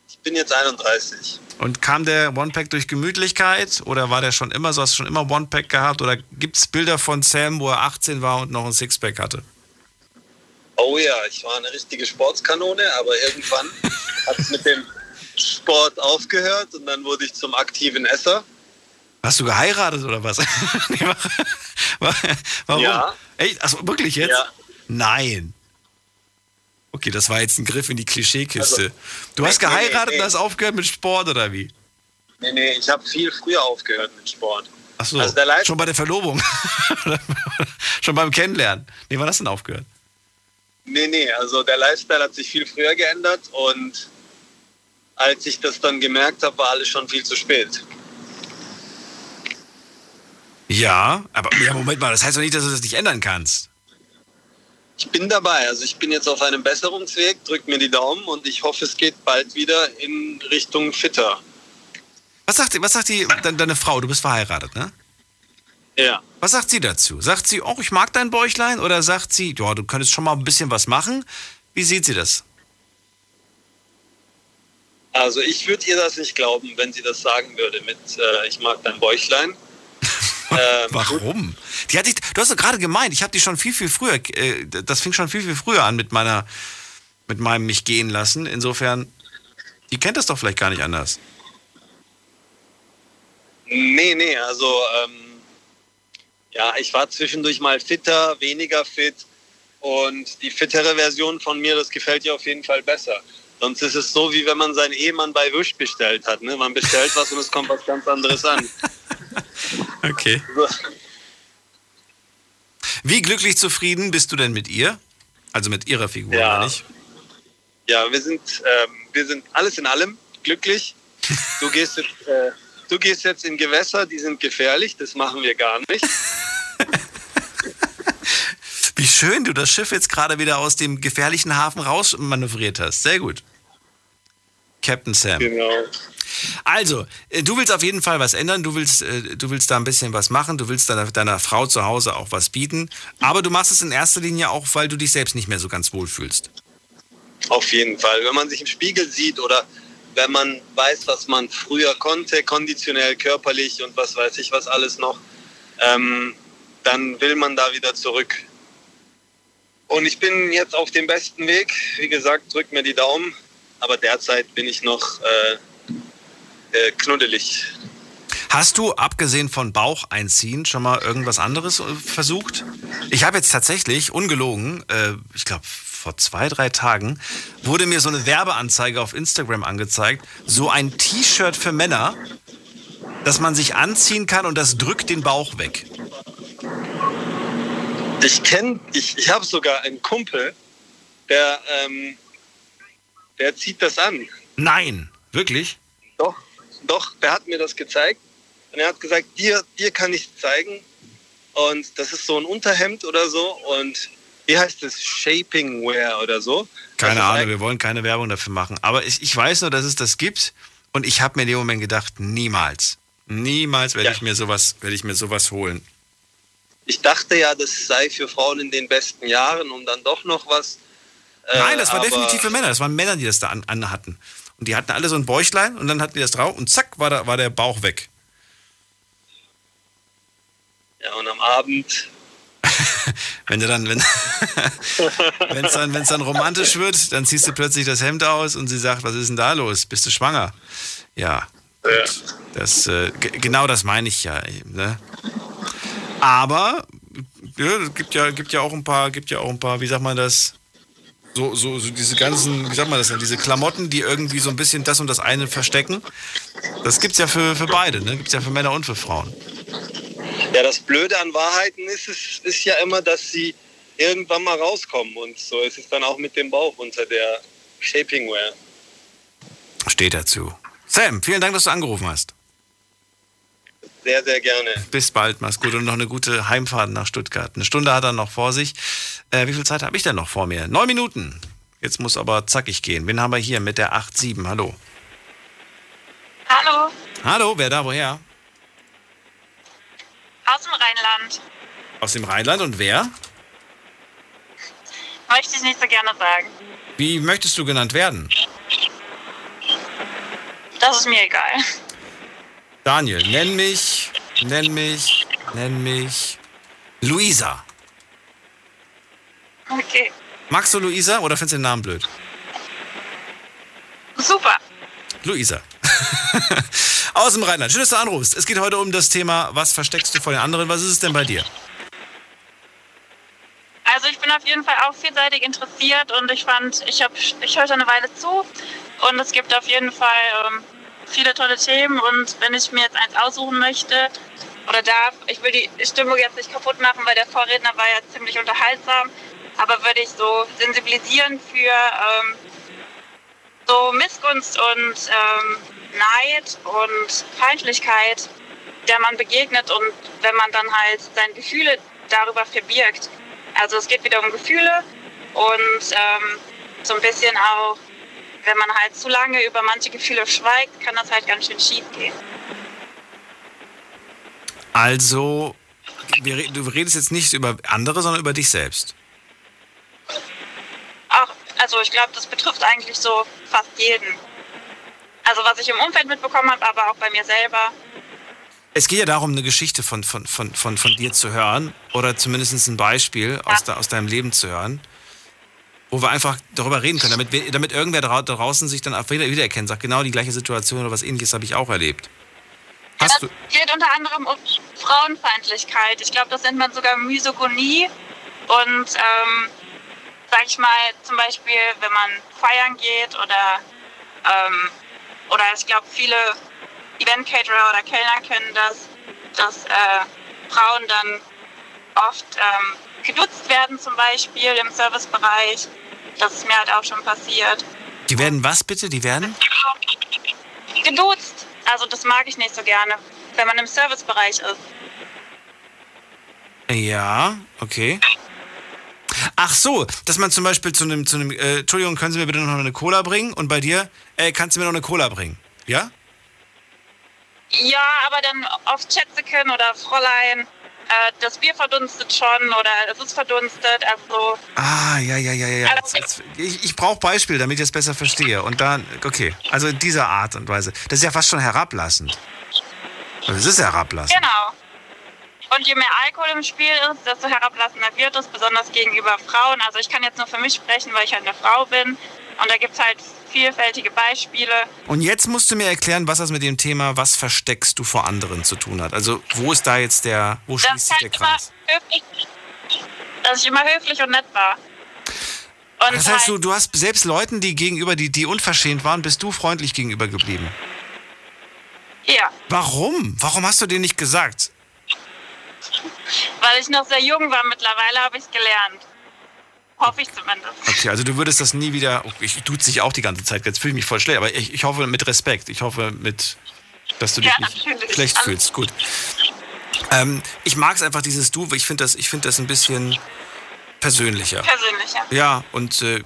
Ich bin jetzt 31. Und kam der One-Pack durch Gemütlichkeit oder war der schon immer so? Hast du schon immer One-Pack gehabt? Oder gibt es Bilder von Sam, wo er 18 war und noch ein Sixpack hatte? Oh ja, ich war eine richtige Sportskanone, aber irgendwann hat es mit dem Sport aufgehört und dann wurde ich zum aktiven Esser. Hast du geheiratet oder was? Warum? Ja. Echt? Also wirklich jetzt? Ja. Nein. Okay, das war jetzt ein Griff in die Klischeekiste. Also, du nee, hast geheiratet nee, nee. und hast aufgehört mit Sport oder wie? Nee, nee, ich habe viel früher aufgehört mit Sport. Ach so, also schon bei der Verlobung. schon beim Kennenlernen. Nee, wann hast du denn aufgehört? Nee, nee, also der Lifestyle hat sich viel früher geändert und als ich das dann gemerkt habe, war alles schon viel zu spät. Ja, aber ja, Moment mal, das heißt doch nicht, dass du das nicht ändern kannst. Ich bin dabei, also ich bin jetzt auf einem Besserungsweg, drück mir die Daumen und ich hoffe, es geht bald wieder in Richtung fitter. Was sagt, was sagt die, deine Frau? Du bist verheiratet, ne? Ja. Was sagt sie dazu? Sagt sie, oh, ich mag dein Bäuchlein? Oder sagt sie, ja, du könntest schon mal ein bisschen was machen? Wie sieht sie das? Also ich würde ihr das nicht glauben, wenn sie das sagen würde mit äh, ich mag dein Bäuchlein. ähm, Warum? Die hat dich, du hast doch gerade gemeint, ich habe die schon viel, viel früher, äh, das fing schon viel, viel früher an mit meiner, mit meinem mich gehen lassen. Insofern, die kennt das doch vielleicht gar nicht anders. Nee, nee, also ähm, ja, ich war zwischendurch mal fitter, weniger fit und die fittere Version von mir, das gefällt ihr auf jeden Fall besser. Sonst ist es so, wie wenn man seinen Ehemann bei Wish bestellt hat. Ne? Man bestellt was und es kommt was ganz anderes an. Okay. Wie glücklich zufrieden bist du denn mit ihr? Also mit ihrer Figur, ja. nicht? Ja, wir sind, ähm, wir sind alles in allem glücklich. Du gehst, jetzt, äh, du gehst jetzt in Gewässer, die sind gefährlich, das machen wir gar nicht. Wie schön du das Schiff jetzt gerade wieder aus dem gefährlichen Hafen rausmanövriert hast. Sehr gut. Captain Sam. Genau. Also, äh, du willst auf jeden Fall was ändern, du willst, äh, du willst da ein bisschen was machen, du willst deiner, deiner Frau zu Hause auch was bieten, aber du machst es in erster Linie auch, weil du dich selbst nicht mehr so ganz wohl fühlst. Auf jeden Fall. Wenn man sich im Spiegel sieht oder wenn man weiß, was man früher konnte, konditionell, körperlich und was weiß ich was alles noch, ähm, dann will man da wieder zurück. Und ich bin jetzt auf dem besten Weg. Wie gesagt, drückt mir die Daumen. Aber derzeit bin ich noch äh, äh, knuddelig. Hast du, abgesehen von Bauch einziehen, schon mal irgendwas anderes äh, versucht? Ich habe jetzt tatsächlich, ungelogen, äh, ich glaube vor zwei, drei Tagen, wurde mir so eine Werbeanzeige auf Instagram angezeigt. So ein T-Shirt für Männer, das man sich anziehen kann und das drückt den Bauch weg. Ich kenne, ich, ich habe sogar einen Kumpel, der, ähm, der zieht das an. Nein, wirklich? Doch, doch, der hat mir das gezeigt. Und er hat gesagt, dir, dir kann ich zeigen. Und das ist so ein Unterhemd oder so. Und wie heißt das? Shaping Wear oder so. Keine Ahnung, wir wollen keine Werbung dafür machen. Aber ich, ich weiß nur, dass es das gibt. Und ich habe mir in dem Moment gedacht, niemals. Niemals werde ja. ich mir sowas, werde ich mir sowas holen. Ich dachte ja, das sei für Frauen in den besten Jahren, um dann doch noch was. Äh, Nein, das war definitiv für Männer. Das waren Männer, die das da an, an hatten. Und die hatten alle so ein Bäuchlein und dann hatten die das drauf und zack, war, da, war der Bauch weg. Ja, und am Abend. wenn du dann, wenn es dann, wenn's dann romantisch wird, dann ziehst du plötzlich das Hemd aus und sie sagt, was ist denn da los? Bist du schwanger? Ja. ja. Das, äh, genau das meine ich ja. Ne? Aber ja, gibt ja, gibt ja auch ein paar, gibt ja auch ein paar, wie sagt man das? So, so, so diese ganzen, wie sagt man das denn, diese Klamotten, die irgendwie so ein bisschen das und das eine verstecken. Das gibt's ja für, für beide, ne? Gibt's ja für Männer und für Frauen. Ja, das Blöde an Wahrheiten ist, ist, ist ja immer, dass sie irgendwann mal rauskommen. Und so ist es dann auch mit dem Bauch unter der Shapingwear. Steht dazu. Sam, vielen Dank, dass du angerufen hast. Sehr, sehr gerne. Bis bald, mach's gut und noch eine gute Heimfahrt nach Stuttgart. Eine Stunde hat er noch vor sich. Äh, wie viel Zeit habe ich denn noch vor mir? Neun Minuten. Jetzt muss aber zackig gehen. Wen haben wir hier mit der 8-7? Hallo. Hallo. Hallo, wer da, woher? Aus dem Rheinland. Aus dem Rheinland und wer? Möchte ich nicht so gerne sagen. Wie möchtest du genannt werden? Das ist mir egal. Daniel, nenn mich, nenn mich, nenn mich Luisa. Okay. Magst du Luisa oder findest du den Namen blöd? Super. Luisa. Aus dem Rheinland. Schön, dass du anrufst. Es geht heute um das Thema, was versteckst du vor den anderen? Was ist es denn bei dir? Also ich bin auf jeden Fall auch vielseitig interessiert und ich fand, ich, hab, ich höre schon eine Weile zu und es gibt auf jeden Fall ähm, viele tolle Themen und wenn ich mir jetzt eins aussuchen möchte oder darf, ich will die Stimmung jetzt nicht kaputt machen, weil der Vorredner war ja ziemlich unterhaltsam. aber würde ich so sensibilisieren für ähm, so Missgunst und ähm, Neid und Feindlichkeit, der man begegnet und wenn man dann halt seine Gefühle darüber verbirgt. Also es geht wieder um Gefühle und ähm, so ein bisschen auch, wenn man halt zu lange über manche Gefühle schweigt, kann das halt ganz schön schief gehen. Also, du redest jetzt nicht über andere, sondern über dich selbst. Also ich glaube, das betrifft eigentlich so fast jeden. Also was ich im Umfeld mitbekommen habe, aber auch bei mir selber. Es geht ja darum, eine Geschichte von, von, von, von, von dir zu hören oder zumindest ein Beispiel ja. aus, de, aus deinem Leben zu hören, wo wir einfach darüber reden können, damit, wir, damit irgendwer da draußen sich dann wieder, wiedererkennt, sagt, genau die gleiche Situation oder was ähnliches habe ich auch erlebt. Hast ja, das geht unter anderem um Frauenfeindlichkeit. Ich glaube, das nennt man sogar Misogonie. Und ähm, sag ich mal, zum Beispiel, wenn man feiern geht oder, ähm, oder ich glaube, viele Event-Caterer oder Kellner kennen das, dass äh, Frauen dann oft ähm, geduzt werden, zum Beispiel im Servicebereich. Das ist mir halt auch schon passiert. Die werden was bitte? Die werden? Geduzt. Also das mag ich nicht so gerne, wenn man im Servicebereich ist. Ja, okay. Ach so, dass man zum Beispiel zu einem, zu einem, äh, Entschuldigung, können Sie mir bitte noch eine Cola bringen? Und bei dir, äh, kannst du mir noch eine Cola bringen? Ja? Ja, aber dann oft Schätzeken oder Fräulein, äh, das Bier verdunstet schon oder es ist verdunstet, also... Ah, ja, ja, ja, ja. Also, jetzt, jetzt, ich ich brauche Beispiele, damit ich es besser verstehe. Und dann, okay, also in dieser Art und Weise. Das ist ja fast schon herablassend. Also es ist herablassend. Genau. Und je mehr Alkohol im Spiel ist, desto herablassender wird es, besonders gegenüber Frauen. Also ich kann jetzt nur für mich sprechen, weil ich halt eine Frau bin. Und da gibt es halt vielfältige Beispiele. Und jetzt musst du mir erklären, was das mit dem Thema, was versteckst du vor anderen zu tun hat. Also wo ist da jetzt der, wo das schließt sich der Kreis? Höflich, dass ich immer höflich und nett war. Und das heißt, halt, du, du hast selbst Leuten, die gegenüber, die, die unverschämt waren, bist du freundlich gegenüber geblieben? Ja. Warum? Warum hast du dir nicht gesagt? Weil ich noch sehr jung war. Mittlerweile habe ich gelernt. Hoffe ich zumindest. Okay, also du würdest das nie wieder. Oh, ich tut sich auch die ganze Zeit. Jetzt fühle ich mich voll schlecht. Aber ich, ich hoffe mit Respekt. Ich hoffe mit, dass du dich ja, nicht schlecht Alles fühlst. Gut. Ähm, ich mag es einfach dieses Du. Ich finde das, find das ein bisschen persönlicher. Persönlicher. Ja, und äh,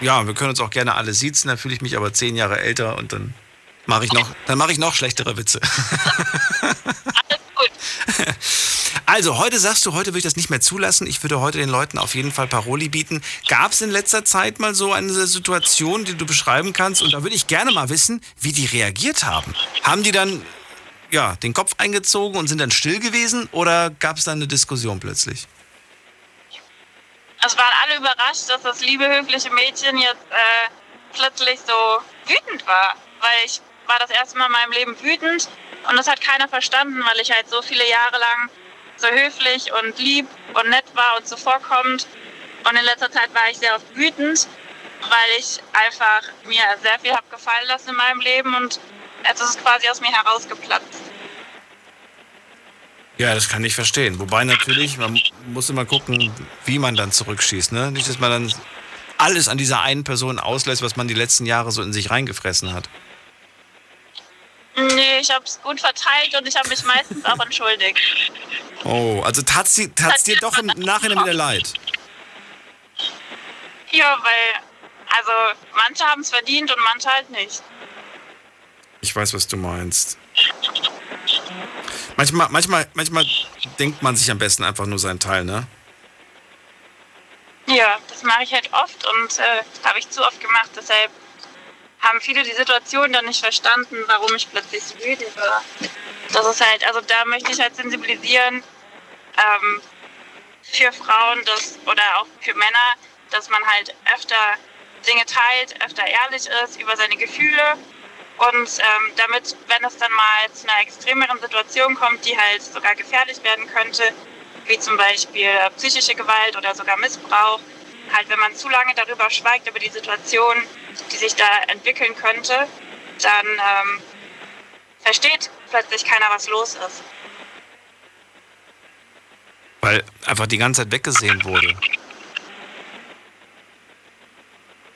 ja, wir können uns auch gerne alle siezen. Dann fühle ich mich aber zehn Jahre älter und dann mache ich noch, dann mache ich noch schlechtere Witze. Also, heute sagst du, heute würde ich das nicht mehr zulassen. Ich würde heute den Leuten auf jeden Fall Paroli bieten. Gab es in letzter Zeit mal so eine Situation, die du beschreiben kannst? Und da würde ich gerne mal wissen, wie die reagiert haben. Haben die dann ja, den Kopf eingezogen und sind dann still gewesen oder gab es dann eine Diskussion plötzlich? Es waren alle überrascht, dass das liebe, höfliche Mädchen jetzt äh, plötzlich so wütend war. Weil ich war das erste Mal in meinem Leben wütend und das hat keiner verstanden, weil ich halt so viele Jahre lang so höflich und lieb und nett war und zuvorkommend. Und in letzter Zeit war ich sehr oft wütend, weil ich einfach mir sehr viel habe gefallen lassen in meinem Leben und jetzt ist es quasi aus mir herausgeplatzt. Ja, das kann ich verstehen. Wobei natürlich, man muss immer gucken, wie man dann zurückschießt. Ne? Nicht, dass man dann alles an dieser einen Person auslässt, was man die letzten Jahre so in sich reingefressen hat. Nee, ich habe es gut verteilt und ich habe mich meistens auch entschuldigt. Oh, also tat es dir doch im Nachhinein wieder leid? Ja, weil, also manche haben es verdient und manche halt nicht. Ich weiß, was du meinst. Manchmal, manchmal, manchmal denkt man sich am besten einfach nur seinen Teil, ne? Ja, das mache ich halt oft und äh, habe ich zu oft gemacht, deshalb haben viele die Situation dann nicht verstanden, warum ich plötzlich so wütend war. Das ist halt, also da möchte ich halt sensibilisieren ähm, für Frauen dass, oder auch für Männer, dass man halt öfter Dinge teilt, öfter ehrlich ist über seine Gefühle und ähm, damit, wenn es dann mal zu einer extremeren Situation kommt, die halt sogar gefährlich werden könnte, wie zum Beispiel psychische Gewalt oder sogar Missbrauch, halt wenn man zu lange darüber schweigt, über die Situation, die sich da entwickeln könnte, dann ähm, versteht plötzlich keiner, was los ist. Weil einfach die ganze Zeit weggesehen wurde.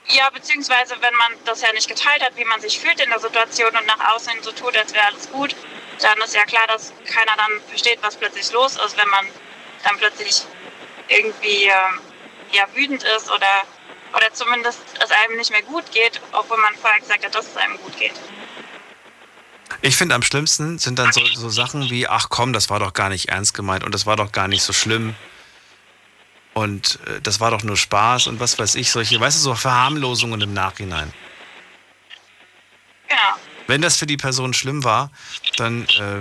Ja, beziehungsweise wenn man das ja nicht geteilt hat, wie man sich fühlt in der Situation und nach außen so tut, als wäre alles gut, dann ist ja klar, dass keiner dann versteht, was plötzlich los ist, wenn man dann plötzlich irgendwie ähm, ja, wütend ist oder, oder zumindest es einem nicht mehr gut geht, obwohl man vorher gesagt hat, dass es einem gut geht. Ich finde am schlimmsten sind dann so, so Sachen wie, ach komm, das war doch gar nicht ernst gemeint und das war doch gar nicht so schlimm. Und äh, das war doch nur Spaß und was weiß ich, solche, weißt du, so Verharmlosungen im Nachhinein. Genau. Wenn das für die Person schlimm war, dann, äh,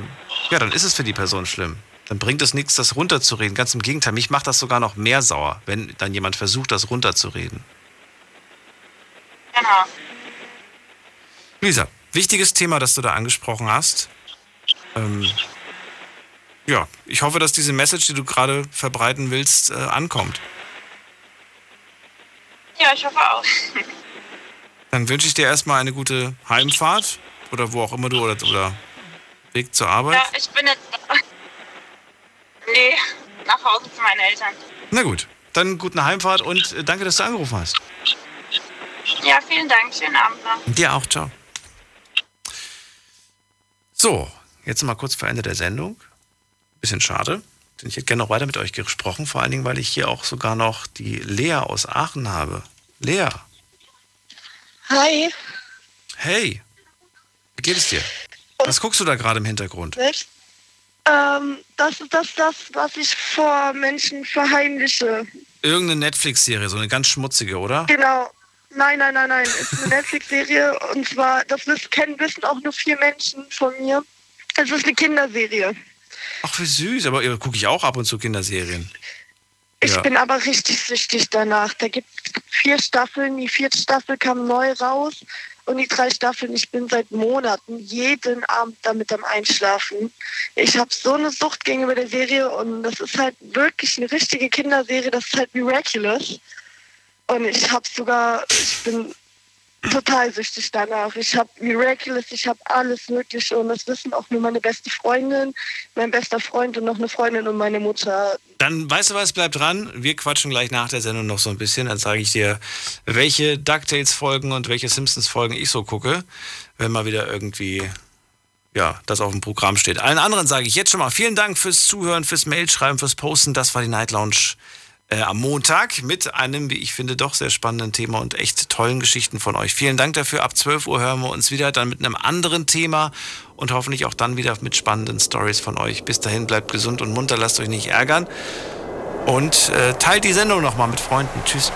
ja, dann ist es für die Person schlimm. Dann bringt es nichts, das runterzureden. Ganz im Gegenteil, mich macht das sogar noch mehr sauer, wenn dann jemand versucht, das runterzureden. Genau. Lisa, wichtiges Thema, das du da angesprochen hast. Ähm, ja, ich hoffe, dass diese Message, die du gerade verbreiten willst, äh, ankommt. Ja, ich hoffe auch. Dann wünsche ich dir erstmal eine gute Heimfahrt oder wo auch immer du oder, oder Weg zur Arbeit. Ja, ich bin jetzt. Nee, nach Hause zu meinen Eltern. Na gut, dann guten Heimfahrt und äh, danke, dass du angerufen hast. Ja, vielen Dank. Schönen Abend noch. Dir auch, ciao. So, jetzt mal kurz vor Ende der Sendung. Bisschen schade, denn ich hätte gerne noch weiter mit euch gesprochen, vor allen Dingen, weil ich hier auch sogar noch die Lea aus Aachen habe. Lea, Hi. hey, wie geht es dir? Was guckst du da gerade im Hintergrund? Ähm, das ist das, das, was ich vor Menschen verheimliche. Irgendeine Netflix-Serie, so eine ganz schmutzige, oder? Genau. Nein, nein, nein, nein. Es ist eine Netflix-Serie und zwar, das wissen, kennen wissen auch nur vier Menschen von mir. Es ist eine Kinderserie. Ach, wie süß, aber gucke ich auch ab und zu Kinderserien. Ich Ja. bin aber richtig süchtig danach. Da gibt es vier Staffeln. Die vierte Staffel kam neu raus. Und die drei Staffeln, ich bin seit Monaten jeden Abend damit am Einschlafen. Ich habe so eine Sucht gegenüber der Serie und das ist halt wirklich eine richtige Kinderserie. Das ist halt Miraculous. Und ich habe sogar, ich bin total süchtig danach. Ich habe Miraculous, ich habe alles Mögliche und das wissen auch nur meine beste Freundin, mein bester Freund und noch eine Freundin und meine Mutter. Dann weißt du was, bleib dran. Wir quatschen gleich nach der Sendung noch so ein bisschen. Dann sage ich dir, welche DuckTales-Folgen und welche Simpsons-Folgen ich so gucke, wenn mal wieder irgendwie ja, das auf dem Programm steht. Allen anderen sage ich jetzt schon mal vielen Dank fürs Zuhören, fürs Mailschreiben, fürs Posten. Das war die Night Lounge äh, am Montag mit einem, wie ich finde, doch sehr spannenden Thema und echt tollen Geschichten von euch. Vielen Dank dafür. Ab 12 Uhr hören wir uns wieder, dann mit einem anderen Thema und hoffentlich auch dann wieder mit spannenden Stories von euch. Bis dahin, bleibt gesund und munter, lasst euch nicht ärgern und äh, teilt die Sendung nochmal mit Freunden. Tschüss.